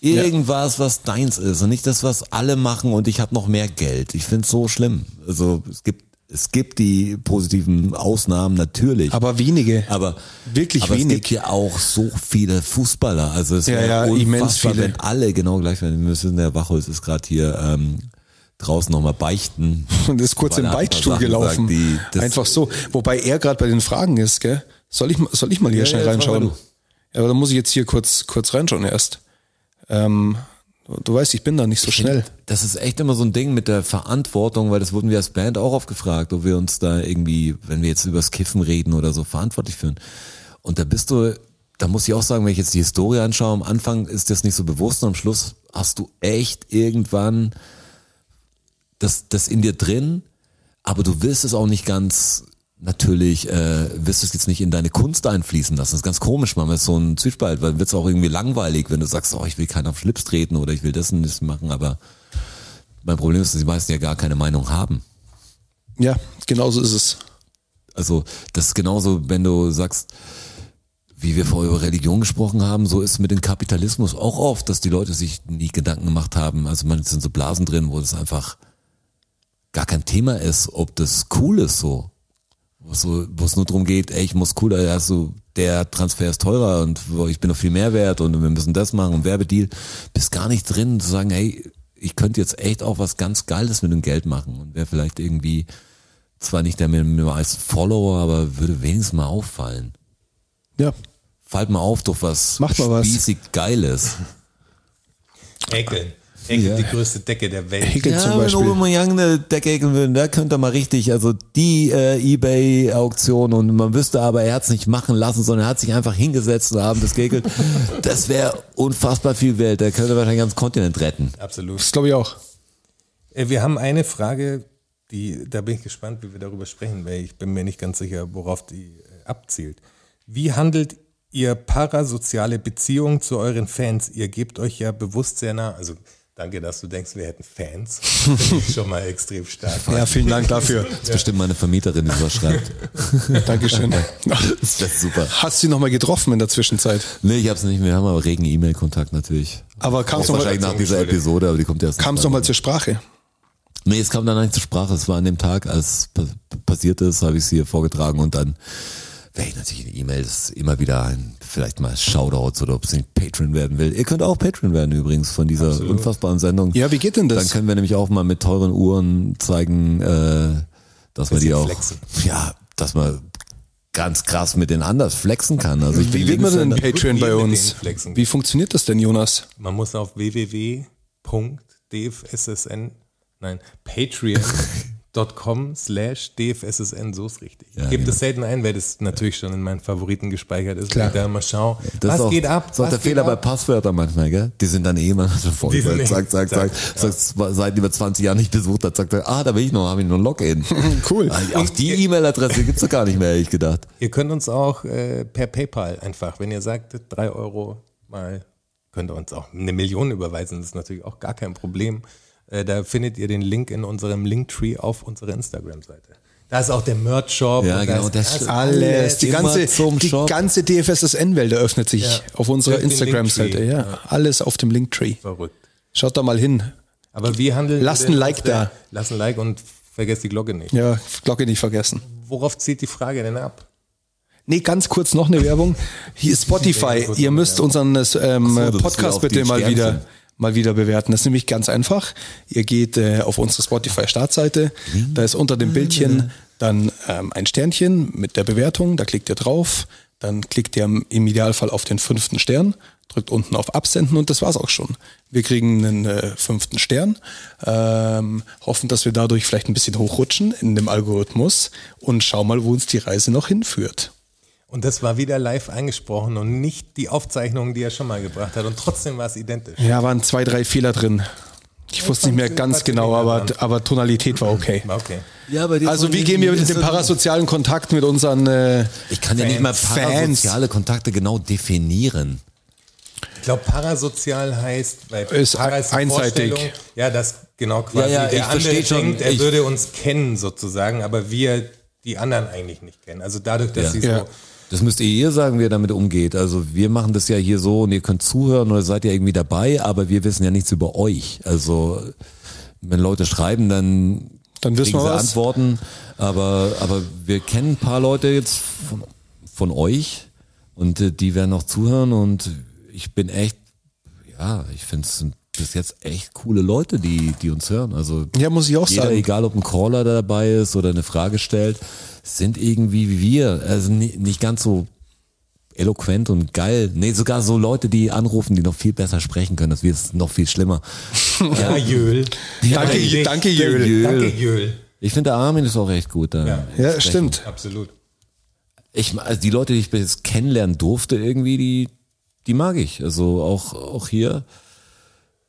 Speaker 3: Irgendwas, was deins ist und nicht das, was alle machen und ich habe noch mehr Geld. Ich find's so schlimm. Also es gibt es gibt die positiven Ausnahmen natürlich.
Speaker 2: Aber wenige.
Speaker 3: Aber
Speaker 2: Wirklich
Speaker 3: aber
Speaker 2: wenig.
Speaker 3: Es gibt ja auch so viele Fußballer. Also es
Speaker 2: Ja,
Speaker 3: wäre
Speaker 2: ja, immens viele.
Speaker 3: wenn alle genau gleich wären. Wir müssen der Wachholz ist gerade hier ähm, draußen nochmal beichten. *laughs*
Speaker 2: Und ist kurz im Beichtstuhl gelaufen.
Speaker 3: gesagt, die-
Speaker 2: Einfach so. Wobei er gerade bei den Fragen ist, gell? Soll ich, soll ich mal hier
Speaker 3: Ja,
Speaker 2: schnell
Speaker 3: ja,
Speaker 2: reinschauen? Ja, aber dann muss ich jetzt hier kurz, kurz reinschauen erst. Ähm, du, du weißt, ich bin da nicht so schnell.
Speaker 3: Das ist echt immer so ein Ding mit der Verantwortung, weil das wurden wir als Band auch oft gefragt, ob wir uns da irgendwie, wenn wir jetzt übers Kiffen reden oder so, verantwortlich fühlen. Und da bist du, da muss ich auch sagen, wenn ich jetzt die Historie anschaue, am Anfang ist das nicht so bewusst und am Schluss hast du echt irgendwann das, das in dir drin, aber du willst es auch nicht ganz natürlich, äh, wirst du es jetzt nicht in deine Kunst einfließen lassen. Das ist ganz komisch, man ist so ein Zwiespalt, weil wird es auch irgendwie langweilig, wenn du sagst, oh, ich will keinen auf Schlips treten oder ich will das und das machen, aber mein Problem ist, dass die meisten ja gar keine Meinung haben.
Speaker 2: Ja, genau so ist es.
Speaker 3: Also das ist genauso, wenn du sagst, wie wir vorher über Religion gesprochen haben, so ist es mit dem Kapitalismus auch oft, dass die Leute sich nie Gedanken gemacht haben. Also man sind so Blasen drin, wo das einfach gar kein Thema ist, ob das cool ist so. Wo es, so, wo es nur darum geht, ey, ich muss cooler, also der Transfer ist teurer und ich bin noch viel mehr wert und wir müssen das machen und Werbedeal. Bist gar nicht drin zu sagen, hey, ich könnte jetzt echt auch was ganz Geiles mit dem Geld machen und wäre vielleicht irgendwie zwar nicht der mit mir als Follower, aber würde wenigstens mal auffallen.
Speaker 2: Ja.
Speaker 3: Fallt mal auf, doch was
Speaker 2: Macht mal was.
Speaker 3: spießig Geiles.
Speaker 4: Häkeln. Häkeln, die größte Decke der Welt.
Speaker 2: Häkeln
Speaker 3: Ja,
Speaker 2: zum
Speaker 3: wenn
Speaker 2: Beispiel.
Speaker 3: Aubameyang eine Decke häkeln würde, da könnte er mal richtig, also die äh, Ebay-Auktion und man wüsste aber, er hat es nicht machen lassen, sondern er hat sich einfach hingesetzt und haben *laughs* das gehäkelt. Das wäre unfassbar viel Welt. Der könnte wahrscheinlich einen ganzen Kontinent retten.
Speaker 4: Absolut.
Speaker 2: Das glaube ich auch.
Speaker 4: Äh, Wir haben eine Frage, die, da bin ich gespannt, wie wir darüber sprechen, weil ich bin mir nicht ganz sicher, worauf die äh, abzielt. Wie handelt ihr parasoziale Beziehungen zu euren Fans? Ihr gebt euch ja bewusst sehr nah, also danke, dass du denkst, wir hätten Fans. *laughs* Schon mal extrem stark.
Speaker 2: Ja, vielen Dank dafür.
Speaker 3: Das ist bestimmt meine Vermieterin, die sowas schreibt. *laughs*
Speaker 2: Dankeschön.
Speaker 3: Das wäre super.
Speaker 2: Hast du sie nochmal getroffen in der Zwischenzeit?
Speaker 3: Nee, ich hab's nicht mehr. Wir haben aber regen E-Mail-Kontakt natürlich.
Speaker 2: Aber kam es
Speaker 3: wahrscheinlich
Speaker 2: nochmal
Speaker 3: nach dieser Episode, aber die kommt erst.
Speaker 2: kam's noch mal zur Sprache?
Speaker 3: Nee, es kam dann nicht zur Sprache. Es war an dem Tag, als pa passiert ist, habe ich sie hier vorgetragen und dann werde ich natürlich in E-Mails immer wieder ein, vielleicht mal Shoutouts oder ob sie nicht Patreon werden will. Ihr könnt auch Patreon werden übrigens von dieser unfassbaren Sendung.
Speaker 2: Ja, wie geht denn das?
Speaker 3: Dann können wir nämlich auch mal mit teuren Uhren zeigen, äh, dass man die auch,
Speaker 4: flexen.
Speaker 3: ja, dass man ganz krass mit den anders flexen kann. Also ich
Speaker 2: Wie wird man denn. Patreon bei uns? Wie funktioniert das denn, Jonas?
Speaker 4: Man muss auf www.dfssn, nein, *laughs* patreon.com slash dfssn, so ist richtig. ich gebe das selten ein, weil das natürlich schon in meinen Favoriten gespeichert ist.
Speaker 2: Klar.
Speaker 4: Da mal schauen,
Speaker 3: Das
Speaker 4: was
Speaker 3: auch,
Speaker 4: geht ab?
Speaker 3: Das ist auch der
Speaker 4: geht
Speaker 3: Fehler bei
Speaker 4: ab?
Speaker 3: Passwörtern manchmal, gell? Die sind dann eh immer so voll.
Speaker 4: Die sind
Speaker 3: Zack,
Speaker 4: eh-
Speaker 3: zack, zack.
Speaker 4: zack,
Speaker 3: Sagst, seit über 20 Jahren nicht besucht hat, sagt er, ah, da bin ich noch, habe ich noch ein Login. *laughs*
Speaker 2: Cool.
Speaker 3: Ah, Auf die E-Mail-Adresse gibt's doch gar nicht mehr, ehrlich gedacht.
Speaker 4: Ihr könnt uns auch äh, per PayPal einfach, wenn ihr sagt, drei Euro mal, könnt ihr uns auch eine Million überweisen. Das ist natürlich auch gar kein Problem. Äh, da findet ihr den Link in unserem Linktree auf unserer Instagram-Seite. Da ist auch der Merch-Shop.
Speaker 3: Ja,
Speaker 4: da
Speaker 3: genau,
Speaker 4: ist-
Speaker 3: das
Speaker 4: da ist
Speaker 2: Alles, die ganze, die
Speaker 3: Shop.
Speaker 2: ganze DFSSN-Welt eröffnet sich
Speaker 4: Ja.
Speaker 2: auf unserer Instagram-Seite.
Speaker 4: Linktree.
Speaker 2: Ja, alles auf dem Linktree.
Speaker 4: verrückt.
Speaker 2: Schaut da mal hin.
Speaker 4: Aber wie handeln
Speaker 2: Lasst ein Like da.
Speaker 4: Lasst ein Like und vergesst die Glocke nicht.
Speaker 2: Ja, Glocke nicht vergessen.
Speaker 4: Worauf zieht die Frage denn ab?
Speaker 2: Nee, ganz kurz noch eine Werbung. Hier *laughs* ist Spotify. Ihr müsst unseren ähm,
Speaker 3: so,
Speaker 2: Podcast bitte mal wieder. Mal wieder bewerten. Das ist nämlich ganz einfach. Ihr geht äh, auf unsere Spotify-Startseite, da ist unter dem Bildchen dann ähm, ein Sternchen mit der Bewertung, da klickt ihr drauf, dann klickt ihr im Idealfall auf den fünften Stern, drückt unten auf Absenden und das war's auch schon. Wir kriegen einen äh, fünften Stern, ähm, hoffen, dass wir dadurch vielleicht ein bisschen hochrutschen in dem Algorithmus und schau mal, wo uns die Reise noch hinführt.
Speaker 4: Und das war wieder live eingesprochen und nicht die Aufzeichnung, die er schon mal gebracht hat. Und trotzdem war es identisch.
Speaker 2: Ja, waren zwei, drei Fehler drin. Ich wusste nicht mehr ganz genau,
Speaker 4: ich
Speaker 2: aber, aber Tonalität war okay.
Speaker 4: War okay.
Speaker 3: Ja,
Speaker 2: Also wie gehen wir mit dem
Speaker 3: so-
Speaker 2: parasozialen Kontakt mit unseren... Äh,
Speaker 3: Ich kann ja nicht mal
Speaker 2: Fans.
Speaker 3: parasoziale Kontakte genau definieren.
Speaker 4: Ich glaube, parasozial heißt, weil
Speaker 2: Ist einseitig.
Speaker 4: Vorstellung, Ja, das genau quasi.
Speaker 3: Ja, ja,
Speaker 4: der
Speaker 3: ich
Speaker 4: andere
Speaker 3: schon,
Speaker 4: denkt, er
Speaker 3: ich-
Speaker 4: würde uns kennen sozusagen, aber wir die anderen eigentlich nicht kennen. Also dadurch, dass
Speaker 3: Ja.
Speaker 4: sie
Speaker 2: Ja.
Speaker 4: so
Speaker 3: Das müsst ihr hier sagen, wie ihr damit umgeht. Also wir machen das ja hier so und ihr könnt zuhören oder seid ja irgendwie dabei, aber wir wissen ja nichts über euch. Also wenn Leute schreiben, dann,
Speaker 2: Dann wissen
Speaker 3: kriegen
Speaker 2: wir
Speaker 3: sie
Speaker 2: was.
Speaker 3: Antworten. Aber, aber wir kennen ein paar Leute jetzt von, von euch und äh, die werden noch zuhören und ich bin echt, ja, ich finde es sind bis jetzt echt coole Leute, die, die uns hören. Also
Speaker 2: Ja, muss ich auch
Speaker 3: jeder,
Speaker 2: sagen.
Speaker 3: egal ob ein Caller dabei ist oder eine Frage stellt, sind irgendwie wie wir. Also ni- nicht ganz so eloquent und geil. Nee, sogar so Leute, die anrufen, die noch viel besser sprechen können. Das ist noch viel schlimmer. *laughs*
Speaker 4: Ja, Jöl.
Speaker 2: danke,
Speaker 4: Ja,
Speaker 2: danke. Jöl.
Speaker 4: Danke, Jöl.
Speaker 3: Ich finde, der Armin ist auch echt gut. Da
Speaker 4: Ja.
Speaker 2: Ja, stimmt.
Speaker 4: Absolut.
Speaker 3: Ich, also die Leute, die ich bis jetzt kennenlernen durfte, irgendwie, die, die mag ich. Also auch, auch hier.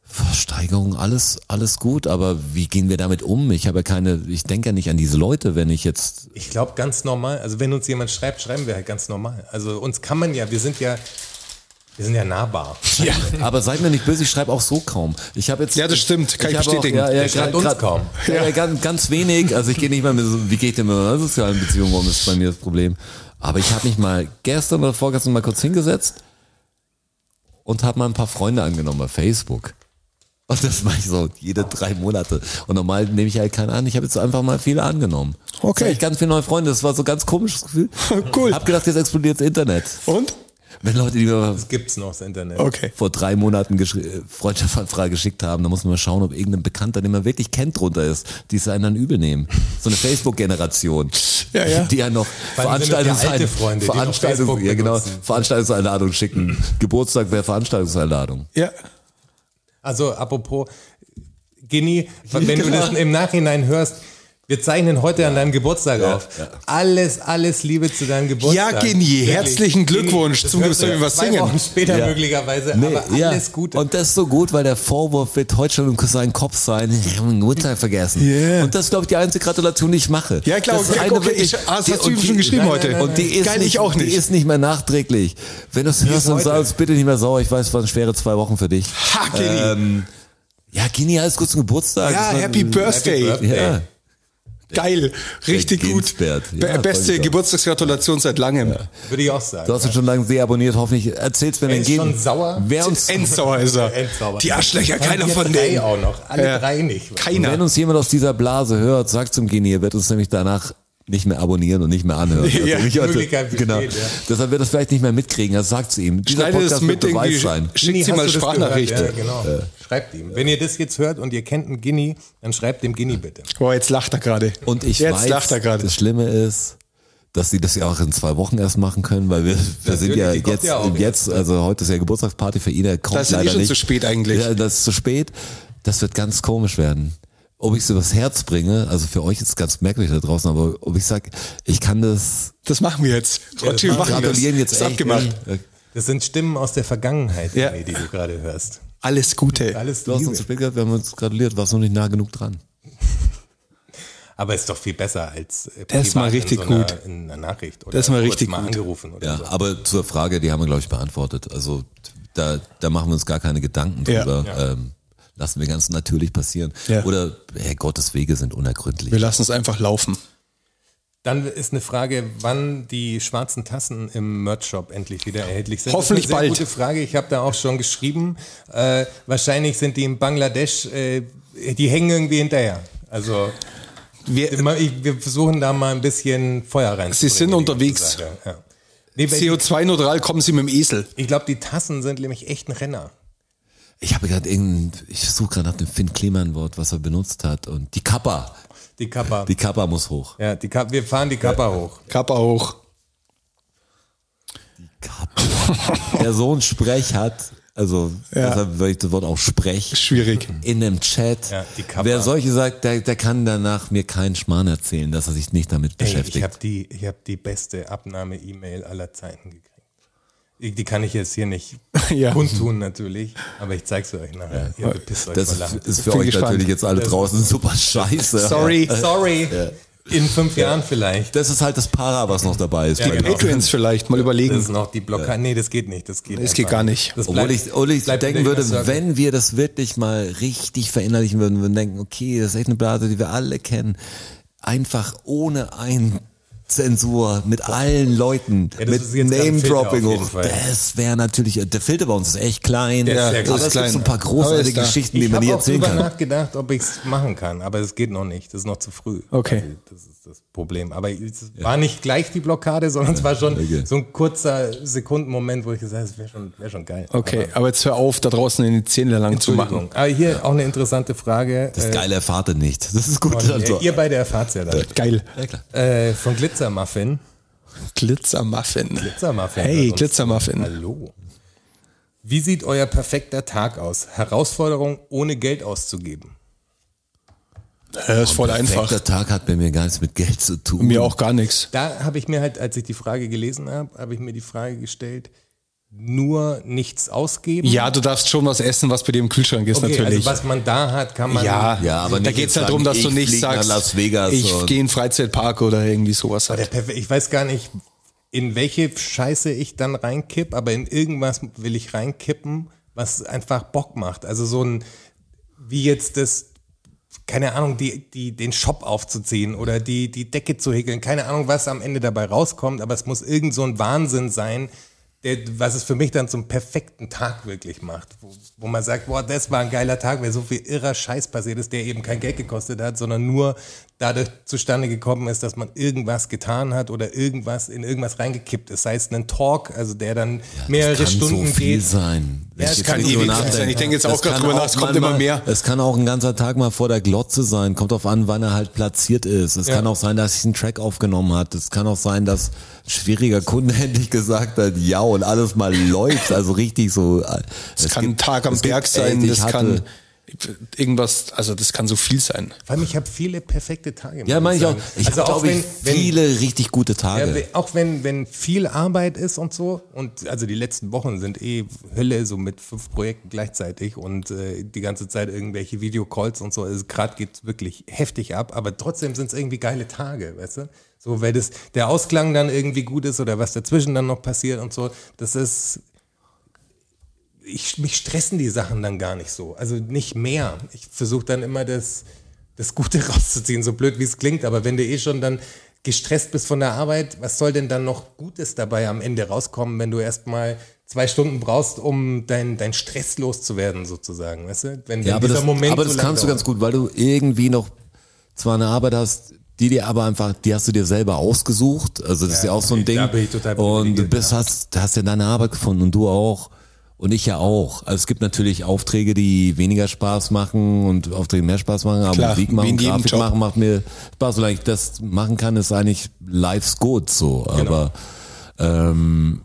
Speaker 3: Versteigerung, alles, alles gut, aber wie gehen wir damit um? Ich habe ja keine, ich denke ja nicht an diese Leute, wenn ich jetzt
Speaker 4: Ich glaube ganz normal. Also wenn uns jemand schreibt, schreiben wir halt ganz normal. Also uns kann man ja, wir sind ja, wir sind ja nahbar. *laughs*
Speaker 2: Ja.
Speaker 3: Aber seid mir nicht böse, ich schreibe auch so kaum. Ich habe jetzt
Speaker 2: Ja, das stimmt, kann ich
Speaker 3: habe
Speaker 2: bestätigen.
Speaker 3: Auch, ja, ja,
Speaker 4: Der schreibt
Speaker 3: grad-
Speaker 4: uns
Speaker 3: grad-
Speaker 4: kaum.
Speaker 3: Ja, ja, ganz, ganz wenig. Also ich gehe nicht mal mit so, wie geht denn mit einer sozialen Beziehung um, ist bei mir das Problem. Aber ich habe mich mal gestern oder vorgestern mal kurz hingesetzt und habe mal ein paar Freunde angenommen bei Facebook. Und das mache ich so jede drei Monate. Und normal nehme ich halt keinen an. Ich habe jetzt einfach mal viele angenommen.
Speaker 2: Okay.
Speaker 3: Ich ganz viele neue Freunde. Das war so ein ganz komisches Gefühl. *laughs*
Speaker 2: Cool.
Speaker 3: Hab gedacht, jetzt explodiert das Internet.
Speaker 2: Und?
Speaker 3: Wenn Leute, die mir
Speaker 4: Das gibt's noch, das Internet.
Speaker 2: Okay.
Speaker 3: vor drei Monaten äh, Freundschaftsanfrage geschickt haben, da muss man mal schauen, ob irgendein Bekannter, den man wirklich kennt, drunter ist, die es einem dann übel nehmen. So eine Facebook-Generation.
Speaker 2: Ja, ja.
Speaker 3: Die ja noch
Speaker 4: ja
Speaker 3: Veranstaltungs ja, genau. Veranstaltungseinladung schicken. Geburtstag wäre Veranstaltungseinladung.
Speaker 2: Ja.
Speaker 4: Also apropos Gini, wenn du das im Nachhinein hörst, wir zeichnen heute an deinem Geburtstag auf. Alles, alles Liebe zu deinem Geburtstag.
Speaker 2: Ja, Gini,
Speaker 4: Wirklich.
Speaker 2: herzlichen Glückwunsch.
Speaker 4: das
Speaker 2: Zum wir was
Speaker 4: zwei
Speaker 2: singen.
Speaker 4: Wochen später
Speaker 3: Ja.
Speaker 4: möglicherweise,
Speaker 3: Nee,
Speaker 4: aber
Speaker 3: ja.
Speaker 4: alles Gute.
Speaker 3: Und das ist so gut, weil der Vorwurf wird heute schon im sein Kopf sein, ich habe einen Geburtstag vergessen.
Speaker 2: Yeah.
Speaker 3: Und das ist, glaube ich, die einzige Gratulation, die ich mache.
Speaker 2: Ja, klar,
Speaker 3: Das
Speaker 2: okay,
Speaker 3: eine
Speaker 2: okay,
Speaker 3: wirklich-
Speaker 2: ich- das
Speaker 3: die-
Speaker 2: hast du ihm
Speaker 3: die-
Speaker 2: schon geschrieben
Speaker 3: nein,
Speaker 2: heute.
Speaker 3: nein, nein, Und die ist,
Speaker 2: Geil,
Speaker 3: nicht,
Speaker 2: ich auch
Speaker 3: die
Speaker 2: nicht.
Speaker 3: ist nicht mehr nachträglich. Wenn du es hörst, dann sei uns bitte nicht mehr sauer. Ich weiß, es waren schwere zwei Wochen für dich.
Speaker 2: Ha, Gini.
Speaker 3: Ähm, ja, Gini, alles gut zum Geburtstag.
Speaker 2: ja, Happy Birthday.
Speaker 4: Birthday.
Speaker 3: Ja.
Speaker 2: Geil. Richtig gut.
Speaker 3: Ja,
Speaker 2: beste. Geburtstagsgratulation seit langem.
Speaker 4: Würde ich auch sagen.
Speaker 3: Du hast uns schon lange sehr abonniert, hoffentlich. Erzähl's, wenn
Speaker 4: Er ist
Speaker 3: gehen.
Speaker 4: schon sauer.
Speaker 3: Wer uns,
Speaker 2: Endsauer ist er. *laughs*
Speaker 4: Endsauer.
Speaker 2: Die Arschlöcher, keiner von
Speaker 4: drei
Speaker 2: denen.
Speaker 4: auch noch. Alle
Speaker 2: Ja.
Speaker 4: drei nicht.
Speaker 2: Keiner.
Speaker 3: Wenn uns jemand aus dieser Blase hört, sagt zum Genie, er wird uns nämlich danach nicht mehr abonnieren und nicht mehr anhören. *laughs*
Speaker 2: Ja,
Speaker 3: Also nicht
Speaker 4: die
Speaker 3: heute-
Speaker 4: Möglichkeit besteht,
Speaker 3: genau.
Speaker 4: ja.
Speaker 3: Deshalb wird er es vielleicht nicht mehr mitkriegen. Also sagt ihm. Dieser
Speaker 2: Schneidet es
Speaker 3: Podcast
Speaker 2: mit
Speaker 3: wird Beweis
Speaker 2: irgendwie,
Speaker 3: sein.
Speaker 2: schickt
Speaker 4: Gini,
Speaker 2: sie
Speaker 4: hast
Speaker 2: mal
Speaker 4: das gehört? Ja, genau. Schreibt ihm. Wenn ihr das jetzt hört und ihr kennt einen Gini, dann schreibt dem Gini bitte.
Speaker 2: Boah, jetzt lacht er gerade.
Speaker 3: Und ich
Speaker 2: jetzt
Speaker 3: weiß,
Speaker 2: lacht er gerade.
Speaker 3: das Schlimme ist, dass sie das ja auch in zwei Wochen erst machen können, weil wir, wir sind ja jetzt,
Speaker 4: ja
Speaker 3: jetzt, also heute ist ja Geburtstagsparty für ihn, er kommt
Speaker 2: Das ist eh
Speaker 3: leider
Speaker 2: schon
Speaker 3: nicht.
Speaker 2: zu spät eigentlich.
Speaker 3: Ja, das ist zu spät. Das wird ganz komisch werden. Ob ich es übers Herz bringe, also für euch ist es ganz merkwürdig da draußen, aber ob ich sag, ich kann das
Speaker 2: Das machen wir jetzt. Rotschi, wir machen das.
Speaker 3: gratulieren jetzt
Speaker 2: ist
Speaker 3: echt.
Speaker 2: abgemacht.
Speaker 4: Das sind Stimmen aus der Vergangenheit,
Speaker 2: Ja.
Speaker 4: Die du gerade hörst.
Speaker 2: Alles Gute.
Speaker 4: Alles
Speaker 3: Du hast uns zu spät gehabt, wir haben uns gratuliert, warst noch nicht nah genug dran.
Speaker 4: Aber ist doch viel besser als äh,
Speaker 2: Das ist mal richtig
Speaker 4: in so einer,
Speaker 2: gut.
Speaker 4: in einer Nachricht oder
Speaker 2: Das ist mal
Speaker 4: kurz
Speaker 2: richtig
Speaker 4: mal
Speaker 2: gut.
Speaker 4: angerufen oder
Speaker 3: Ja,
Speaker 4: so.
Speaker 3: aber zur Frage, die haben wir, glaube ich, beantwortet. Also da, da machen wir uns gar keine Gedanken
Speaker 2: Ja.
Speaker 3: drüber. Ähm, lassen wir ganz natürlich passieren.
Speaker 2: Ja.
Speaker 3: Oder, Herr Gottes Wege sind unergründlich.
Speaker 2: Wir lassen es einfach laufen.
Speaker 4: Dann ist eine Frage, wann die schwarzen Tassen im Merch-Shop endlich wieder erhältlich sind.
Speaker 2: Hoffentlich
Speaker 4: das ist eine
Speaker 2: bald.
Speaker 4: sehr gute Frage. Ich habe da auch schon geschrieben. Äh, wahrscheinlich sind die in Bangladesch, äh, die hängen irgendwie hinterher. Also
Speaker 2: Wir,
Speaker 4: ich, wir versuchen da mal ein bisschen Feuer reinzubringen.
Speaker 2: Sie sind unterwegs.
Speaker 4: Ja. Nee, weil die-
Speaker 2: CO2-neutral kommen sie mit dem Esel.
Speaker 4: ich glaube, die Tassen sind nämlich echt ein Renner.
Speaker 3: Ich habe gerade irgendein, ich suche gerade nach dem Finn Kliman Wort, was er benutzt hat und die Kappa.
Speaker 4: Die Kappa.
Speaker 3: Die Kappa muss hoch.
Speaker 4: ja, die Kappa, wir fahren die Kappa hoch.
Speaker 2: Kappa hoch.
Speaker 3: Kappa. Wer so einen Sprech hat, also
Speaker 2: Ja.
Speaker 3: deshalb würde ich das Wort auch Sprech.
Speaker 2: Schwierig.
Speaker 3: In einem Chat.
Speaker 4: Ja, die Kappa.
Speaker 3: Wer solche sagt, der, der kann danach mir keinen Schmarrn erzählen, dass er sich nicht damit
Speaker 4: Ey,
Speaker 3: beschäftigt.
Speaker 4: ich habe die, ich hab die beste Abnahme-E-Mail aller Zeiten gekriegt. Ich- Die kann ich jetzt hier nicht *laughs*
Speaker 2: Ja.
Speaker 4: kundtun natürlich, aber ich zeig's euch nachher. Ihr bepisst euch
Speaker 3: das
Speaker 4: Lachen.
Speaker 3: ist für
Speaker 2: Bin
Speaker 3: euch
Speaker 2: gespannt.
Speaker 3: natürlich jetzt alle
Speaker 4: Das-
Speaker 3: draußen super scheiße.
Speaker 2: Sorry.
Speaker 4: Sorry, in fünf Jahren vielleicht.
Speaker 3: Das ist halt das Para, was noch dabei ist.
Speaker 4: Ja,
Speaker 3: bei
Speaker 4: genau.
Speaker 2: Patreons vielleicht mal
Speaker 4: Das
Speaker 2: überlegen.
Speaker 4: ist noch die Blockade. Nee, das geht nicht. Das geht,
Speaker 2: Das geht gar nicht.
Speaker 4: Das
Speaker 3: Obwohl
Speaker 4: bleibt-
Speaker 3: ich, obwohl ich denken würde, wenn wir das wirklich mal richtig verinnerlichen würden, würden denken, okay, das ist echt eine Blase, die wir alle kennen, einfach ohne ein Zensur mit allen Leuten,
Speaker 4: Ja,
Speaker 3: mit
Speaker 4: ist
Speaker 3: Name-Dropping hoch. Das wäre natürlich, der Filter bei uns ist echt klein,
Speaker 4: Der ist sehr
Speaker 3: aber
Speaker 4: klein.
Speaker 3: es gibt so ein paar
Speaker 2: ja.
Speaker 3: großartige
Speaker 2: Aber ist.
Speaker 3: Geschichten, die
Speaker 4: Ich
Speaker 3: man
Speaker 4: habe auch
Speaker 3: erzählen kann.
Speaker 4: nachgedacht, ob ich es machen kann, aber es geht noch nicht. Das ist noch zu früh.
Speaker 2: Okay.
Speaker 4: Also, das ist das Problem. Aber es war nicht gleich die Blockade, sondern es war schon
Speaker 3: Okay.
Speaker 4: so ein kurzer Sekundenmoment, wo ich gesagt habe, es wäre schon, wär schon geil.
Speaker 2: Okay, aber jetzt hör auf, da draußen in die Zähne lang zu machen.
Speaker 4: Aber hier auch eine interessante Frage.
Speaker 3: Das
Speaker 4: äh,
Speaker 3: Geile erfahrt ihr nicht. Das ist gut.
Speaker 4: von,
Speaker 3: Also.
Speaker 4: äh, ihr beide erfahrt es ja dann.
Speaker 2: Geil.
Speaker 3: Ja, klar.
Speaker 4: Äh, von Glitzermuffin.
Speaker 2: Glitzermuffin.
Speaker 4: Glitzermuffin.
Speaker 2: Hey, Glitzermuffin.
Speaker 4: Hallo. Wie sieht euer perfekter Tag aus? Herausforderung, ohne Geld auszugeben.
Speaker 2: Ja, ist voll einfach.
Speaker 3: Der Tag hat bei mir gar nichts mit Geld zu tun.
Speaker 2: Mir auch gar nichts.
Speaker 4: Da habe ich mir halt, als ich die Frage gelesen habe, habe ich mir die Frage gestellt, nur nichts ausgeben?
Speaker 2: Ja, du darfst schon was essen, was bei dir im Kühlschrank ist,
Speaker 4: okay,
Speaker 2: natürlich.
Speaker 4: also was man da hat, kann man...
Speaker 2: ja,
Speaker 3: Ja, aber
Speaker 2: da geht's
Speaker 3: jetzt
Speaker 2: ja darum, dass du
Speaker 3: ich
Speaker 2: nicht sagst,
Speaker 3: Las Vegas
Speaker 2: ich gehe in den Freizeitpark oder irgendwie sowas halt.
Speaker 4: Ich weiß gar nicht, in welche Scheiße ich dann reinkipp, aber in irgendwas will ich reinkippen, was einfach Bock macht. Also so ein, wie jetzt das, keine Ahnung, die, die, den Shop aufzuziehen oder die, die Decke zu häkeln. Keine Ahnung, was am Ende dabei rauskommt, aber es muss irgend so ein Wahnsinn sein, der, was es für mich dann zum perfekten Tag wirklich macht. Wo, wo man sagt, boah, das war ein geiler Tag, weil so viel irrer Scheiß passiert ist, der eben kein Geld gekostet hat, sondern nur dadurch zustande gekommen ist, dass man irgendwas getan hat oder irgendwas in irgendwas reingekippt ist. Sei es ein Talk, also der dann mehrere
Speaker 3: kann
Speaker 4: Stunden
Speaker 3: so
Speaker 4: geht.
Speaker 3: sein.
Speaker 4: Ja, es kann ewig sein.
Speaker 2: Ich denke jetzt auch gerade drüber nach, es kommt immer mehr.
Speaker 3: Es kann auch ein ganzer Tag mal vor der Glotze sein. Kommt drauf an, wann er halt platziert ist. Es
Speaker 4: Ja.
Speaker 3: kann auch sein, dass sich einen Track aufgenommen hat. Es kann auch sein, dass ein schwieriger Kunde *laughs* endlich gesagt hat, ja, und alles mal *laughs* läuft. Also richtig so. äh,
Speaker 2: Das kann ein Tag am Berg sein, das kann irgendwas, also das kann so viel sein.
Speaker 4: Vor allem, ich habe viele perfekte Tage.
Speaker 3: Ja, meine ich auch. Ich
Speaker 4: also
Speaker 3: habe,
Speaker 4: auch
Speaker 3: glaube
Speaker 4: wenn, wenn,
Speaker 3: viele richtig gute Tage.
Speaker 4: Ja, auch wenn, wenn viel Arbeit ist und so, und also die letzten Wochen sind eh Hölle, so mit fünf Projekten gleichzeitig und äh, die ganze Zeit irgendwelche Videocalls und so. Also gerade geht wirklich heftig ab, aber trotzdem sind es irgendwie geile Tage, weißt du? So, weil das, der Ausklang dann irgendwie gut ist oder was dazwischen dann noch passiert und so, das ist. Ich, mich stressen die Sachen dann gar nicht so. Also nicht mehr. Ich versuche dann immer das, das Gute *laughs* rauszuziehen, so blöd wie es klingt. Aber wenn du eh schon dann gestresst bist von der Arbeit, was soll denn dann noch Gutes dabei am Ende rauskommen, wenn du erstmal zwei Stunden brauchst, um dein, dein Stress loszuwerden, sozusagen, weißt du? Wenn,
Speaker 3: Ja, aber
Speaker 4: dieser
Speaker 3: das,
Speaker 4: Moment
Speaker 3: aber
Speaker 4: so
Speaker 3: das kannst du ganz gut, weil du irgendwie noch zwar eine Arbeit hast, die dir aber einfach, die hast du dir selber ausgesucht. Also das ist ja auch so ein Ding.
Speaker 4: bin ich total
Speaker 3: und du bist, hast, hast ja deine Arbeit gefunden und du auch. Und ich ja auch. Also es gibt natürlich Aufträge, die weniger Spaß machen und Aufträge die mehr Spaß machen, aber
Speaker 2: Klar,
Speaker 3: Musik machen, Grafik
Speaker 2: Job.
Speaker 3: machen macht mir Spaß. Solange ich das machen kann, ist eigentlich life's good so.
Speaker 4: Genau.
Speaker 3: Aber ähm,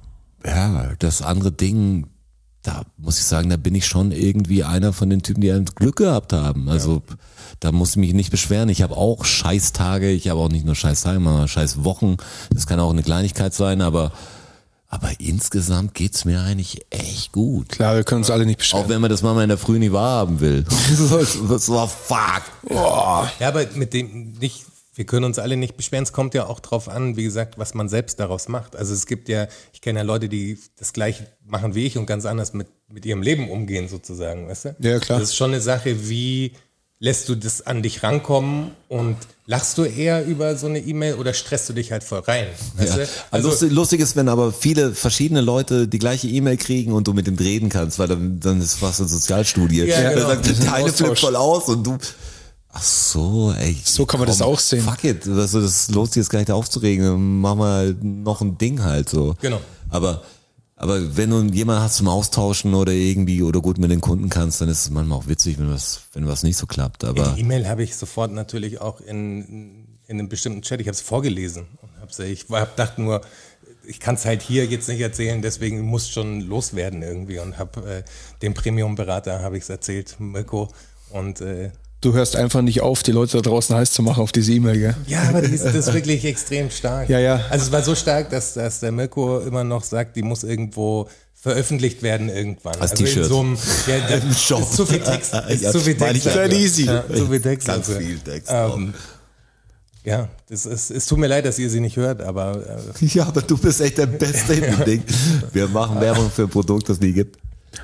Speaker 3: ja, das andere Ding, da muss ich sagen, da bin ich schon irgendwie einer von den Typen, die ein Glück gehabt haben. Also da muss ich mich nicht beschweren. Ich habe auch Scheißtage, ich habe auch nicht nur Scheißtage, sondern Scheißwochen. Das kann auch eine Kleinigkeit sein, aber aber insgesamt geht's mir eigentlich echt gut.
Speaker 2: Klar, wir können uns alle nicht
Speaker 3: Auch
Speaker 2: beschweren.
Speaker 3: wenn man das mal in der Früh nicht wahrhaben will. *laughs* das war fuck.
Speaker 4: Ja, aber mit dem nicht, wir können uns alle nicht beschweren. Es kommt ja auch drauf an, wie gesagt, was man selbst daraus macht. Also es gibt ja, ich kenne ja Leute, die das gleiche machen wie ich und ganz anders mit, mit ihrem Leben umgehen, sozusagen, weißt du?
Speaker 2: Ja, klar.
Speaker 4: Das ist schon eine Sache, wie lässt du das an dich rankommen und lachst du eher über so eine E-Mail oder stresst du dich halt voll rein?
Speaker 3: Ja. Also
Speaker 4: Also,
Speaker 3: lustig, lustig ist, wenn aber viele verschiedene Leute die gleiche E-Mail kriegen und du mit dem reden kannst, weil dann, dann ist fast eine Sozialstudie.
Speaker 4: Ja,
Speaker 3: Der
Speaker 4: genau.
Speaker 3: sagt, der eine flippt voll aus und du. Ach so, ey.
Speaker 2: So kann man das auch sehen.
Speaker 3: Fuck it, also das lohnt sich jetzt gar nicht aufzuregen. Dann machen wir halt noch ein Ding halt so.
Speaker 4: Genau.
Speaker 3: Aber Aber wenn du jemanden hast zum Austauschen oder irgendwie oder gut mit den Kunden kannst, dann ist es manchmal auch witzig, wenn was, wenn was nicht so klappt. Aber
Speaker 4: Die E-Mail habe ich sofort natürlich auch in, in einem bestimmten Chat, ich habe es vorgelesen. Und ich hab gedacht nur, ich kann es halt hier jetzt nicht erzählen, deswegen muss schon loswerden irgendwie. Und habe äh, dem Premium-Berater, habe ich es erzählt, Mirko. Und äh,
Speaker 2: Du hörst einfach nicht auf, die Leute da draußen heiß zu machen auf diese E-Mail, gell?
Speaker 4: Ja, aber die ist, das ist wirklich extrem stark.
Speaker 2: Ja, ja.
Speaker 4: Also es war so stark, dass, dass der Mirko immer noch sagt, die muss irgendwo veröffentlicht werden irgendwann.
Speaker 3: Als
Speaker 4: also in
Speaker 3: T-Shirt.
Speaker 4: so einem, ja, *laughs* da
Speaker 3: Im Shop.
Speaker 4: ist zu viel Text. Ist
Speaker 3: Ja,
Speaker 4: zu viel Text.
Speaker 3: ich ja.
Speaker 2: Easy.
Speaker 4: Ja, zu viel Text.
Speaker 3: Ganz
Speaker 4: also.
Speaker 3: viel Text.
Speaker 4: Ähm, ja, das ist, es tut mir leid, dass ihr sie nicht hört, aber äh, *laughs*
Speaker 3: ja, aber du bist echt der Beste in dem *laughs* Ding. Wir machen Werbung für ein Produkt, das nie gibt.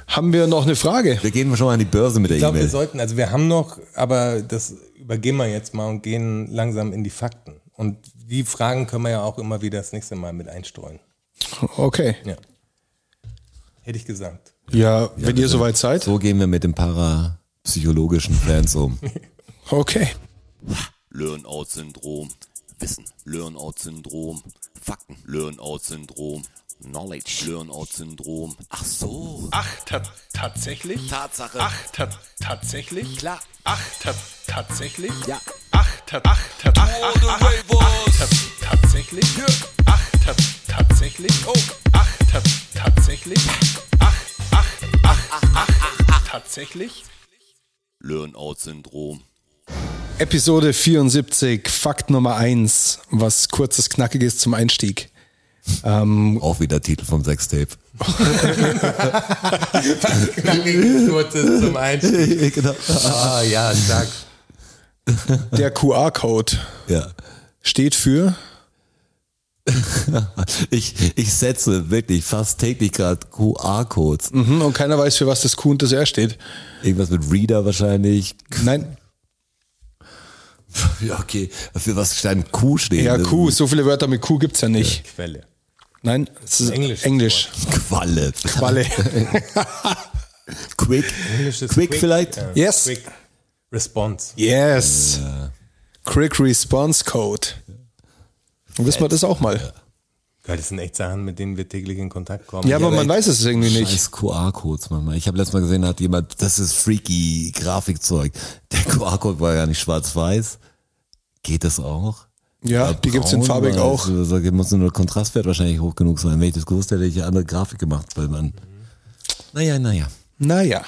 Speaker 2: Haben wir noch eine Frage?
Speaker 3: Wir gehen schon mal an die Börse mit der
Speaker 4: ich glaube, wir
Speaker 3: E-Mail.
Speaker 4: sollten, also wir haben noch, aber das übergehen wir jetzt mal und gehen langsam in die Fakten. Und die Fragen können wir ja auch immer wieder das nächste Mal mit einstreuen.
Speaker 2: Okay.
Speaker 4: Ja. Hätte ich gesagt.
Speaker 2: Ja, wenn ihr soweit seid.
Speaker 3: So gehen wir mit den parapsychologischen Fans um.
Speaker 2: Okay.
Speaker 1: Learn-out-Syndrom. Wissen. Learn-out-Syndrom. Fakten. Learn-out-Syndrom. Knowledge. Learn-out-Syndrom. Ach so.
Speaker 5: Ach, ta tatsächlich?
Speaker 1: Tatsache.
Speaker 5: Ach, ta tatsächlich?
Speaker 1: Klar.
Speaker 5: Ach, ta tatsächlich?
Speaker 1: Ja.
Speaker 5: Ach, ta ach, ta ach, ach, ach, ach, ach, ta tatsächlich? Ach, ta tatsächlich? Oh, ach, ta tatsächlich? Ach, ach, ach, ach, ach, ach, tatsächlich?
Speaker 1: Learn-out-Syndrom.
Speaker 2: Episode 74, Fakt Nummer 1, was kurzes, knackiges zum Einstieg. Ähm,
Speaker 3: Auch wieder Titel vom Sextape.
Speaker 4: Kurzes zum Einstieg. *laughs*
Speaker 3: genau.
Speaker 4: Ah, ja, stark.
Speaker 2: der QR-Code
Speaker 3: Ja.
Speaker 2: steht für *laughs*
Speaker 3: Ich, ich setze wirklich fast täglich gerade QR-Codes.
Speaker 2: mhm, und keiner weiß, für was das Q und das R steht.
Speaker 3: Irgendwas mit Reader wahrscheinlich.
Speaker 2: Nein,
Speaker 3: Ja, okay. Für was stand Q stehen?
Speaker 2: ja, Q, so viele Wörter mit Q gibt's ja nicht.
Speaker 4: Quelle.
Speaker 2: Nein, es ist
Speaker 4: Englisch.
Speaker 2: Englisch.
Speaker 3: Qualle.
Speaker 2: Qualle. *laughs*
Speaker 3: Quick.
Speaker 4: Englisch ist
Speaker 3: Quick vielleicht?
Speaker 4: Ja.
Speaker 2: Yes.
Speaker 4: Quick Response.
Speaker 2: Yes. Quick Response Code. Wissen wir das auch mal?
Speaker 4: Ja, das sind echt Sachen, mit denen wir täglich in Kontakt kommen.
Speaker 2: Ja, aber
Speaker 3: aber
Speaker 2: man weiß es irgendwie nicht.
Speaker 3: Scheiß QR-Codes manchmal. Ich habe letztes Mal gesehen, da hat jemand, das ist freaky Grafikzeug. Der QR-Code war gar nicht schwarz-weiß. Geht das auch?
Speaker 2: Ja, die gibt's in
Speaker 3: Braun,
Speaker 2: farbig auch.
Speaker 3: es- Da muss nur der Kontrastwert wahrscheinlich hoch genug sein. Wenn ich das gewusst hätte, hätte ich eine andere Grafik gemacht, weil man. Naja, naja.
Speaker 2: Naja.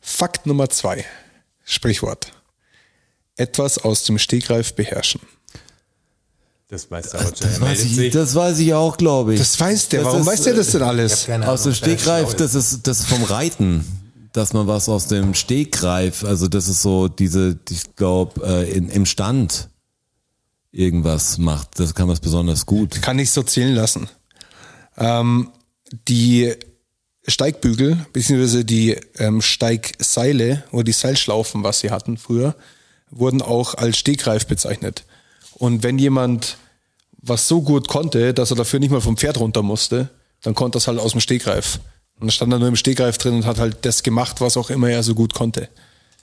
Speaker 2: Fakt Nummer zwei. Sprichwort. Etwas aus dem Stegreif beherrschen.
Speaker 4: Das weiß der Roger. Er
Speaker 3: Das weiß, ich, das weiß ich auch, glaube ich.
Speaker 2: Das weiß der.
Speaker 3: Das
Speaker 2: Warum
Speaker 3: ist,
Speaker 2: weiß der das denn alles?
Speaker 3: Aus dem Stegreif, das ist das ist vom Reiten, dass man was aus dem Stegreif, also das ist so diese, ich glaube, äh, im Stand irgendwas macht. Das kann man besonders gut.
Speaker 2: Kann ich so zählen lassen. Ähm, die Steigbügel, beziehungsweise die ähm, Steigseile oder die Seilschlaufen, was sie hatten früher, wurden auch als Stegreif bezeichnet. Und wenn jemand was so gut konnte, dass er dafür nicht mal vom Pferd runter musste, dann konnte es halt aus dem Stegreif. Und dann stand er nur im Stegreif drin und hat halt das gemacht, was auch immer er so gut konnte.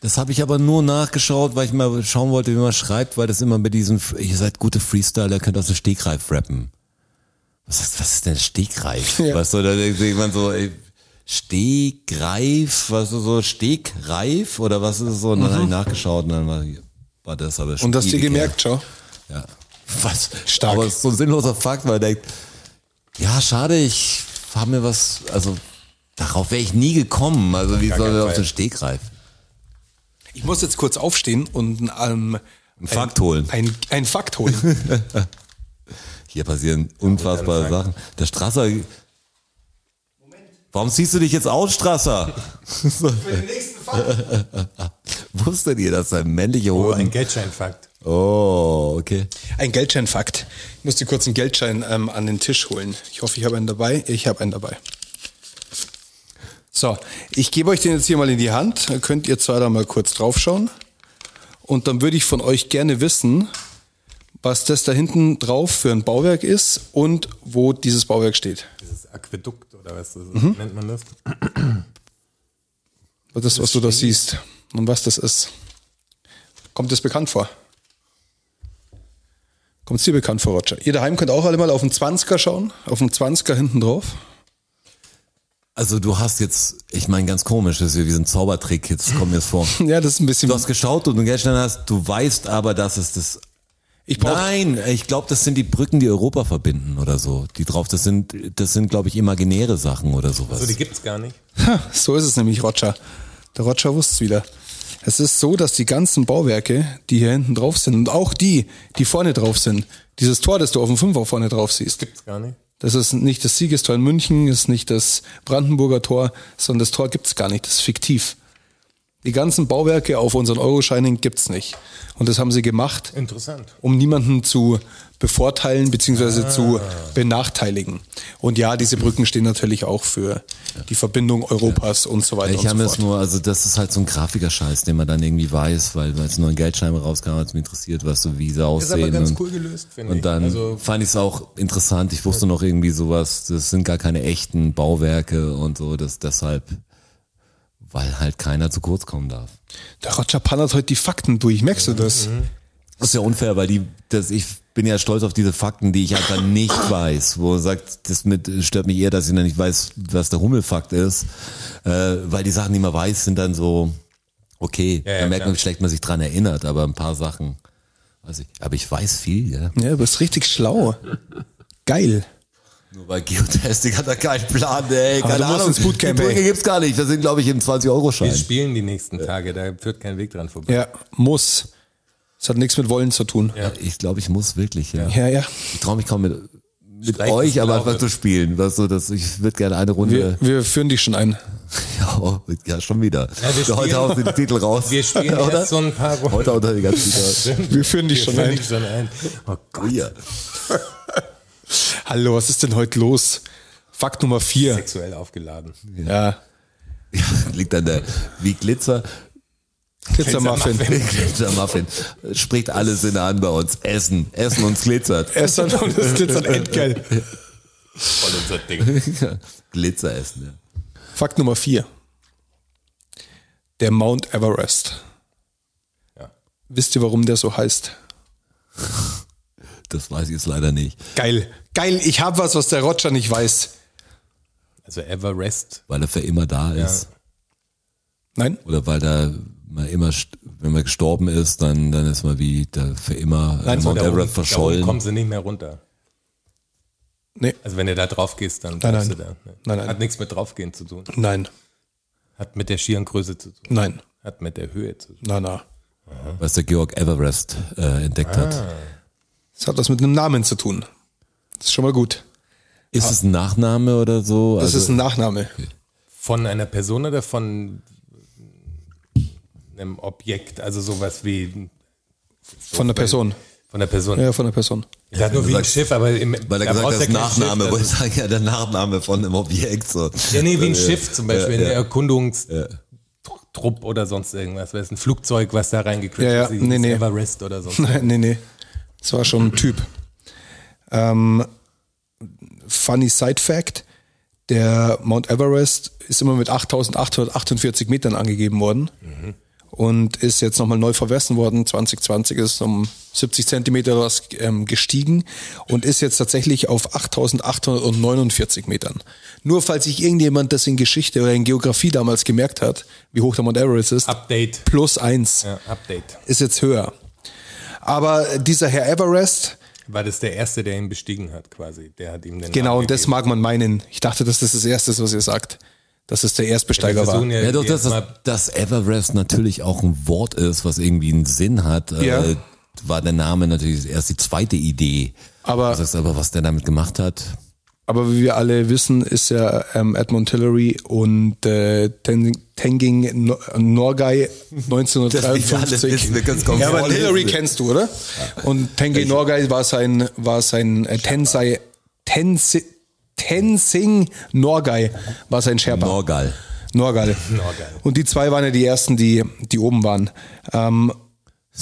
Speaker 3: Das habe ich aber nur nachgeschaut, weil ich mal schauen wollte, wie man schreibt, weil das immer bei diesen, ihr seid gute Freestyler, könnt aus dem Stegreif rappen. Was ist, was ist denn Stegreif?
Speaker 2: Ja.
Speaker 3: Weißt du, da denkt man so, ey, Stegreif, was ist so, Stegreif oder was ist so? Und dann habe ich nachgeschaut und dann war, war das aber
Speaker 2: Mhm. Und hast du gemerkt, schau?
Speaker 3: Ja. Was?
Speaker 2: Stark.
Speaker 3: Aber es ist so ein sinnloser Fakt, weil er denkt, ja, schade, ich habe mir was, also darauf wäre ich nie gekommen. Also wie soll er auf den Stegreif?
Speaker 2: Ich muss jetzt kurz aufstehen und ähm,
Speaker 3: Einen Fakt holen.
Speaker 2: Ein, ein Fakt holen. *laughs*
Speaker 3: Hier passieren unfassbare Sachen. Der Strasser. Warum ziehst du dich jetzt aus, Strasser? *laughs* *laughs* Wusstet ihr, dass ein männlicher
Speaker 4: Oh,
Speaker 3: Hoden...
Speaker 4: ein Geldscheinfakt.
Speaker 3: Oh, okay.
Speaker 2: Ein Geldscheinfakt. Ich musste kurz einen Geldschein ähm, an den Tisch holen. Ich hoffe, ich habe einen dabei. Ich habe einen dabei. So, ich gebe euch den jetzt hier mal in die Hand. Dann könnt ihr zwei da mal kurz draufschauen. Und dann würde ich von euch gerne wissen, was das da hinten drauf für ein Bauwerk ist und wo dieses Bauwerk steht.
Speaker 4: Dieses Aquädukt oder was das
Speaker 2: Mhm.
Speaker 4: nennt man das?
Speaker 2: Das, was du da siehst und was das ist. Kommt das bekannt vor? Kommt dir bekannt vor, Roger? Ihr daheim könnt auch alle mal auf den 20er schauen, auf den 20er hinten drauf.
Speaker 3: Also du hast jetzt, ich meine ganz komisch, das ist wie so ein Zaubertrick, jetzt kommt mir das vor. *laughs*
Speaker 2: Ja, das ist ein bisschen.
Speaker 3: Du hast geschaut und du gestern hast, du weißt aber, dass es das.
Speaker 2: Ich brauch,
Speaker 3: Nein, ich glaube, das sind die Brücken, die Europa verbinden oder so. Die drauf, das sind, das sind, glaube ich, imaginäre Sachen oder sowas.
Speaker 4: Also die gibt's gar nicht.
Speaker 2: Ha, so ist es nämlich, Roger. Der Roger wusste es wieder. Es ist so, dass die ganzen Bauwerke, die hier hinten drauf sind, und auch die, die vorne drauf sind, dieses Tor, das du auf dem Fünfer vorne drauf siehst,
Speaker 4: Gibt's gar nicht.
Speaker 2: Das ist nicht das Siegestor in München, ist nicht das Brandenburger Tor, sondern das Tor gibt's gar nicht, das ist fiktiv. Die ganzen Bauwerke auf unseren Euroscheinen gibt's nicht. Und das haben sie gemacht,
Speaker 4: Interessant.
Speaker 2: um niemanden zu bevorteilen bzw. zu benachteiligen. Und ja, diese Brücken stehen natürlich auch für die Verbindung Europas und so weiter
Speaker 3: Ich
Speaker 2: und
Speaker 3: habe
Speaker 2: so
Speaker 3: es
Speaker 2: fort.
Speaker 3: nur, also das ist halt so ein Grafikerscheiß, den man dann irgendwie weiß, weil weil es nur ein Geldschein rauskam, hat es mich interessiert, was so wie sie
Speaker 4: Ist
Speaker 3: aussehen.
Speaker 4: aber ganz
Speaker 3: und,
Speaker 4: cool gelöst, finde ich.
Speaker 3: und dann
Speaker 4: also,
Speaker 3: fand ich es auch interessant. Ich wusste noch irgendwie sowas, das sind gar keine echten Bauwerke und so, das deshalb, weil halt keiner zu kurz kommen darf.
Speaker 2: Der Roger pannert heute die Fakten durch, merkst du das?
Speaker 3: Das ist ja unfair, weil die, das, ich bin ja stolz auf diese Fakten, die ich einfach nicht weiß. Wo er sagt, das mit, stört mich eher, dass ich noch nicht weiß, was der Hummelfakt ist. Äh, weil die Sachen, die man weiß, sind dann so, okay,
Speaker 4: Ja, ja,
Speaker 3: da merkt man,
Speaker 4: klar.
Speaker 3: wie schlecht man sich dran erinnert, aber ein paar Sachen, weiß ich, aber ich weiß viel, ja.
Speaker 2: Ja, du bist richtig schlau. Geil.
Speaker 3: Nur bei Geotastic hat er keinen Plan, ey,
Speaker 2: Aber
Speaker 3: keine
Speaker 2: du musst
Speaker 3: Ahnung.
Speaker 2: ins Bootcamp,
Speaker 3: die Brücke gibt's gar nicht, wir sind, glaube ich, im 20-Euro-Schein.
Speaker 4: wir spielen die nächsten Tage, da führt kein Weg dran vorbei.
Speaker 2: Ja, muss. Das hat nichts mit Wollen zu tun.
Speaker 4: Ja.
Speaker 3: Ich glaube, ich muss wirklich, ja.
Speaker 2: Ja, ja.
Speaker 3: Ich traue mich kaum mit, mit euch, aber einfach zu spielen. Weißt du, das, ich würde gerne eine Runde.
Speaker 2: Wir, wir führen dich schon ein. *laughs*
Speaker 3: Ja, oh, ja, schon wieder.
Speaker 4: Ja, wir
Speaker 3: Heute
Speaker 4: spielen-
Speaker 3: haust du den Titel raus.
Speaker 4: Wir spielen *laughs*
Speaker 3: Oder?
Speaker 4: erst so ein paar Runden.
Speaker 3: Heute unter die ganze Zeit.
Speaker 2: Wir führen dich schon
Speaker 4: Führen
Speaker 2: ein.
Speaker 4: dich schon ein. Oh Gott,
Speaker 3: Ja. *laughs*
Speaker 2: Hallo, was ist denn heute los? Fakt Nummer vier.
Speaker 4: sexuell aufgeladen.
Speaker 2: Ja. *laughs*
Speaker 3: Liegt an der, wie Glitzer,
Speaker 2: Glitzermuffin.
Speaker 3: Glitzer-Muffin. Spricht alle Sinne an bei uns. Essen. Essen uns glitzert.
Speaker 2: Essen und das glitzert endgeil.
Speaker 4: Voll unser Ding. *laughs*
Speaker 3: Glitzer essen, ja.
Speaker 2: Fakt Nummer vier. Der Mount Everest.
Speaker 4: Ja.
Speaker 2: Wisst ihr, warum der so heißt? *laughs*
Speaker 3: Das weiß ich jetzt leider nicht.
Speaker 2: Geil. Geil, ich habe was, was der Roger nicht weiß.
Speaker 4: Also Everest.
Speaker 3: Weil er für immer da ist.
Speaker 2: Nein?
Speaker 3: Oder weil da man immer, wenn man gestorben ist, dann, dann ist man wie da für immer
Speaker 2: Nein, so
Speaker 3: Mount
Speaker 4: oben-
Speaker 3: Everest verschollen.
Speaker 4: kommen sie nicht mehr runter.
Speaker 2: Nee.
Speaker 4: Also wenn du da drauf gehst, dann
Speaker 2: Nein,
Speaker 4: bleibst
Speaker 2: nein.
Speaker 4: du da. Ne?
Speaker 2: Nein, nein.
Speaker 4: Hat nichts mit draufgehen zu tun.
Speaker 2: Nein.
Speaker 4: Hat mit der schieren Größe zu tun.
Speaker 2: Nein.
Speaker 4: Hat mit der Höhe zu tun.
Speaker 2: Na, na.
Speaker 3: was der Georg Everest äh, entdeckt hat.
Speaker 2: Das hat was mit einem Namen zu tun. Das ist schon mal gut.
Speaker 3: Ist es ein Nachname oder so?
Speaker 2: Das
Speaker 3: Also-
Speaker 2: ist ein Nachname.
Speaker 4: Von einer Person oder von einem Objekt? Also sowas wie
Speaker 2: Von der Person.
Speaker 4: von der Person.
Speaker 2: Ja, von der Person.
Speaker 4: Ich sag nur wie ein Schiff, aber im,
Speaker 3: Weil er gesagt hat,
Speaker 4: ja
Speaker 3: Nachname,
Speaker 4: Schiff,
Speaker 3: wo ich
Speaker 4: das
Speaker 3: sage, ja, der Nachname von einem Objekt. So.
Speaker 4: Ja, nee, wie ein Schiff zum Beispiel,
Speaker 3: ja.
Speaker 4: ein Erkundungstrupp oder sonst irgendwas. Das ist ein Flugzeug, was da reingekriegt
Speaker 2: Ja, ja,
Speaker 4: ist,
Speaker 2: nee, nee.
Speaker 4: Everest oder sonst. *laughs*
Speaker 2: Nein, nee, nee. Das war schon ein Typ. Ähm, funny Side Fact: Der Mount Everest ist immer mit 8848 Metern angegeben worden und ist jetzt nochmal neu vermessen worden. 2020 ist um 70 Zentimeter was ähm, gestiegen und ist jetzt tatsächlich auf 8849 Metern. Nur falls sich irgendjemand das in Geschichte oder in Geografie damals gemerkt hat, wie hoch der Mount Everest ist,
Speaker 4: Update.
Speaker 2: plus eins
Speaker 4: Ja, Update.
Speaker 2: ist jetzt höher. Aber dieser Herr Everest,
Speaker 4: War das der Erste, der ihn bestiegen hat, quasi? Der hat ihm den
Speaker 2: genau,
Speaker 4: Namen
Speaker 2: und das
Speaker 4: gegeben.
Speaker 2: mag man meinen. Ich dachte, dass das das Erste ist, was ihr sagt. Dass es der Erstbesteiger war.
Speaker 4: versuchen ja,
Speaker 3: Ja, doch, dass das, dass Everest natürlich auch ein Wort ist, was irgendwie einen Sinn hat,
Speaker 2: Ja.
Speaker 3: äh, war der Name natürlich erst die zweite Idee.
Speaker 2: Aber-
Speaker 3: das ist aber, was der damit gemacht hat,
Speaker 2: Aber wie wir alle wissen, ist ja ähm, Edmund Hillary und äh, Ten, Tenging No- Norgay 1953.
Speaker 3: wir können's kaum
Speaker 2: ja, aber. Hillary kennst du, oder? Und Tenging Norgay war sein, war sein äh, Tensei, Tensi, Tenzing Norgay war sein Sherpa.
Speaker 3: Norgal.
Speaker 2: Norgal.
Speaker 4: Norgal.
Speaker 2: Und die zwei waren ja die ersten, die, die oben waren. Ähm,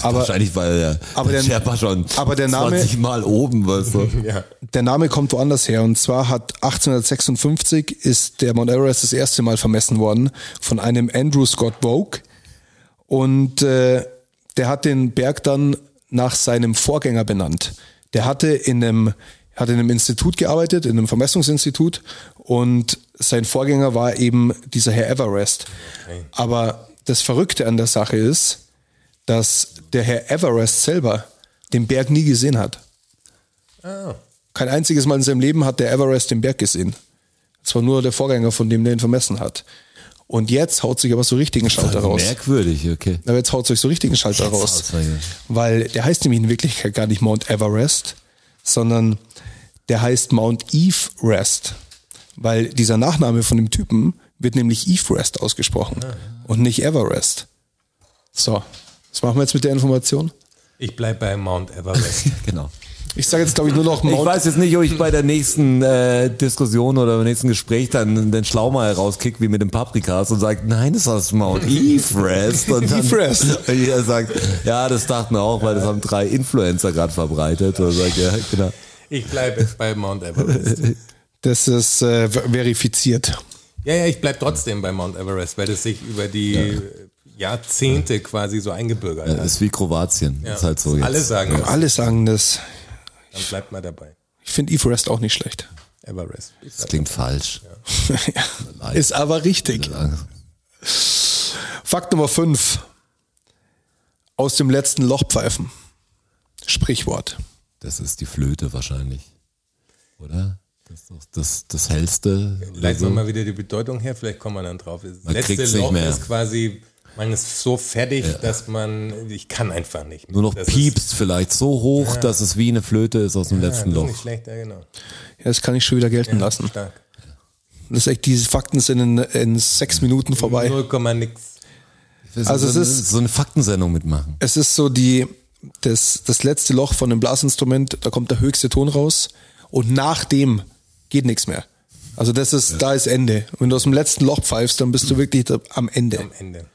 Speaker 2: aber
Speaker 3: Wahrscheinlich, weil der,
Speaker 2: aber
Speaker 3: der
Speaker 2: der-
Speaker 3: Sherpa schon
Speaker 2: aber der Name-
Speaker 3: 20 Mal oben, weißt du. *laughs*
Speaker 4: Ja.
Speaker 2: der Name kommt woanders her. Und zwar hat 1856 ist der Mount Everest das erste Mal vermessen worden von einem Andrew Scott Vogue. Und äh, der hat den Berg dann nach seinem Vorgänger benannt. Der hatte in einem, hat in einem Institut gearbeitet, in einem Vermessungsinstitut und sein Vorgänger war eben dieser Herr Everest. Aber das Verrückte an der Sache ist, dass der Herr Everest selber den Berg nie gesehen hat. Kein einziges Mal in seinem Leben hat der Everest den Berg gesehen. Es war nur der Vorgänger, von dem der ihn vermessen hat. Und jetzt haut sich aber so richtigen Schalter raus.
Speaker 3: Merkwürdig, okay.
Speaker 2: Aber jetzt haut sich so richtigen Schalter
Speaker 3: Jetzt
Speaker 2: raus. Weil der heißt nämlich in Wirklichkeit gar nicht Mount Everest, sondern der heißt Mount Everest. Weil dieser Nachname von dem Typen wird nämlich Everest ausgesprochen und nicht Everest. So, was machen wir jetzt mit der Information?
Speaker 4: Ich bleib bei Mount Everest. *laughs*
Speaker 3: Genau.
Speaker 2: Ich sage jetzt, glaube ich, nur noch
Speaker 3: Ich
Speaker 2: Mount
Speaker 3: weiß jetzt nicht, ob ich bei der nächsten äh, Diskussion oder beim nächsten Gespräch dann den Schlaumal rauskick, wie mit dem Paprikas und sagt, nein, das heißt Mount *laughs* Everest. Und dann,
Speaker 2: Everest. *laughs*
Speaker 3: Und jeder sagt, ja, das dachten wir auch, weil das haben drei Influencer gerade verbreitet. Und sagt, ja, genau.
Speaker 4: Ich bleibe jetzt bei Mount Everest.
Speaker 2: Das ist äh, ver- verifiziert.
Speaker 4: Ja, ja, ich bleib trotzdem bei Mount Everest, weil das sich über die Jahrzehnte quasi so eingebürgert
Speaker 3: Das
Speaker 4: hat.
Speaker 3: ist wie Kroatien.
Speaker 4: Ja.
Speaker 3: ist halt so jetzt.
Speaker 4: Alle sagen das.
Speaker 2: Alle sagen das.
Speaker 4: Dann bleibt mal dabei.
Speaker 2: Ich finde Everest auch nicht schlecht.
Speaker 4: Everest.
Speaker 3: Das klingt falsch. *laughs*
Speaker 2: ist aber richtig. Fakt Nummer 5. Aus dem letzten Loch pfeifen. Sprichwort.
Speaker 3: Das ist die Flöte wahrscheinlich. Oder? Das ist doch das, das hellste.
Speaker 4: Leiten
Speaker 3: so.
Speaker 4: wir mal wieder die Bedeutung her, vielleicht kommen wir dann drauf. Das
Speaker 3: Man
Speaker 4: letzte Loch ist quasi, man ist so fertig, dass man, ich kann einfach nicht. mehr.
Speaker 3: Nur noch
Speaker 4: Das ist-
Speaker 3: piepst vielleicht so hoch, dass es wie eine Flöte ist aus dem
Speaker 4: Ja,
Speaker 3: letzten
Speaker 4: das ist
Speaker 3: Loch.
Speaker 4: nicht schlecht, ja genau.
Speaker 2: Ja, das kann ich schon wieder gelten lassen.
Speaker 4: Stark.
Speaker 2: Das ist echt, diese Fakten sind in, in sechs Minuten vorbei.
Speaker 4: 0, nix.
Speaker 2: Also es
Speaker 3: so,
Speaker 2: ist-
Speaker 3: so eine Faktensendung mitmachen.
Speaker 2: Es ist so die, das, das letzte Loch von einem Blasinstrument, da kommt der höchste Ton raus und nach dem geht nichts mehr. Also das ist, da ist Ende. Wenn du aus dem letzten Loch pfeifst, dann bist du wirklich da, am Ende.
Speaker 4: Am Ende.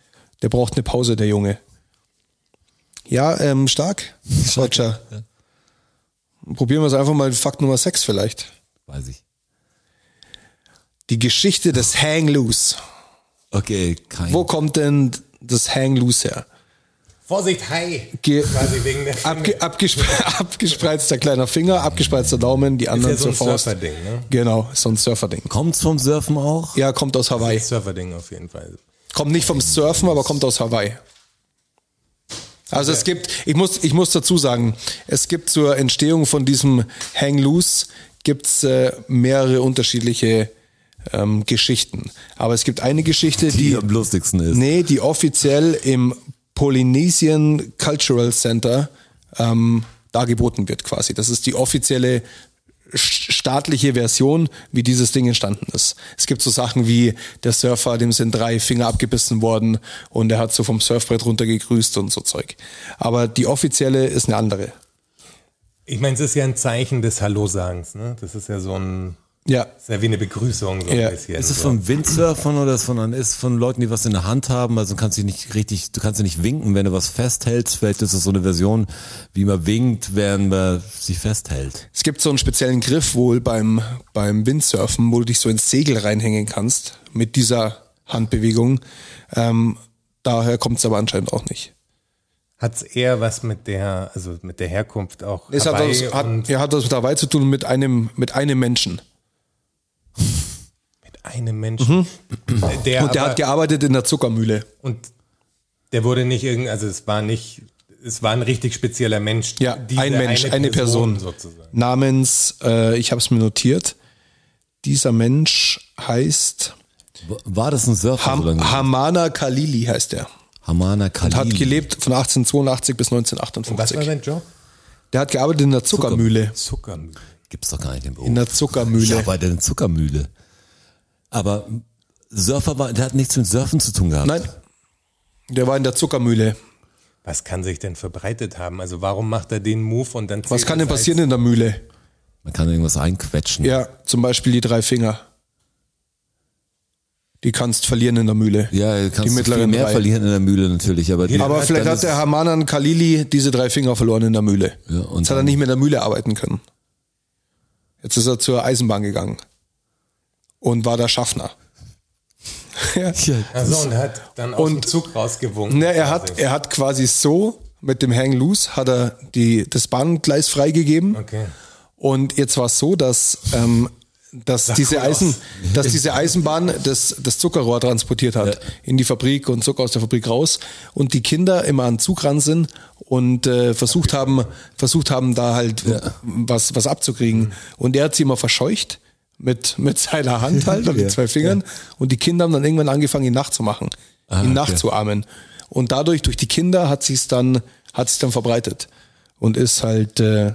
Speaker 2: Der braucht eine Pause, der Junge. Ja, ähm, stark. Roger. Probieren wir es einfach mal Fakt Nummer 6 vielleicht.
Speaker 3: Weiß ich.
Speaker 2: Die Geschichte des Hang Loose.
Speaker 3: Okay, kein.
Speaker 2: Wo kommt denn das Hang Loose her?
Speaker 4: Vorsicht, hi!
Speaker 2: Ge
Speaker 4: Quasi wegen der
Speaker 2: abge abgespre *laughs* abgespreizter kleiner Finger, abgespreizter Daumen, die anderen
Speaker 4: ja so ein
Speaker 2: zur Faust.
Speaker 4: Surferding, ne?
Speaker 2: Genau, so ein Surferding.
Speaker 3: Kommt's vom Surfen auch?
Speaker 2: Ja, kommt aus Hawaii.
Speaker 4: Surferding auf jeden Fall.
Speaker 2: Kommt nicht vom Surfen, aber kommt aus Hawaii. Also es gibt, ich muss, ich muss dazu sagen, es gibt zur Entstehung von diesem Hang Loose gibt's äh, mehrere unterschiedliche ähm, Geschichten. Aber es gibt eine Geschichte,
Speaker 3: Die
Speaker 2: die,
Speaker 3: am lustigsten ist.
Speaker 2: nee, die offiziell im Polynesian Cultural Center ähm, dargeboten wird quasi. Das ist die offizielle staatliche Version, wie dieses Ding entstanden ist. Es gibt so Sachen wie der Surfer, dem sind drei Finger abgebissen worden und er hat so vom Surfbrett runtergegrüßt und so Zeug. Aber die offizielle ist eine andere.
Speaker 4: Ich meine, es ist ja ein Zeichen des Hallo-Sagens, ne? Das ist ja so ein,
Speaker 2: Ja,
Speaker 4: ist ja wie eine Begrüßung, so
Speaker 2: Ja.
Speaker 4: ein bisschen.
Speaker 3: Ist es
Speaker 4: so.
Speaker 3: von Windsurfern oder ist von, ist von Leuten, die was in der Hand haben? Also du kannst dich nicht richtig, du kannst dich nicht winken, wenn du was festhältst. Vielleicht ist es so eine Version, wie man winkt, während man sich festhält.
Speaker 2: es gibt so einen speziellen Griff wohl beim, beim Windsurfen, wo du dich so ins Segel reinhängen kannst mit dieser Handbewegung. Ähm, daher kommt es aber anscheinend auch nicht.
Speaker 4: Hat's eher was mit der, also mit der Herkunft auch
Speaker 2: Es hat was, hat, ja, hat was mit Hawaii zu tun mit einem, mit einem Menschen.
Speaker 4: Einem Menschen. Der,
Speaker 2: Mhm. Und der
Speaker 4: aber,
Speaker 2: hat gearbeitet in der Zuckermühle.
Speaker 4: und der wurde nicht irgend, also es war nicht, es war ein richtig spezieller Mensch.
Speaker 2: Ja,
Speaker 4: Diese
Speaker 2: ein Mensch, eine, Person.
Speaker 4: sozusagen.
Speaker 2: Namens, äh, ich habe es mir notiert. Dieser Mensch heißt
Speaker 3: War das ein Surfer?
Speaker 2: Ham Hamana Khalili heißt er.
Speaker 3: Hamana Khalil.
Speaker 2: Hat gelebt von 1882 bis
Speaker 4: Und was war
Speaker 2: 1958.
Speaker 4: sein Job?
Speaker 2: Der hat gearbeitet in der Zuckermühle.
Speaker 4: Zuckermühle.
Speaker 3: Gibt's doch gar nicht im Beruf.
Speaker 2: In der Zuckermühle.
Speaker 3: Ja, bei der Zuckermühle. Aber Surfer war, der hat nichts mit Surfen zu tun gehabt.
Speaker 2: Nein, der war in der Zuckermühle.
Speaker 4: Was kann sich denn verbreitet haben? Also warum macht er den Move und dann
Speaker 2: Was kann denn passieren in der Mühle?
Speaker 3: Man kann irgendwas einquetschen.
Speaker 2: Ja, zum Beispiel die drei Finger. Die kannst verlieren in der Mühle.
Speaker 3: Ja, du kannst
Speaker 2: Die
Speaker 3: viel
Speaker 2: mittleren
Speaker 3: mehr
Speaker 2: drei.
Speaker 3: verlieren in der Mühle natürlich, aber, die,
Speaker 2: Aber vielleicht hat der Hamanan Khalili diese drei Finger verloren in der Mühle.
Speaker 3: Ja, und
Speaker 2: Jetzt hat er
Speaker 3: dann-
Speaker 2: nicht mehr in der Mühle arbeiten können. Jetzt ist er zur Eisenbahn gegangen und war der Schaffner. ja. *laughs*
Speaker 3: Ja,
Speaker 4: Ach so, und hat dann aus
Speaker 2: Und-
Speaker 4: dem Zug rausgewunken.
Speaker 2: Ne, er hat, er hat quasi so mit dem Hang Loose hat er die, das Bahngleis freigegeben.
Speaker 4: Okay.
Speaker 2: Und jetzt war es so, dass, ähm, dass, diese
Speaker 4: cool
Speaker 2: Eisen,
Speaker 4: aus.
Speaker 2: dass diese Eisenbahn das, das Zuckerrohr transportiert hat in die Fabrik und Zucker aus der Fabrik raus und die Kinder immer an den Zug ran sind und äh, versucht haben, versucht haben, da halt was, was abzukriegen. Und er hat sie immer verscheucht mit, mit seiner Hand halt und mit zwei Fingern. Und die Kinder haben dann irgendwann angefangen, ihn nachzumachen, ihn nachzuahmen. Und dadurch, durch die Kinder, hat sich's dann, hat sich's dann verbreitet. Und ist halt äh,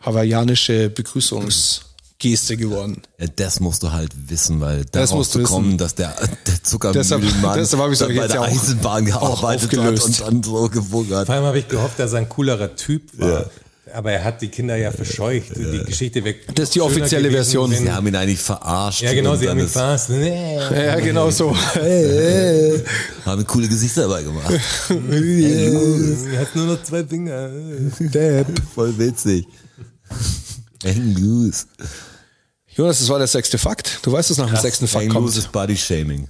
Speaker 2: hawaiianische Begrüßungsgeste geworden.
Speaker 3: Ja, das musst du halt wissen, weil
Speaker 2: Das
Speaker 3: darauf
Speaker 2: musst
Speaker 3: zu
Speaker 2: du
Speaker 3: kommen,
Speaker 2: wissen.
Speaker 3: dass der, der Zuckermühlenmann
Speaker 2: deshalb hab ich's
Speaker 3: dann
Speaker 2: euch
Speaker 3: bei der
Speaker 2: ja auch-
Speaker 3: Eisenbahn
Speaker 2: auch
Speaker 3: gearbeitet hat
Speaker 2: aufgelöst.
Speaker 3: und dann so gewungert.
Speaker 4: Vor allem habe ich gehofft, dass er ein coolerer Typ war. Aber er hat die Kinder ja verscheucht. Die Geschichte weg.
Speaker 2: Das ist die offizielle Version.
Speaker 3: Sie haben ihn eigentlich verarscht.
Speaker 4: Ja, genau, sie haben ihn verarscht. Nee.
Speaker 2: Ja, genau so. *laughs*
Speaker 3: haben coole Gesichter dabei gemacht.
Speaker 4: Er hat nur noch zwei Finger.
Speaker 3: Voll witzig. Hang loose.
Speaker 2: Jonas, das war der sechste Fakt. Du weißt, dass nach dem sechsten Fakt kommt.
Speaker 3: loose ist Body Shaming.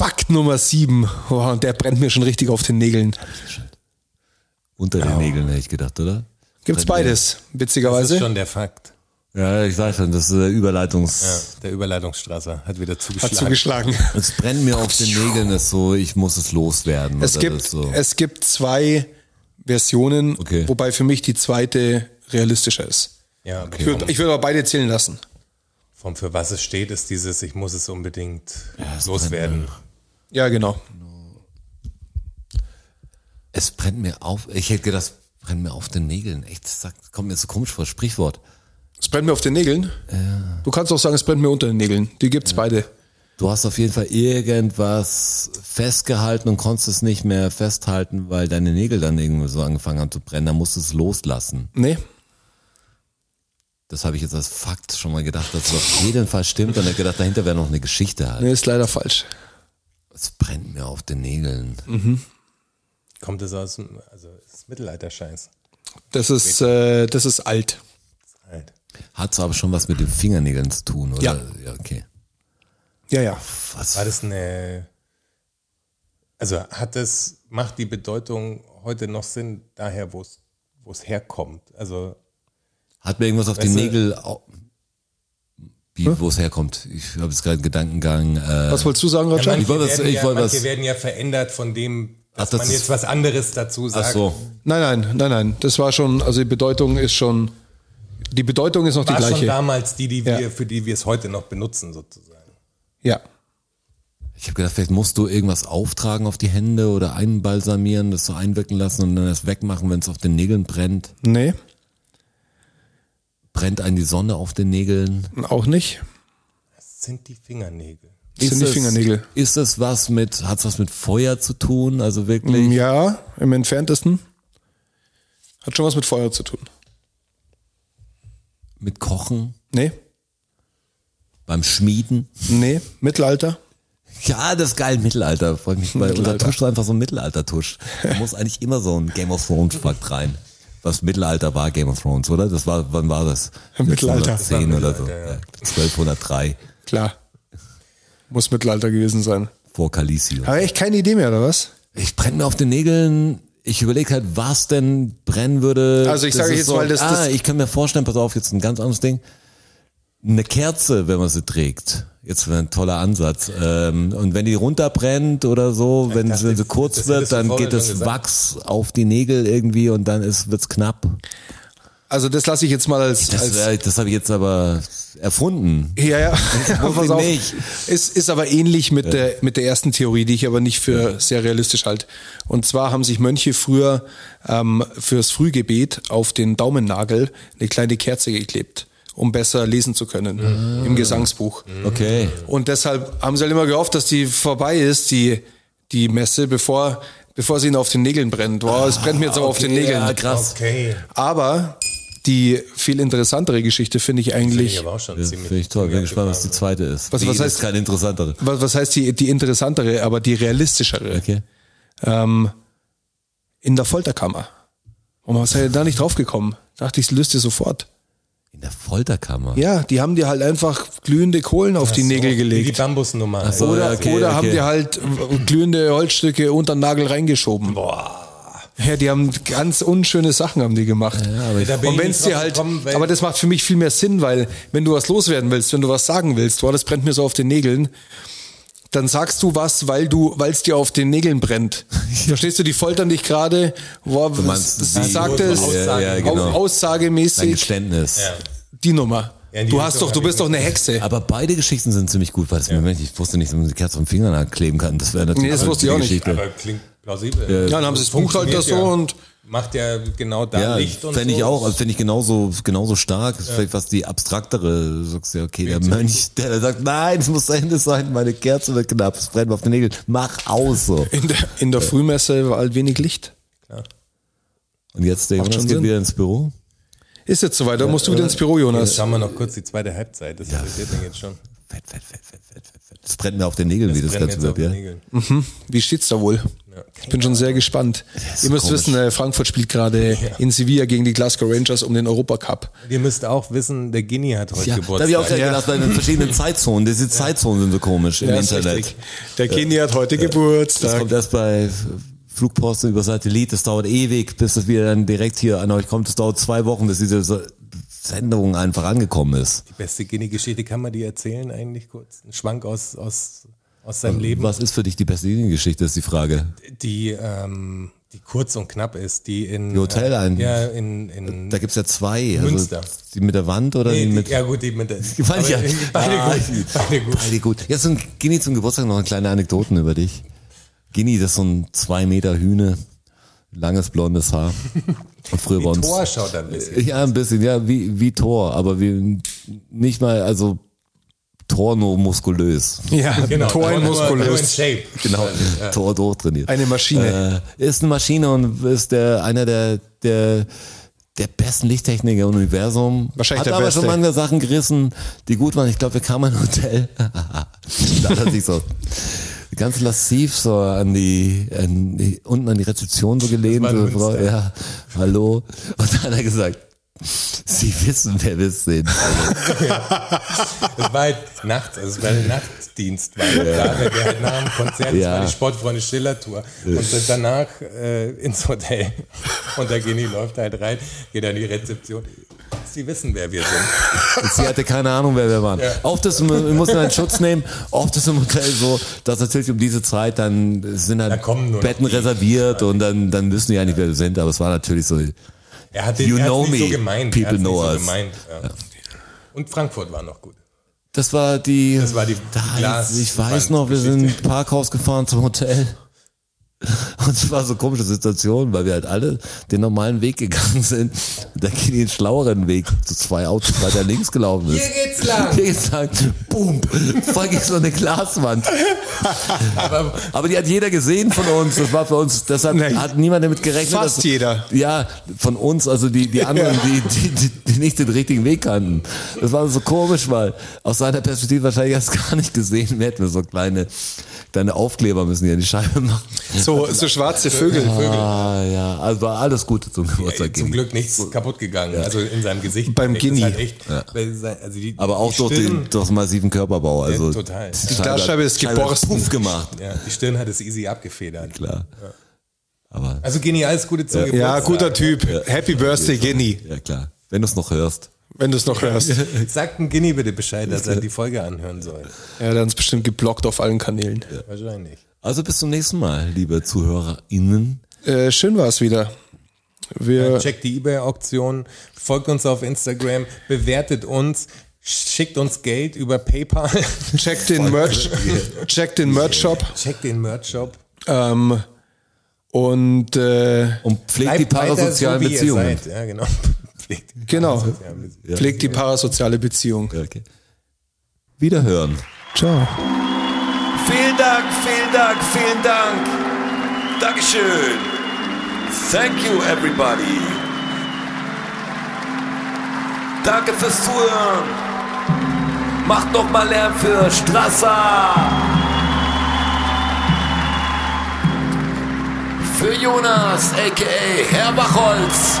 Speaker 2: Fakt Nummer sieben. Oh, und der brennt mir schon richtig auf den Nägeln.
Speaker 3: Unter den Nägeln hätte ich gedacht, oder?
Speaker 2: Gibt's
Speaker 3: Brennt
Speaker 2: beides,
Speaker 4: Das ist
Speaker 2: witzigerweise.
Speaker 4: schon der Fakt.
Speaker 3: Ja, ich sag schon, das ist äh, Überleitungs...
Speaker 4: Ja, der Überleitungsstrasser hat wieder
Speaker 2: Hat
Speaker 4: zugeschlagen.
Speaker 2: zugeschlagen.
Speaker 3: Es brennt mir auf den Nägeln, das ist so, ich muss es loswerden.
Speaker 2: Es
Speaker 3: oder
Speaker 2: gibt,
Speaker 3: so.
Speaker 2: es gibt zwei Versionen,
Speaker 3: Okay.
Speaker 2: wobei für mich die zweite realistischer ist.
Speaker 4: Ja,
Speaker 2: Ich würde ich würd aber beide zählen lassen.
Speaker 4: vom für was es steht, ist dieses, ich muss es unbedingt
Speaker 3: es
Speaker 4: loswerden.
Speaker 2: Ja, genau.
Speaker 3: Es brennt mir auf, ich hätte gedacht, es brennt mir auf den Nägeln. Echt, das kommt mir so komisch vor, Sprichwort.
Speaker 2: Es brennt mir auf den Nägeln. Du kannst auch sagen, es brennt mir unter den Nägeln. Die gibt's beide.
Speaker 3: Du hast auf jeden Fall irgendwas festgehalten und konntest es nicht mehr festhalten, weil deine Nägel dann irgendwie so angefangen haben zu brennen. Da musst du es loslassen.
Speaker 2: Nee.
Speaker 3: Das habe ich jetzt als Fakt schon mal gedacht, dass es auf jeden Fall stimmt. Und ich gedacht, dahinter wäre noch eine Geschichte halt.
Speaker 2: Nee, ist leider falsch.
Speaker 3: Es brennt mir auf den Nägeln.
Speaker 4: Kommt es aus dem, also ist Mittelalter-Scheiß.
Speaker 2: Das ist, äh, das ist alt.
Speaker 4: Halt.
Speaker 3: Hat aber schon was mit den Fingernägeln zu tun, oder?
Speaker 2: Ja.
Speaker 3: ja okay.
Speaker 2: Ja, ja.
Speaker 3: Was?
Speaker 4: War das eine, also hat es, macht die Bedeutung heute noch Sinn, daher, wo es, wo es herkommt? Also,
Speaker 3: Hat mir irgendwas auf die
Speaker 4: du-
Speaker 3: Nägel, au- wie, wo es herkommt. Ich habe jetzt gerade einen Gedankengang. Äh,
Speaker 2: Was wolltest du sagen, Roger?
Speaker 3: Ich wollte was-
Speaker 4: werden,
Speaker 3: ich
Speaker 4: ja, manche
Speaker 3: was-
Speaker 4: werden ja verändert von dem, dass
Speaker 3: Ach, das
Speaker 4: man
Speaker 3: ist-
Speaker 4: jetzt was anderes dazu sagt.
Speaker 3: ach so.
Speaker 2: Nein, nein, nein, nein. Das war schon, also die Bedeutung ist schon, die Bedeutung ist noch die
Speaker 4: War schon
Speaker 2: gleiche.
Speaker 4: damals die, die
Speaker 2: Ja.
Speaker 4: wir, für die wir es heute noch benutzen, sozusagen.
Speaker 2: Ja.
Speaker 3: Ich habe gedacht, vielleicht musst du irgendwas auftragen auf die Hände oder einbalsamieren, das so einwirken lassen und dann das wegmachen, wenn es auf den Nägeln brennt.
Speaker 2: Nee,
Speaker 3: Brennt einen die Sonne auf den Nägeln?
Speaker 2: auch nicht.
Speaker 4: Das sind die Fingernägel.
Speaker 2: Das sind die
Speaker 3: es-
Speaker 2: Fingernägel.
Speaker 3: Ist es was mit, hat's was mit Feuer zu tun? Also wirklich?
Speaker 2: Ja, im entferntesten. Hat schon was mit Feuer zu tun.
Speaker 3: Mit Kochen?
Speaker 2: Nee,
Speaker 3: Beim Schmieden?
Speaker 2: nee, Mittelalter. *laughs*
Speaker 3: Ja, das ist geil, Mittelalter. Freut mich, weil unser
Speaker 2: Mittelalter.
Speaker 3: Tusch ist einfach so ein Mittelalter-Tusch. Da muss eigentlich immer so ein Game of Thrones-Fakt rein. Was Mittelalter war Game of Thrones, oder? Das war, wann war das? *laughs*
Speaker 2: Mittelalter.
Speaker 3: 10 oder so.
Speaker 4: Ja.
Speaker 3: Ja, 1203
Speaker 2: Klar. Muss Mittelalter gewesen sein.
Speaker 3: vor Calicium.
Speaker 2: Habe echt keine Idee mehr, oder was?
Speaker 3: Ich brenne mir auf den Nägeln. Ich überlege halt, was denn brennen würde.
Speaker 2: Also ich
Speaker 3: Das
Speaker 2: sage jetzt
Speaker 3: so,
Speaker 2: mal, das-
Speaker 3: Ah,
Speaker 2: das-
Speaker 3: ich kann mir vorstellen, pass auf, jetzt ein ganz anderes Ding. Eine Kerze, wenn man sie trägt. Jetzt wäre ein toller Ansatz. Ähm, und wenn die runterbrennt oder so, wenn,
Speaker 4: dachte,
Speaker 3: sie- wenn sie
Speaker 4: das
Speaker 3: kurz wird, dann geht das. Wachs auf die Nägel irgendwie und dann ist, wird's knapp.
Speaker 2: Also das lasse ich jetzt mal als,
Speaker 3: Das,
Speaker 2: als
Speaker 3: das habe ich jetzt aber erfunden.
Speaker 2: ja, ja, *laughs* aber pass auf.
Speaker 3: nicht.
Speaker 2: Ist, ist aber ähnlich mit der mit der ersten Theorie, die ich aber nicht für sehr realistisch halte. Und zwar haben sich Mönche früher ähm, fürs Frühgebet auf den Daumennagel eine kleine Kerze geklebt, um besser lesen zu können im Gesangsbuch.
Speaker 3: Okay.
Speaker 2: Und deshalb haben sie halt immer gehofft, dass die vorbei ist, die, die Messe, bevor, bevor sie ihnen auf den Nägeln brennt. Wow, es brennt mir jetzt aber auf den Nägeln.
Speaker 3: Ja, krass.
Speaker 4: Okay.
Speaker 2: Aber die viel interessantere Geschichte finde ich
Speaker 4: Finde
Speaker 2: eigentlich,
Speaker 4: ich aber auch schon
Speaker 3: Das
Speaker 4: ziemlich.
Speaker 3: finde ich toll. Bin gespannt, was die zweite ist.
Speaker 2: Was-
Speaker 3: die
Speaker 2: was
Speaker 3: ist
Speaker 2: heißt-
Speaker 3: keine interessantere.
Speaker 2: was, was heißt die, die interessantere, aber die realistischere,
Speaker 3: Okay.
Speaker 2: ähm, in der Folterkammer. Warum seid ihr da nicht draufgekommen? Dachte ich, es löst ihr sofort.
Speaker 3: In der Folterkammer.
Speaker 2: Ja, die haben dir halt einfach glühende Kohlen auf die Nägel
Speaker 4: Wie die
Speaker 2: gelegt.
Speaker 4: Bambusnummer.
Speaker 3: Ach so.
Speaker 2: Oder,
Speaker 3: okay,
Speaker 2: oder
Speaker 3: okay.
Speaker 2: haben dir halt glühende Holzstücke unter den Nagel reingeschoben.
Speaker 4: Boah.
Speaker 2: Ja, die haben ganz unschöne Sachen haben die gemacht.
Speaker 4: Da bin
Speaker 2: Und
Speaker 4: ich
Speaker 2: wenn
Speaker 4: nicht
Speaker 2: es dir halt,
Speaker 4: gekommen,
Speaker 2: aber das macht für mich viel mehr Sinn, weil wenn du was loswerden willst, wenn du was sagen willst, boah, das brennt mir so auf den Nägeln, dann sagst du was, weil du, weil es dir auf den Nägeln brennt. *laughs* Verstehst du, die foltern dich gerade, boah,
Speaker 3: meinst,
Speaker 2: sie sagt es,
Speaker 3: Ja, ja, genau. Dein
Speaker 2: aussagemäßig,
Speaker 3: Geständnis.
Speaker 2: die Nummer.
Speaker 4: Ja,
Speaker 2: du hast doch, du bist doch eine Hexe.
Speaker 3: Aber beide Geschichten sind ziemlich gut, weil das Moment, ich wusste nicht, dass man die Kerze vom Finger kleben kann. Das wäre natürlich
Speaker 2: Nee, das
Speaker 3: eine
Speaker 2: wusste ich auch nicht.
Speaker 3: Geschichte.
Speaker 4: Aber klingt plausibel.
Speaker 2: Ja, dann haben sie das Buch halt da so
Speaker 4: ja.
Speaker 2: und
Speaker 4: Macht ja genau da
Speaker 3: Ja,
Speaker 4: Licht und
Speaker 3: fände
Speaker 4: so.
Speaker 3: ich auch, also fände ich genauso, genauso stark. Das ist vielleicht was die abstraktere, du sagst ja, okay, der Mönch, der da sagt, nein, es muss zu Ende sein, meine Kerze wird knapp, es brennt mir auf den Nägeln, mach aus, so.
Speaker 2: in der, in der Frühmesse war halt wenig Licht.
Speaker 3: Und jetzt der
Speaker 2: Macht
Speaker 3: Jonas
Speaker 2: schon
Speaker 3: geht
Speaker 2: Sinn.
Speaker 3: wieder ins Büro.
Speaker 2: Ist jetzt soweit, da musst du wieder ins Büro,
Speaker 4: Jetzt
Speaker 2: Jonas.
Speaker 4: schauen wir noch kurz die zweite Halbzeit. Das interessiert mich jetzt schon.
Speaker 3: Fett, fett, fett, fett, fett, fett. Das brennt mir auf den Nägeln, wie das Ganze wird, ja.
Speaker 4: Nägeln.
Speaker 2: Wie steht's da wohl? Ich bin schon sehr gespannt. Ihr müsst
Speaker 3: komisch.
Speaker 2: wissen, äh, Frankfurt spielt gerade *laughs* in Sevilla gegen die Glasgow Rangers um den Europacup.
Speaker 4: Ihr müsst auch wissen, der Guinea hat heute
Speaker 3: Ja, da
Speaker 4: Geburtstag.
Speaker 3: habe ich auch gerade
Speaker 2: Ja.
Speaker 3: gedacht, bei den verschiedenen *laughs* Zeitzonen, diese Zeitzonen sind so komisch im Internet.
Speaker 2: richtig. Der Kini hat heute
Speaker 3: Das
Speaker 2: Geburtstag.
Speaker 3: kommt erst bei Flugposten über Satellit, das dauert ewig, bis das wieder dann direkt hier an euch kommt. Das dauert zwei Wochen, bis diese So- Sendung einfach angekommen ist.
Speaker 4: Die beste Guinea-Geschichte, kann man die erzählen eigentlich kurz? Ein Schwank aus, aus, aus seinem Leben.
Speaker 3: Was ist für dich die beste Liniengeschichte, ist die Frage.
Speaker 4: Die, ähm, die kurz und knapp ist, die in...
Speaker 3: Die Hotel ein-
Speaker 4: Ja, in... in
Speaker 3: Da gibt's ja zwei.
Speaker 4: Münster.
Speaker 3: Also die mit der Wand oder
Speaker 4: nee,
Speaker 3: die
Speaker 4: die,
Speaker 3: mit...
Speaker 4: ja gut, die mit der...
Speaker 3: Die fand ich ja.
Speaker 4: Beide
Speaker 3: Ah,
Speaker 4: gut. Beide gut.
Speaker 3: Beide gut. Jetzt sind Gini zum Geburtstag noch eine kleine Anekdoten über dich. Gini, das ist so ein zwei Meter Hühne, langes blondes Haar. *laughs* Und früher bei uns.
Speaker 4: Tor schaut ein bisschen.
Speaker 3: Ja, ein bisschen, ja, wie, wie Tor, aber wie, nicht mal, also Tor nur muskulös.
Speaker 2: Ja,
Speaker 4: Genau,
Speaker 2: Tor muskulös.
Speaker 4: Shape.
Speaker 3: Genau, Tor durchtrainiert.
Speaker 2: Eine Maschine.
Speaker 3: Äh, ist eine Maschine und ist der, einer der, der, der besten Lichttechniker im Universum.
Speaker 2: Wahrscheinlich
Speaker 3: Hat
Speaker 2: der
Speaker 3: aber
Speaker 2: Beste.
Speaker 3: schon manche Sachen gerissen, die gut waren. Ich glaube, wir kamen in ein Hotel. *laughs* da hat er sich so ganz lassiv so an die, an die unten an die Rezeption so gelehnt. So, ja, hallo. Und dann hat er gesagt, Sie wissen, wer wir sind. *laughs*
Speaker 4: Das war halt nachts, also es war der Nachtdienst, war halt da, der halt nach dem Konzert, das
Speaker 3: Ja.
Speaker 4: war die Sportfreunde Schiller Tour. Und danach äh, ins Hotel. Und der Genie läuft halt rein, geht an die Rezeption. Sie wissen, wer wir sind. *laughs*
Speaker 3: Sie hatte keine Ahnung, wer wir waren. Oft ist, wir müssen einen Schutz nehmen, oft ist im Hotel so, dass natürlich um diese Zeit dann sind
Speaker 4: noch
Speaker 3: Betten reserviert und dann, dann wissen die ja nicht, wer wir sind, aber es war natürlich so,
Speaker 4: Er hat den
Speaker 3: You
Speaker 4: er
Speaker 3: know
Speaker 4: nicht so
Speaker 3: me.
Speaker 4: gemeint.
Speaker 3: People know
Speaker 4: so
Speaker 3: us.
Speaker 4: gemeint. Ja. Und Frankfurt war noch gut.
Speaker 3: das war die,
Speaker 4: Das war die
Speaker 3: da,
Speaker 4: Glas-
Speaker 3: ich weiß noch, wir sind. Parkhaus gefahren zum Hotel. Und es war so eine komische Situation, weil wir halt alle den normalen Weg gegangen sind. Und da ging den schlaueren Weg zu zwei Autos weiter links gelaufen ist.
Speaker 4: Hier geht's lang.
Speaker 3: Hier geht's lang. Boom. Voll gegen so eine Glaswand.
Speaker 4: Aber
Speaker 3: Aber die hat jeder gesehen von uns. Das war für uns, deshalb
Speaker 2: Nee.
Speaker 3: hat niemand damit gerechnet.
Speaker 2: Fast
Speaker 3: dass,
Speaker 2: jeder.
Speaker 3: Ja, von uns, also die, die anderen, die, die, die, die nicht den richtigen Weg kannten. Das war so komisch, weil aus seiner Perspektive wahrscheinlich erst gar nicht gesehen. Wir hätten so kleine, kleine Aufkleber müssen die an die Scheibe machen.
Speaker 2: So, so schwarze Vögel.
Speaker 3: Ah, ja, also war alles Gute zum Geburtstag.
Speaker 4: zum Glück nichts kaputt gegangen. Also in seinem Gesicht.
Speaker 2: Beim Guinea.
Speaker 4: Halt echt, sein- also die,
Speaker 3: Aber auch
Speaker 4: die
Speaker 3: durch,
Speaker 4: Stirn,
Speaker 3: den, durch den massiven Körperbau. Also
Speaker 4: Ja, total. Die
Speaker 2: Glasscheibe ist
Speaker 3: Scheibe
Speaker 2: geborsten.
Speaker 3: Gemacht.
Speaker 4: Ja, die Stirn hat es easy abgefedert.
Speaker 3: Klar. Aber,
Speaker 4: Also Genie, alles Gute zum Geburtstag.
Speaker 2: Ja, guter Typ. Happy Birthday, Guinea,
Speaker 3: ja klar. Wenn du es noch hörst.
Speaker 2: wenn du es noch hörst. *laughs*
Speaker 4: Sagt dem Guinea bitte Bescheid, dass er die Folge anhören soll.
Speaker 2: Ja, dann ist bestimmt geblockt auf allen Kanälen.
Speaker 4: Wahrscheinlich.
Speaker 3: Also bis zum nächsten Mal, liebe ZuhörerInnen.
Speaker 2: Äh, schön war es wieder. Wir,
Speaker 4: Checkt die Ebay-Auktion, folgt uns auf Instagram, bewertet uns, schickt uns Geld über PayPal, *laughs*
Speaker 2: checkt den Merch, *laughs* checkt den Merch-Shop
Speaker 4: checkt den Merch-Shop.
Speaker 2: ähm, und äh,
Speaker 3: Und pflegt die parasozialen
Speaker 4: so,
Speaker 3: Beziehungen.
Speaker 4: seid. Ja, genau. Pflegt die
Speaker 2: Genau.
Speaker 4: Beziehungen.
Speaker 2: pflegt die parasoziale Beziehung.
Speaker 3: Ja, Okay. Wiederhören.
Speaker 2: Ciao.
Speaker 1: Vielen Dank, vielen Dank, vielen Dank. Dankeschön. Thank you, everybody. Danke fürs Zuhören. Macht noch mal Lärm für Strasser. Für Jonas, a.k.a. Herr Bachholz.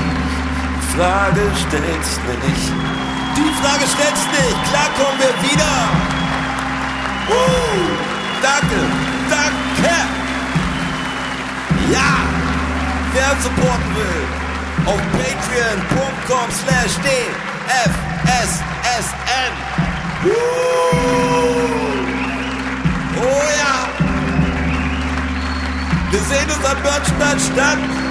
Speaker 3: Frage stellt sich nicht. Die Frage stellt sich nicht. Klar kommen wir wieder. Uh, danke, danke. Ja, wer uns supporten will, auf patreon.com slash dfssn. Uh, oh ja. Wir sehen uns am Börnstein statt.